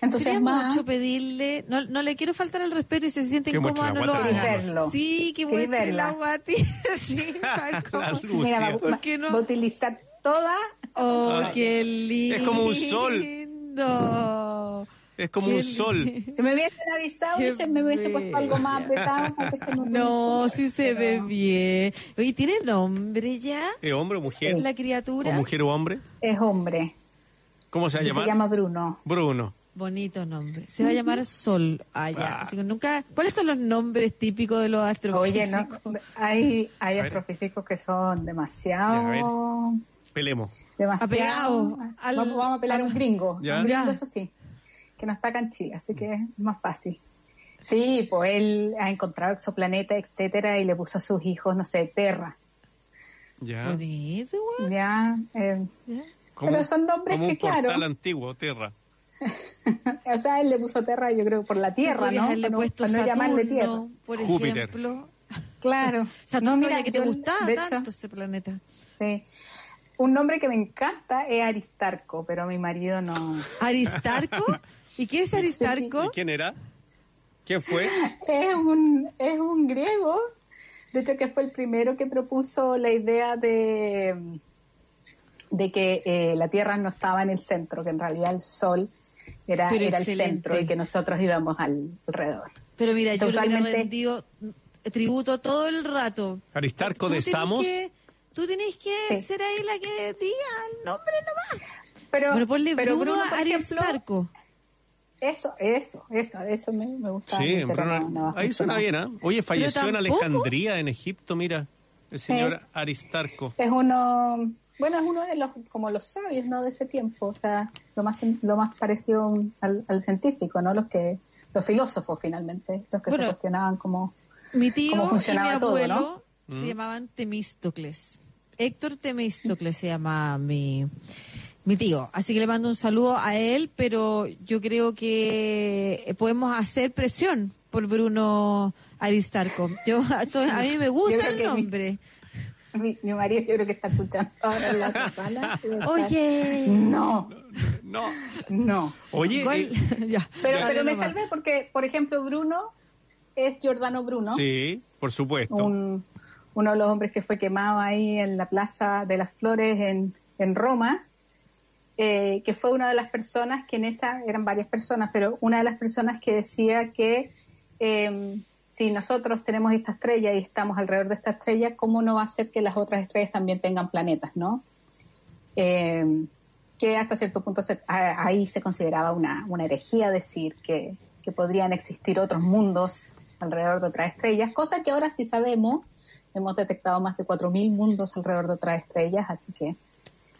[SPEAKER 4] Sería
[SPEAKER 14] Entonces más.
[SPEAKER 4] mucho pedirle, no, no le quiero faltar al respeto y si se siente incómoda no lo haga.
[SPEAKER 14] verlo.
[SPEAKER 4] Sí, que
[SPEAKER 14] Sí,
[SPEAKER 4] muestre
[SPEAKER 14] verla.
[SPEAKER 4] la guati. sí, cómo-
[SPEAKER 3] La
[SPEAKER 14] Mira, va,
[SPEAKER 4] ¿Por qué no?
[SPEAKER 14] va a utilizar toda.
[SPEAKER 4] Oh,
[SPEAKER 3] Ah.
[SPEAKER 4] qué lindo.
[SPEAKER 3] Es como un sol. Es como un sol.
[SPEAKER 14] Si me hubiesen avisado,
[SPEAKER 4] Qué
[SPEAKER 14] hubiese- me hubiese puesto algo más apretado. no-
[SPEAKER 4] sí se ve bien. Oye, ¿tiene nombre ya?
[SPEAKER 3] ¿Es hombre o mujer?
[SPEAKER 4] La
[SPEAKER 3] ¿O
[SPEAKER 4] criatura.
[SPEAKER 3] mujer o hombre?
[SPEAKER 14] Es hombre.
[SPEAKER 3] ¿Cómo se va a
[SPEAKER 14] y
[SPEAKER 3] llamar?
[SPEAKER 14] Se llama Bruno.
[SPEAKER 3] Bruno.
[SPEAKER 4] Bonito nombre. Se va a llamar Sol. Ah, ya. Así que nunca. ¿Cuáles son los nombres típicos de los astrofísicos?
[SPEAKER 14] Oye, no, hay, hay astrofísicos que son demasiado.
[SPEAKER 3] Pelemos.
[SPEAKER 14] demasiado.
[SPEAKER 4] Apegado al-
[SPEAKER 14] vamos, vamos a pelar a un gringo.
[SPEAKER 3] Ya.
[SPEAKER 14] Un gringo, eso sí. Que no está acá en Chile, así que es más fácil. Sí, pues él ha encontrado exoplanetas, etcétera, y le puso a sus hijos, no sé, Terra.
[SPEAKER 3] Ya.
[SPEAKER 4] Bonito, güey.
[SPEAKER 14] Ya, eh,
[SPEAKER 4] Ya.
[SPEAKER 14] Pero son nombres
[SPEAKER 3] como un
[SPEAKER 14] que, claro.
[SPEAKER 3] portal antiguo, Tierra.
[SPEAKER 14] o sea, él le puso Terra, yo creo, por la Tierra, ¿no?
[SPEAKER 4] haberle
[SPEAKER 14] Para no,
[SPEAKER 4] puesto
[SPEAKER 14] para no llamarle Tierra.
[SPEAKER 4] Saturno, por
[SPEAKER 3] Júpiter.
[SPEAKER 4] ejemplo.
[SPEAKER 14] Claro.
[SPEAKER 4] Saturno,
[SPEAKER 14] No, mira,
[SPEAKER 4] que te
[SPEAKER 14] yo,
[SPEAKER 4] gustaba
[SPEAKER 14] hecho,
[SPEAKER 4] tanto ese planeta.
[SPEAKER 14] Sí. Un nombre que me encanta es Aristarco, pero mi marido no.
[SPEAKER 4] ¿Aristarco? ¿Y qué es Aristarco?
[SPEAKER 3] ¿Y quién era? ¿Quién fue?
[SPEAKER 14] Es un, es un griego, de hecho que fue el primero que propuso la idea de, de que eh, la Tierra no estaba en el centro, que en realidad el Sol era, era el centro y que nosotros íbamos al, alrededor.
[SPEAKER 4] Pero mira, yo le hubiera
[SPEAKER 14] Totalmente.
[SPEAKER 4] rendido tributo todo el rato.
[SPEAKER 3] Aristarco de Samos.
[SPEAKER 4] que- tú tenés que
[SPEAKER 14] Sí.
[SPEAKER 4] ser ahí la que diga el nombre nomás.
[SPEAKER 14] Pero,
[SPEAKER 4] Bueno, ponle
[SPEAKER 14] pero
[SPEAKER 4] Bruno,
[SPEAKER 14] por ejemplo,
[SPEAKER 4] Aristarco.
[SPEAKER 14] Eso, eso, eso, eso me, me gusta.
[SPEAKER 3] Sí, Bruno-
[SPEAKER 14] no-
[SPEAKER 3] ahí suena bien, ¿ah? Oye, falleció en. Alejandría, en Egipto, mira. El señor Aristarco.
[SPEAKER 14] Es uno, bueno, es uno de los, como los sabios, ¿no? De ese tiempo, o sea, lo más, lo más parecido al, al científico, ¿no? Los que, los filósofos finalmente, los que
[SPEAKER 4] Bueno,
[SPEAKER 14] se cuestionaban como,
[SPEAKER 4] Mi tío
[SPEAKER 14] cómo
[SPEAKER 4] y mi
[SPEAKER 14] funcionaba todo,
[SPEAKER 4] abuelo
[SPEAKER 14] ¿no?
[SPEAKER 4] se
[SPEAKER 3] Mm.
[SPEAKER 4] llamaban Temístocles. Héctor Temístocles se llama mi, mi tío. Así que le mando un saludo a él, pero yo creo que podemos hacer presión por Bruno Aristarco. Yo, a mí me gusta el nombre.
[SPEAKER 14] mi, mi marido yo creo que está escuchando ahora en la otra sala. y va a estar,
[SPEAKER 4] Oye.
[SPEAKER 14] No,
[SPEAKER 3] No.
[SPEAKER 14] no.
[SPEAKER 3] Oye,
[SPEAKER 4] Gol.
[SPEAKER 3] eh,
[SPEAKER 4] Ya.
[SPEAKER 14] Pero,
[SPEAKER 4] Ya.
[SPEAKER 14] pero me
[SPEAKER 4] nomás.
[SPEAKER 14] salvé porque, por ejemplo, Bruno es Giordano Bruno.
[SPEAKER 3] sí, por supuesto.
[SPEAKER 14] un- uno de los hombres que fue quemado ahí en la Plaza de las Flores en, en Roma, eh, que fue una de las personas que en esa, eran varias personas, pero una de las personas que decía que eh, si nosotros tenemos esta estrella y estamos alrededor de esta estrella, ¿cómo no va a ser que las otras estrellas también tengan planetas, no? Eh, que hasta cierto punto se- a- ahí se consideraba una, una herejía decir que, que podrían existir otros mundos alrededor de otras estrellas, cosa que ahora sí sabemos, hemos detectado más de 4.000 mundos alrededor de otras estrellas, así que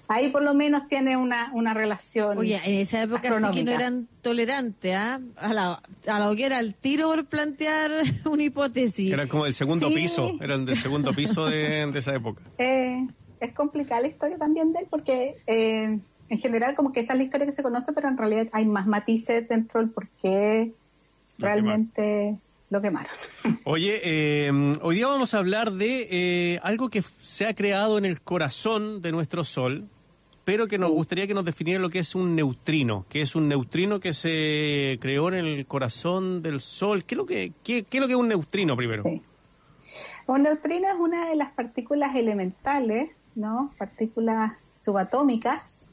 [SPEAKER 14] ahí por lo menos tiene una, una relación.
[SPEAKER 4] Oye, en esa época sí que no eran tolerantes, ¿ah? A la, a la hoguera al tiro por plantear una hipótesis.
[SPEAKER 3] Era como del segundo
[SPEAKER 14] Sí.
[SPEAKER 3] piso, eran del segundo piso de, de esa época.
[SPEAKER 14] Eh, es complicada la historia también de él porque eh, en general como que esa es la historia que se conoce, pero en realidad hay más matices dentro del por qué realmente lo quemaron.
[SPEAKER 3] Oye, eh, hoy día vamos a hablar de eh, algo que se ha creado en el corazón de nuestro Sol, pero que nos gustaría que nos definiera lo que es un neutrino, que es un neutrino que se creó en el corazón del Sol. ¿Qué es lo que, qué, qué es, lo que es un neutrino primero?
[SPEAKER 14] Sí. Un neutrino es una de las partículas elementales, ¿no? Partículas subatómicas.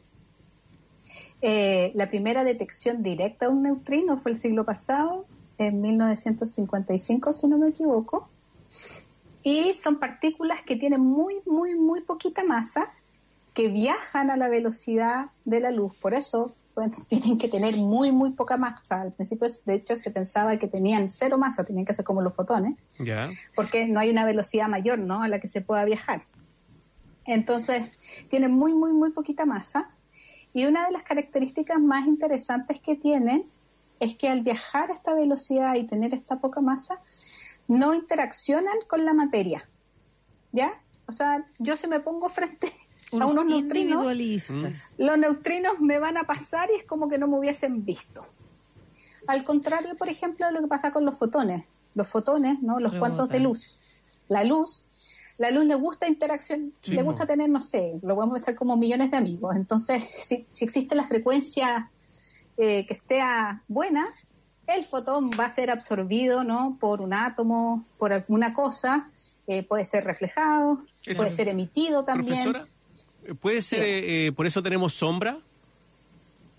[SPEAKER 14] Eh, la primera detección directa de un neutrino fue el siglo pasado, en 1955, si no me equivoco. Y son partículas que tienen muy, muy, muy poquita masa, que viajan a la velocidad de la luz. Por eso bueno, tienen que tener muy, muy poca masa. Al principio, de hecho, se pensaba que tenían cero masa, tenían que ser como los fotones porque no hay una velocidad mayor ¿no? a la que se pueda viajar. Entonces, tienen muy, muy, muy poquita masa. Y una de las características más interesantes que tienen es que al viajar a esta velocidad y tener esta poca masa, no interaccionan con la materia. ¿ya? O sea, yo si me pongo frente a
[SPEAKER 4] Unos
[SPEAKER 14] neutrinos,
[SPEAKER 4] individualistas.
[SPEAKER 14] los neutrinos me van a pasar y es como que no me hubiesen visto. Al contrario, por ejemplo, de lo que pasa con los fotones. Los fotones, ¿no? Los cuantos de luz. La luz, la luz le gusta interacción,
[SPEAKER 4] Sí,
[SPEAKER 14] le gusta tener, no sé, lo podemos pensar como millones de amigos. Entonces, si, si existe la frecuencia eh, que sea buena, el fotón va a ser absorbido, ¿no? Por un átomo, por alguna cosa, eh, puede ser reflejado,
[SPEAKER 3] Eso.
[SPEAKER 14] puede ser emitido también.
[SPEAKER 3] Profesora, ¿puede ser, eh, eh, por eso tenemos sombra?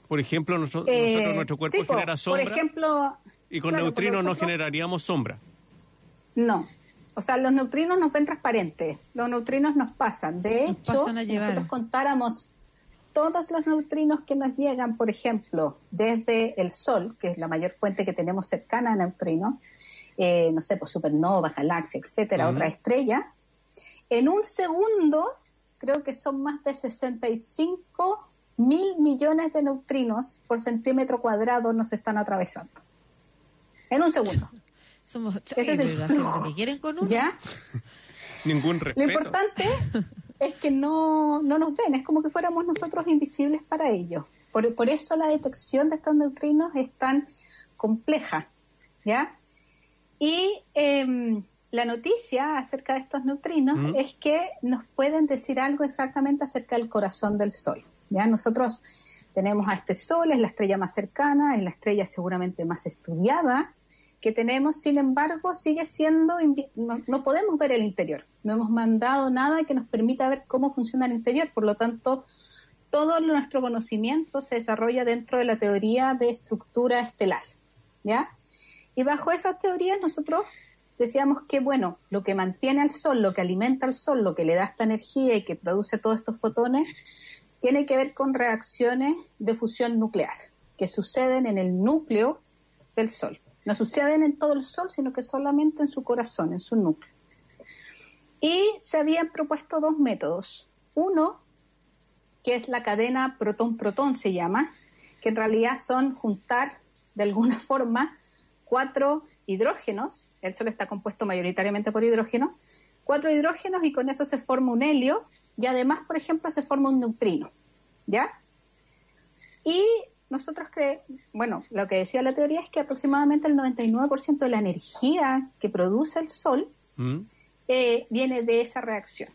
[SPEAKER 3] Por ejemplo,
[SPEAKER 14] Eh,
[SPEAKER 3] nosotros, nuestro cuerpo
[SPEAKER 14] sí,
[SPEAKER 3] genera sombra
[SPEAKER 14] Por ejemplo,
[SPEAKER 3] y con
[SPEAKER 14] claro,
[SPEAKER 3] neutrinos no generaríamos sombra.
[SPEAKER 14] No. O sea, los neutrinos nos ven transparentes. Los neutrinos nos pasan. De hecho,
[SPEAKER 4] pasan
[SPEAKER 14] si nosotros contáramos todos los neutrinos que nos llegan, por ejemplo, desde el Sol, que es la mayor fuente que tenemos cercana a neutrinos, eh, no sé, pues supernovas, galaxias, etcétera, otra estrella, en un segundo, creo que son más de 65 mil millones de neutrinos por centímetro cuadrado nos están atravesando. En un segundo.
[SPEAKER 4] Somos
[SPEAKER 14] Ese es el
[SPEAKER 4] lo
[SPEAKER 14] flujo.
[SPEAKER 4] que quieren con uno.
[SPEAKER 14] ¿Ya?
[SPEAKER 3] Ningún
[SPEAKER 14] Lo
[SPEAKER 3] respeto.
[SPEAKER 14] importante es que no, no nos ven, es como que fuéramos nosotros invisibles para ellos. Por, por eso la detección de estos neutrinos es tan compleja, ¿ya? Y em, la noticia acerca de estos neutrinos
[SPEAKER 16] Mm.
[SPEAKER 14] es que nos pueden decir algo exactamente acerca del corazón del Sol, ¿ya? Nosotros tenemos a este Sol, es la estrella más cercana, es la estrella seguramente más estudiada que tenemos, sin embargo, sigue siendo, no, no podemos ver el interior, no hemos mandado nada que nos permita ver cómo funciona el interior, por lo tanto, todo nuestro conocimiento se desarrolla dentro de la teoría de estructura estelar, ¿ya? Y bajo esas teorías nosotros decíamos que, bueno, lo que mantiene al Sol, lo que alimenta al Sol, lo que le da esta energía y que produce todos estos fotones, tiene que ver con reacciones de fusión nuclear que suceden en el núcleo del Sol. No suceden en todo el Sol, sino que solamente en su corazón, en su núcleo. Y se habían propuesto dos métodos. Uno, que es la cadena protón-protón, se llama, que en realidad son juntar de alguna forma cuatro hidrógenos, el Sol está compuesto mayoritariamente por hidrógeno, cuatro hidrógenos y con eso se forma un helio y además, por ejemplo, se forma un neutrino, ¿ya? Y nosotros creemos, bueno, lo que decía la teoría es que aproximadamente el 99% de la energía que produce el Sol
[SPEAKER 3] ¿Mm?
[SPEAKER 14] eh, viene de esa reacción,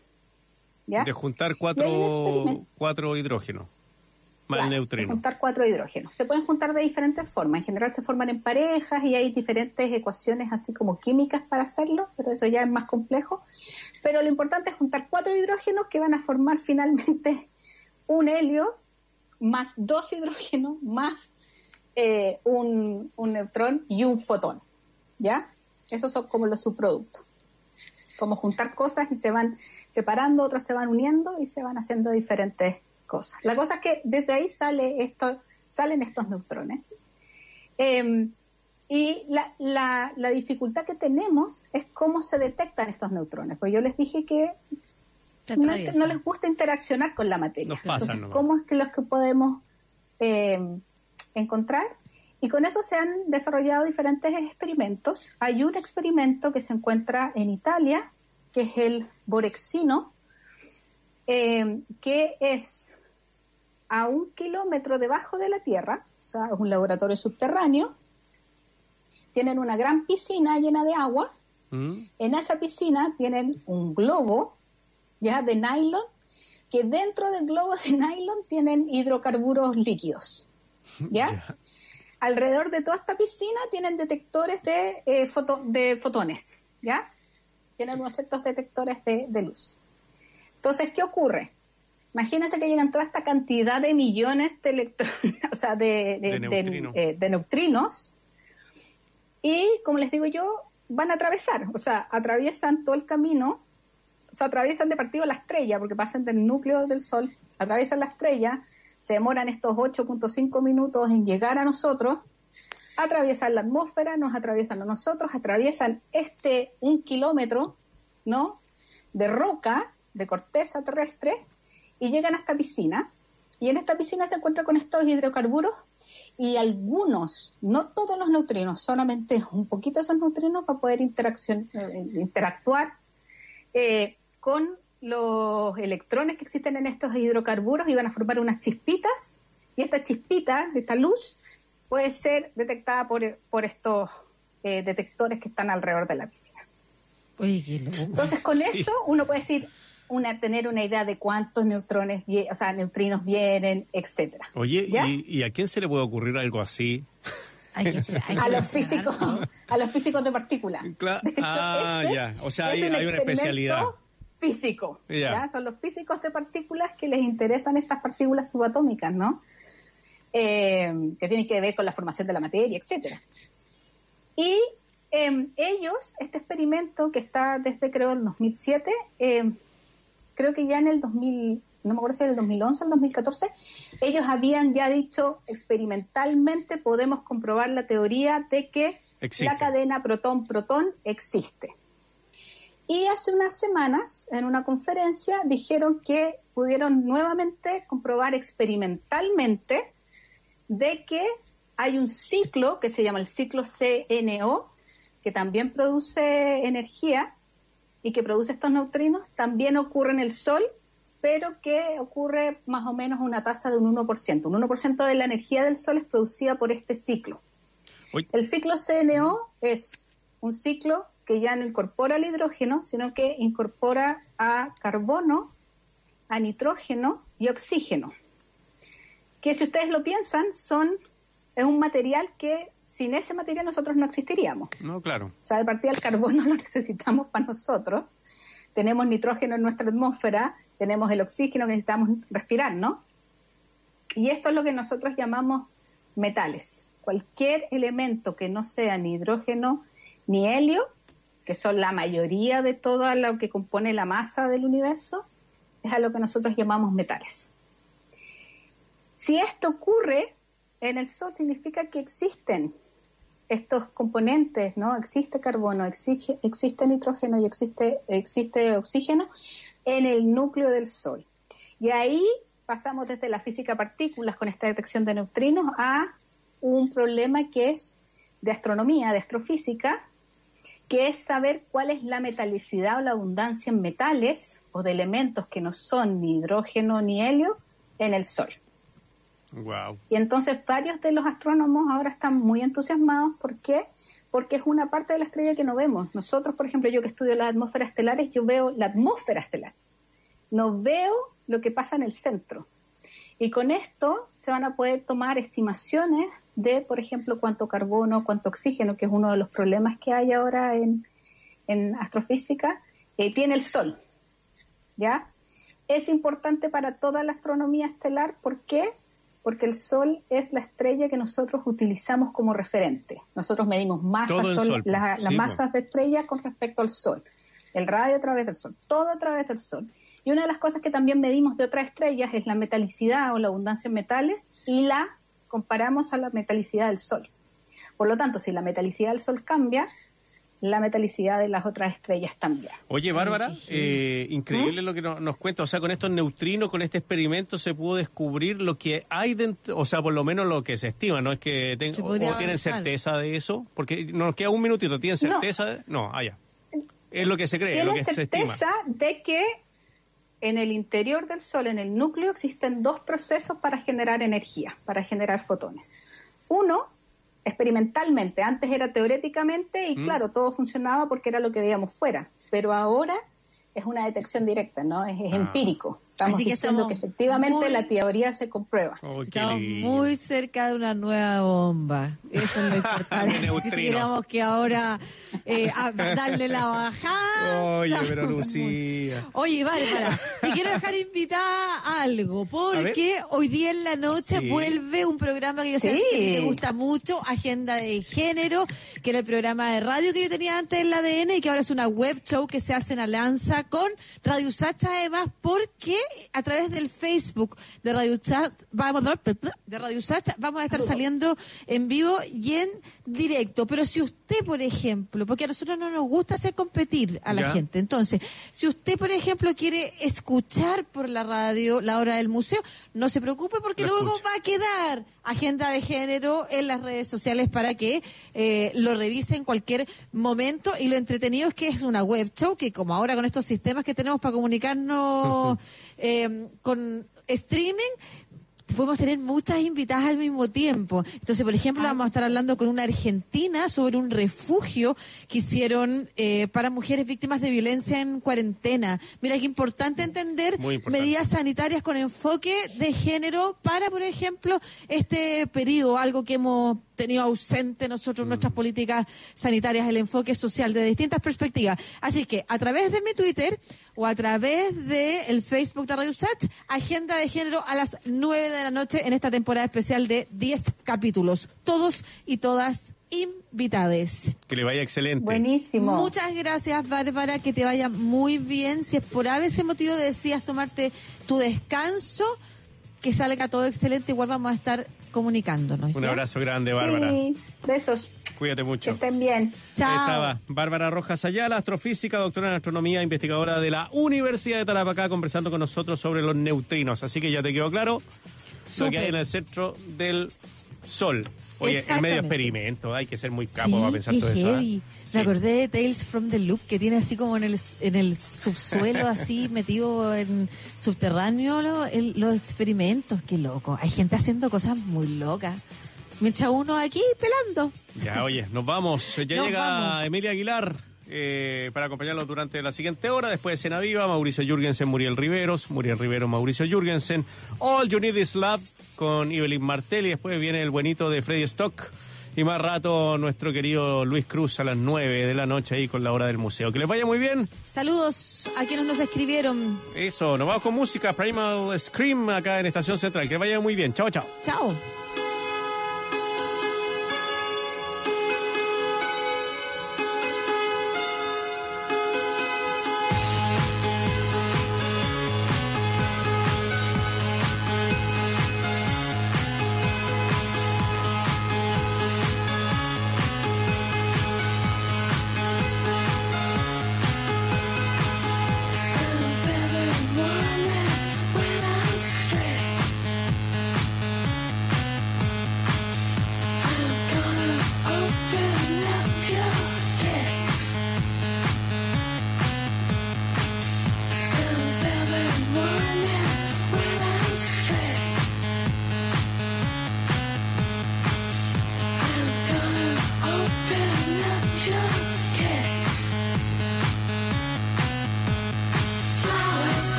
[SPEAKER 14] ¿ya?
[SPEAKER 3] De juntar cuatro, cuatro hidrógenos más
[SPEAKER 14] Claro,
[SPEAKER 3] neutrinos.
[SPEAKER 14] juntar cuatro hidrógenos. Se pueden juntar de diferentes formas. En general se forman en parejas y hay diferentes ecuaciones así como químicas para hacerlo, pero eso ya es más complejo. Pero lo importante es juntar cuatro hidrógenos que van a formar finalmente un helio más dos hidrógenos más eh, un, un neutrón y un fotón. ¿Ya? Esos son como los subproductos. Como juntar cosas y se van separando, otros se van uniendo y se van haciendo diferentes cosas. La cosa es que desde ahí sale esto, salen estos neutrones. Eh, y la, la, la dificultad que tenemos es cómo se detectan estos neutrones. Pues yo les dije que no, les gusta interaccionar con la materia.
[SPEAKER 3] Nos pasan
[SPEAKER 14] Entonces. ¿Cómo es que los que podemos eh, encontrar? Y con eso se han desarrollado diferentes experimentos. Hay un experimento que se encuentra en Italia, que es el borexino, eh, que es a un kilómetro debajo de la Tierra, o sea, es un laboratorio subterráneo. Tienen una gran piscina llena de agua.
[SPEAKER 3] ¿Mm?
[SPEAKER 14] En esa piscina tienen un globo ya de nylon, que dentro del globo de nylon tienen hidrocarburos líquidos. ¿Ya? Alrededor de toda esta piscina tienen detectores de, eh, foto- de fotones. ¿Ya? Tienen unos ciertos detectores de, de luz. Entonces, ¿qué ocurre? Imagínense que llegan toda esta cantidad de millones de electrones, o sea, de, de-
[SPEAKER 3] De
[SPEAKER 14] de-
[SPEAKER 3] neutrinos.
[SPEAKER 14] eh, de neutrinos, y como les digo yo, van a atravesar, o sea, atraviesan todo el camino, o sea, atraviesan de partido la estrella, porque pasan del núcleo del Sol, atraviesan la estrella, se demoran estos 8.5 minutos en llegar a nosotros, atraviesan la atmósfera, nos atraviesan a nosotros, atraviesan este un kilómetro, ¿no? De roca, de corteza terrestre, y llegan a esta piscina. Y en esta piscina se encuentra con estos hidrocarburos y algunos, no todos los neutrinos, solamente un poquito de esos neutrinos para poder eh, interactuar eh, con los electrones que existen en estos hidrocarburos y van a formar unas chispitas y esta chispita, esta luz, puede ser detectada por, por estos eh, detectores que están alrededor de la piscina. Entonces, con
[SPEAKER 4] Sí.
[SPEAKER 14] eso uno puede decir, una, tener una idea de cuántos neutrones, o sea, neutrinos vienen, etcétera.
[SPEAKER 3] Oye. ¿y, y a quién se le puede ocurrir algo así?
[SPEAKER 14] a los físicos, a los físicos de partículas.
[SPEAKER 3] Cla-
[SPEAKER 14] De hecho,
[SPEAKER 3] ah,
[SPEAKER 14] este
[SPEAKER 3] ya. O sea,
[SPEAKER 14] es
[SPEAKER 3] hay,
[SPEAKER 14] un
[SPEAKER 3] hay una especialidad.
[SPEAKER 14] Físico.
[SPEAKER 3] Ya.
[SPEAKER 14] ¿ya? Son los físicos de partículas que les interesan estas partículas subatómicas, ¿no? Eh, que tienen que ver con la formación de la materia, etcétera. Y eh, ellos, este experimento que está desde creo el 2007, eh, creo que ya en el 2000, no me acuerdo si era el 2011 o el 2014, ellos habían ya dicho experimentalmente podemos comprobar la teoría de que
[SPEAKER 16] Existe.
[SPEAKER 14] la cadena protón-protón existe. Y hace unas semanas, en una conferencia, dijeron que pudieron nuevamente comprobar experimentalmente de que hay un ciclo que se llama el ciclo CNO, que también produce energía y que produce estos neutrinos, también ocurre en el Sol, pero que ocurre más o menos a una tasa de un 1%. Un 1% de la energía del Sol es producida por este ciclo. El ciclo CNO es un ciclo que ya no incorpora el hidrógeno, sino que incorpora a carbono, a nitrógeno y oxígeno. Que si ustedes lo piensan, son es un material que sin ese material nosotros no existiríamos.
[SPEAKER 3] No, claro.
[SPEAKER 14] O sea, de partida el carbono lo necesitamos para nosotros. Tenemos nitrógeno en nuestra atmósfera, tenemos el oxígeno que necesitamos respirar, ¿no? Y esto es lo que nosotros llamamos metales. Cualquier elemento que no sea ni hidrógeno ni helio, que son la mayoría de todo lo que compone la masa del universo, es a lo que nosotros llamamos metales. Si esto ocurre en el Sol, significa que existen estos componentes, ¿no? Existe carbono, existe nitrógeno y existe, existe oxígeno en el núcleo del Sol. Y ahí pasamos desde la física partículas con esta detección de neutrinos a un problema que es de astronomía, de astrofísica, que es saber cuál es la metalicidad o la abundancia en metales o de elementos que no son ni hidrógeno ni helio en el Sol.
[SPEAKER 3] Wow.
[SPEAKER 14] Y entonces varios de los astrónomos ahora están muy entusiasmados. ¿Por qué? Porque es una parte de la estrella que no vemos. Nosotros, por ejemplo, yo que estudio las atmósferas estelares, yo veo la atmósfera estelar. No veo lo que pasa en el centro. Y con esto se van a poder tomar estimaciones de, por ejemplo, cuánto carbono, cuánto oxígeno, que es uno de los problemas que hay ahora en, en astrofísica, eh, tiene el Sol. ¿Ya? Es importante para toda la astronomía estelar. ¿Por qué? Porque el Sol es la estrella que nosotros utilizamos como referente. Nosotros medimos masas,
[SPEAKER 16] Sol,
[SPEAKER 14] la-
[SPEAKER 16] sí,
[SPEAKER 14] las
[SPEAKER 16] po.
[SPEAKER 14] masas de estrellas con respecto al Sol. El radio a través del Sol, todo a través del Sol. Y una de las cosas que también medimos de otras estrellas es la metalicidad o la abundancia en metales y la comparamos a la metalicidad del Sol. Por lo tanto, si la metalicidad del Sol cambia, la metalicidad de las otras estrellas también.
[SPEAKER 3] Oye, Bárbara, eh,
[SPEAKER 14] ¿Mm?
[SPEAKER 3] increíble lo que no- nos cuenta. O sea, con estos neutrinos, con este experimento, se pudo descubrir lo que hay dentro, o sea, por lo menos lo que se estima, ¿no? Es que ten- o, tienen
[SPEAKER 14] avanzar.
[SPEAKER 3] certeza de eso, porque nos queda un minutito. ¿Tienen
[SPEAKER 14] No.
[SPEAKER 3] certeza? de- No, allá. Es lo que se cree, lo que se estima.
[SPEAKER 14] certeza de que en el interior del Sol, en el núcleo, existen dos procesos para generar energía, para generar fotones. Uno, experimentalmente, antes era teoréticamente y
[SPEAKER 16] Mm.
[SPEAKER 14] claro, todo funcionaba porque era lo que veíamos fuera, pero ahora es una detección directa, ¿no? Es, es
[SPEAKER 4] Ah.
[SPEAKER 14] empírico. Estamos
[SPEAKER 4] Así que
[SPEAKER 14] diciendo
[SPEAKER 4] estamos
[SPEAKER 14] que efectivamente
[SPEAKER 4] muy-
[SPEAKER 14] la teoría se comprueba.
[SPEAKER 4] Estamos muy cerca de una nueva bomba. Eso es lo importante. si tuviéramos que ahora eh, a- darle la bajada.
[SPEAKER 3] Oye, pero Lucía.
[SPEAKER 4] Oye, Bárbara, te quiero dejar invitada a algo, porque hoy día en la noche
[SPEAKER 16] Sí.
[SPEAKER 4] vuelve un programa que yo sé
[SPEAKER 14] Sí.
[SPEAKER 4] que a ti te gusta mucho, Agenda de Género, que era el programa de radio que yo tenía antes en la ADN y que ahora es una web show que se hace en alianza con Radio Sacha, además, porque a través del Facebook de Radio Chat, vamos, de Radio Chat, vamos a estar saliendo en vivo y en directo. Pero si usted, por ejemplo, porque a nosotros no nos gusta hacer competir a la
[SPEAKER 16] Ya.
[SPEAKER 4] gente, entonces, si usted, por ejemplo, quiere escuchar por la radio la hora del museo, no se preocupe porque
[SPEAKER 16] Lo
[SPEAKER 4] luego va a quedar agenda de género en las redes sociales para que eh, lo revise en cualquier momento. Y lo entretenido es que es una web show que como ahora con estos sistemas que tenemos para comunicarnos eh, con streaming, podemos tener muchas invitadas al mismo tiempo. Entonces, por ejemplo, vamos a estar hablando con una argentina sobre un refugio que hicieron eh, para mujeres víctimas de violencia en cuarentena. Mira, qué importante entender
[SPEAKER 16] importante.
[SPEAKER 4] medidas sanitarias con enfoque de género para, por ejemplo, este periodo, algo que hemos tenido ausente nosotros en nuestras políticas sanitarias, el enfoque social de distintas perspectivas. Así que a través de mi Twitter o a través de el Facebook de Radio Chat, agenda de género a las 9 de la noche en esta temporada especial de 10 capítulos. Todos y todas invitades.
[SPEAKER 3] Que le vaya excelente.
[SPEAKER 14] Buenísimo.
[SPEAKER 4] Muchas gracias, Bárbara, que te vaya muy bien. Si es por ese motivo decías tomarte tu descanso, que salga todo excelente, igual vamos a estar comunicándonos.
[SPEAKER 3] Un
[SPEAKER 4] ¿ya?
[SPEAKER 3] abrazo grande, Bárbara.
[SPEAKER 14] Sí, besos.
[SPEAKER 3] Cuídate
[SPEAKER 14] Que
[SPEAKER 3] mucho.
[SPEAKER 14] estén bien.
[SPEAKER 3] Ahí estaba Bárbara Rojas Ayala, astrofísica, doctora en astronomía, investigadora de la Universidad de Tarapacá, conversando con nosotros sobre los neutrinos. Así que ya te quedó claro lo
[SPEAKER 4] Súper.
[SPEAKER 3] que hay en el centro del Sol. Oye, el medio experimento, hay que ser muy capo
[SPEAKER 4] Sí,
[SPEAKER 3] para pensar todo eso. ¿ah?
[SPEAKER 4] heavy.
[SPEAKER 3] Sí.
[SPEAKER 4] Me acordé de Tales from the Loop, que tiene así como en el, en el subsuelo, así metido en subterráneo, lo- el- los experimentos. Qué loco. Hay gente haciendo cosas muy locas. Mientras uno aquí pelando.
[SPEAKER 3] Ya, oye, nos vamos. Ya
[SPEAKER 4] Nos
[SPEAKER 3] llega
[SPEAKER 4] vamos.
[SPEAKER 3] Emilia Aguilar eh, para acompañarlos durante la siguiente hora. Después de Cena Viva, Mauricio Jürgensen, Muriel Riveros, Muriel Rivero, Mauricio Jürgensen. All You Need Is Love con Evelyn Martel. Y después viene el buenito de Freddy Stock. Y más rato nuestro querido Luis Cruz a las 9 de la noche ahí con la hora del museo. Que les vaya muy bien.
[SPEAKER 4] Saludos a quienes nos escribieron.
[SPEAKER 3] Eso, nos vamos con música. Primal Scream acá en Estación Central. Que les vaya muy bien. Chao, chao.
[SPEAKER 4] Chao.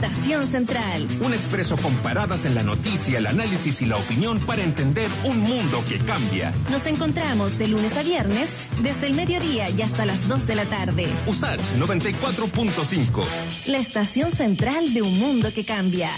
[SPEAKER 1] Estación central.
[SPEAKER 2] Un expreso con paradas en la noticia, el análisis y la opinión para entender un mundo que cambia.
[SPEAKER 1] Nos encontramos de lunes a viernes desde el mediodía y hasta las 2 de la tarde.
[SPEAKER 2] USACH 94.5.
[SPEAKER 1] La estación central de un mundo que cambia.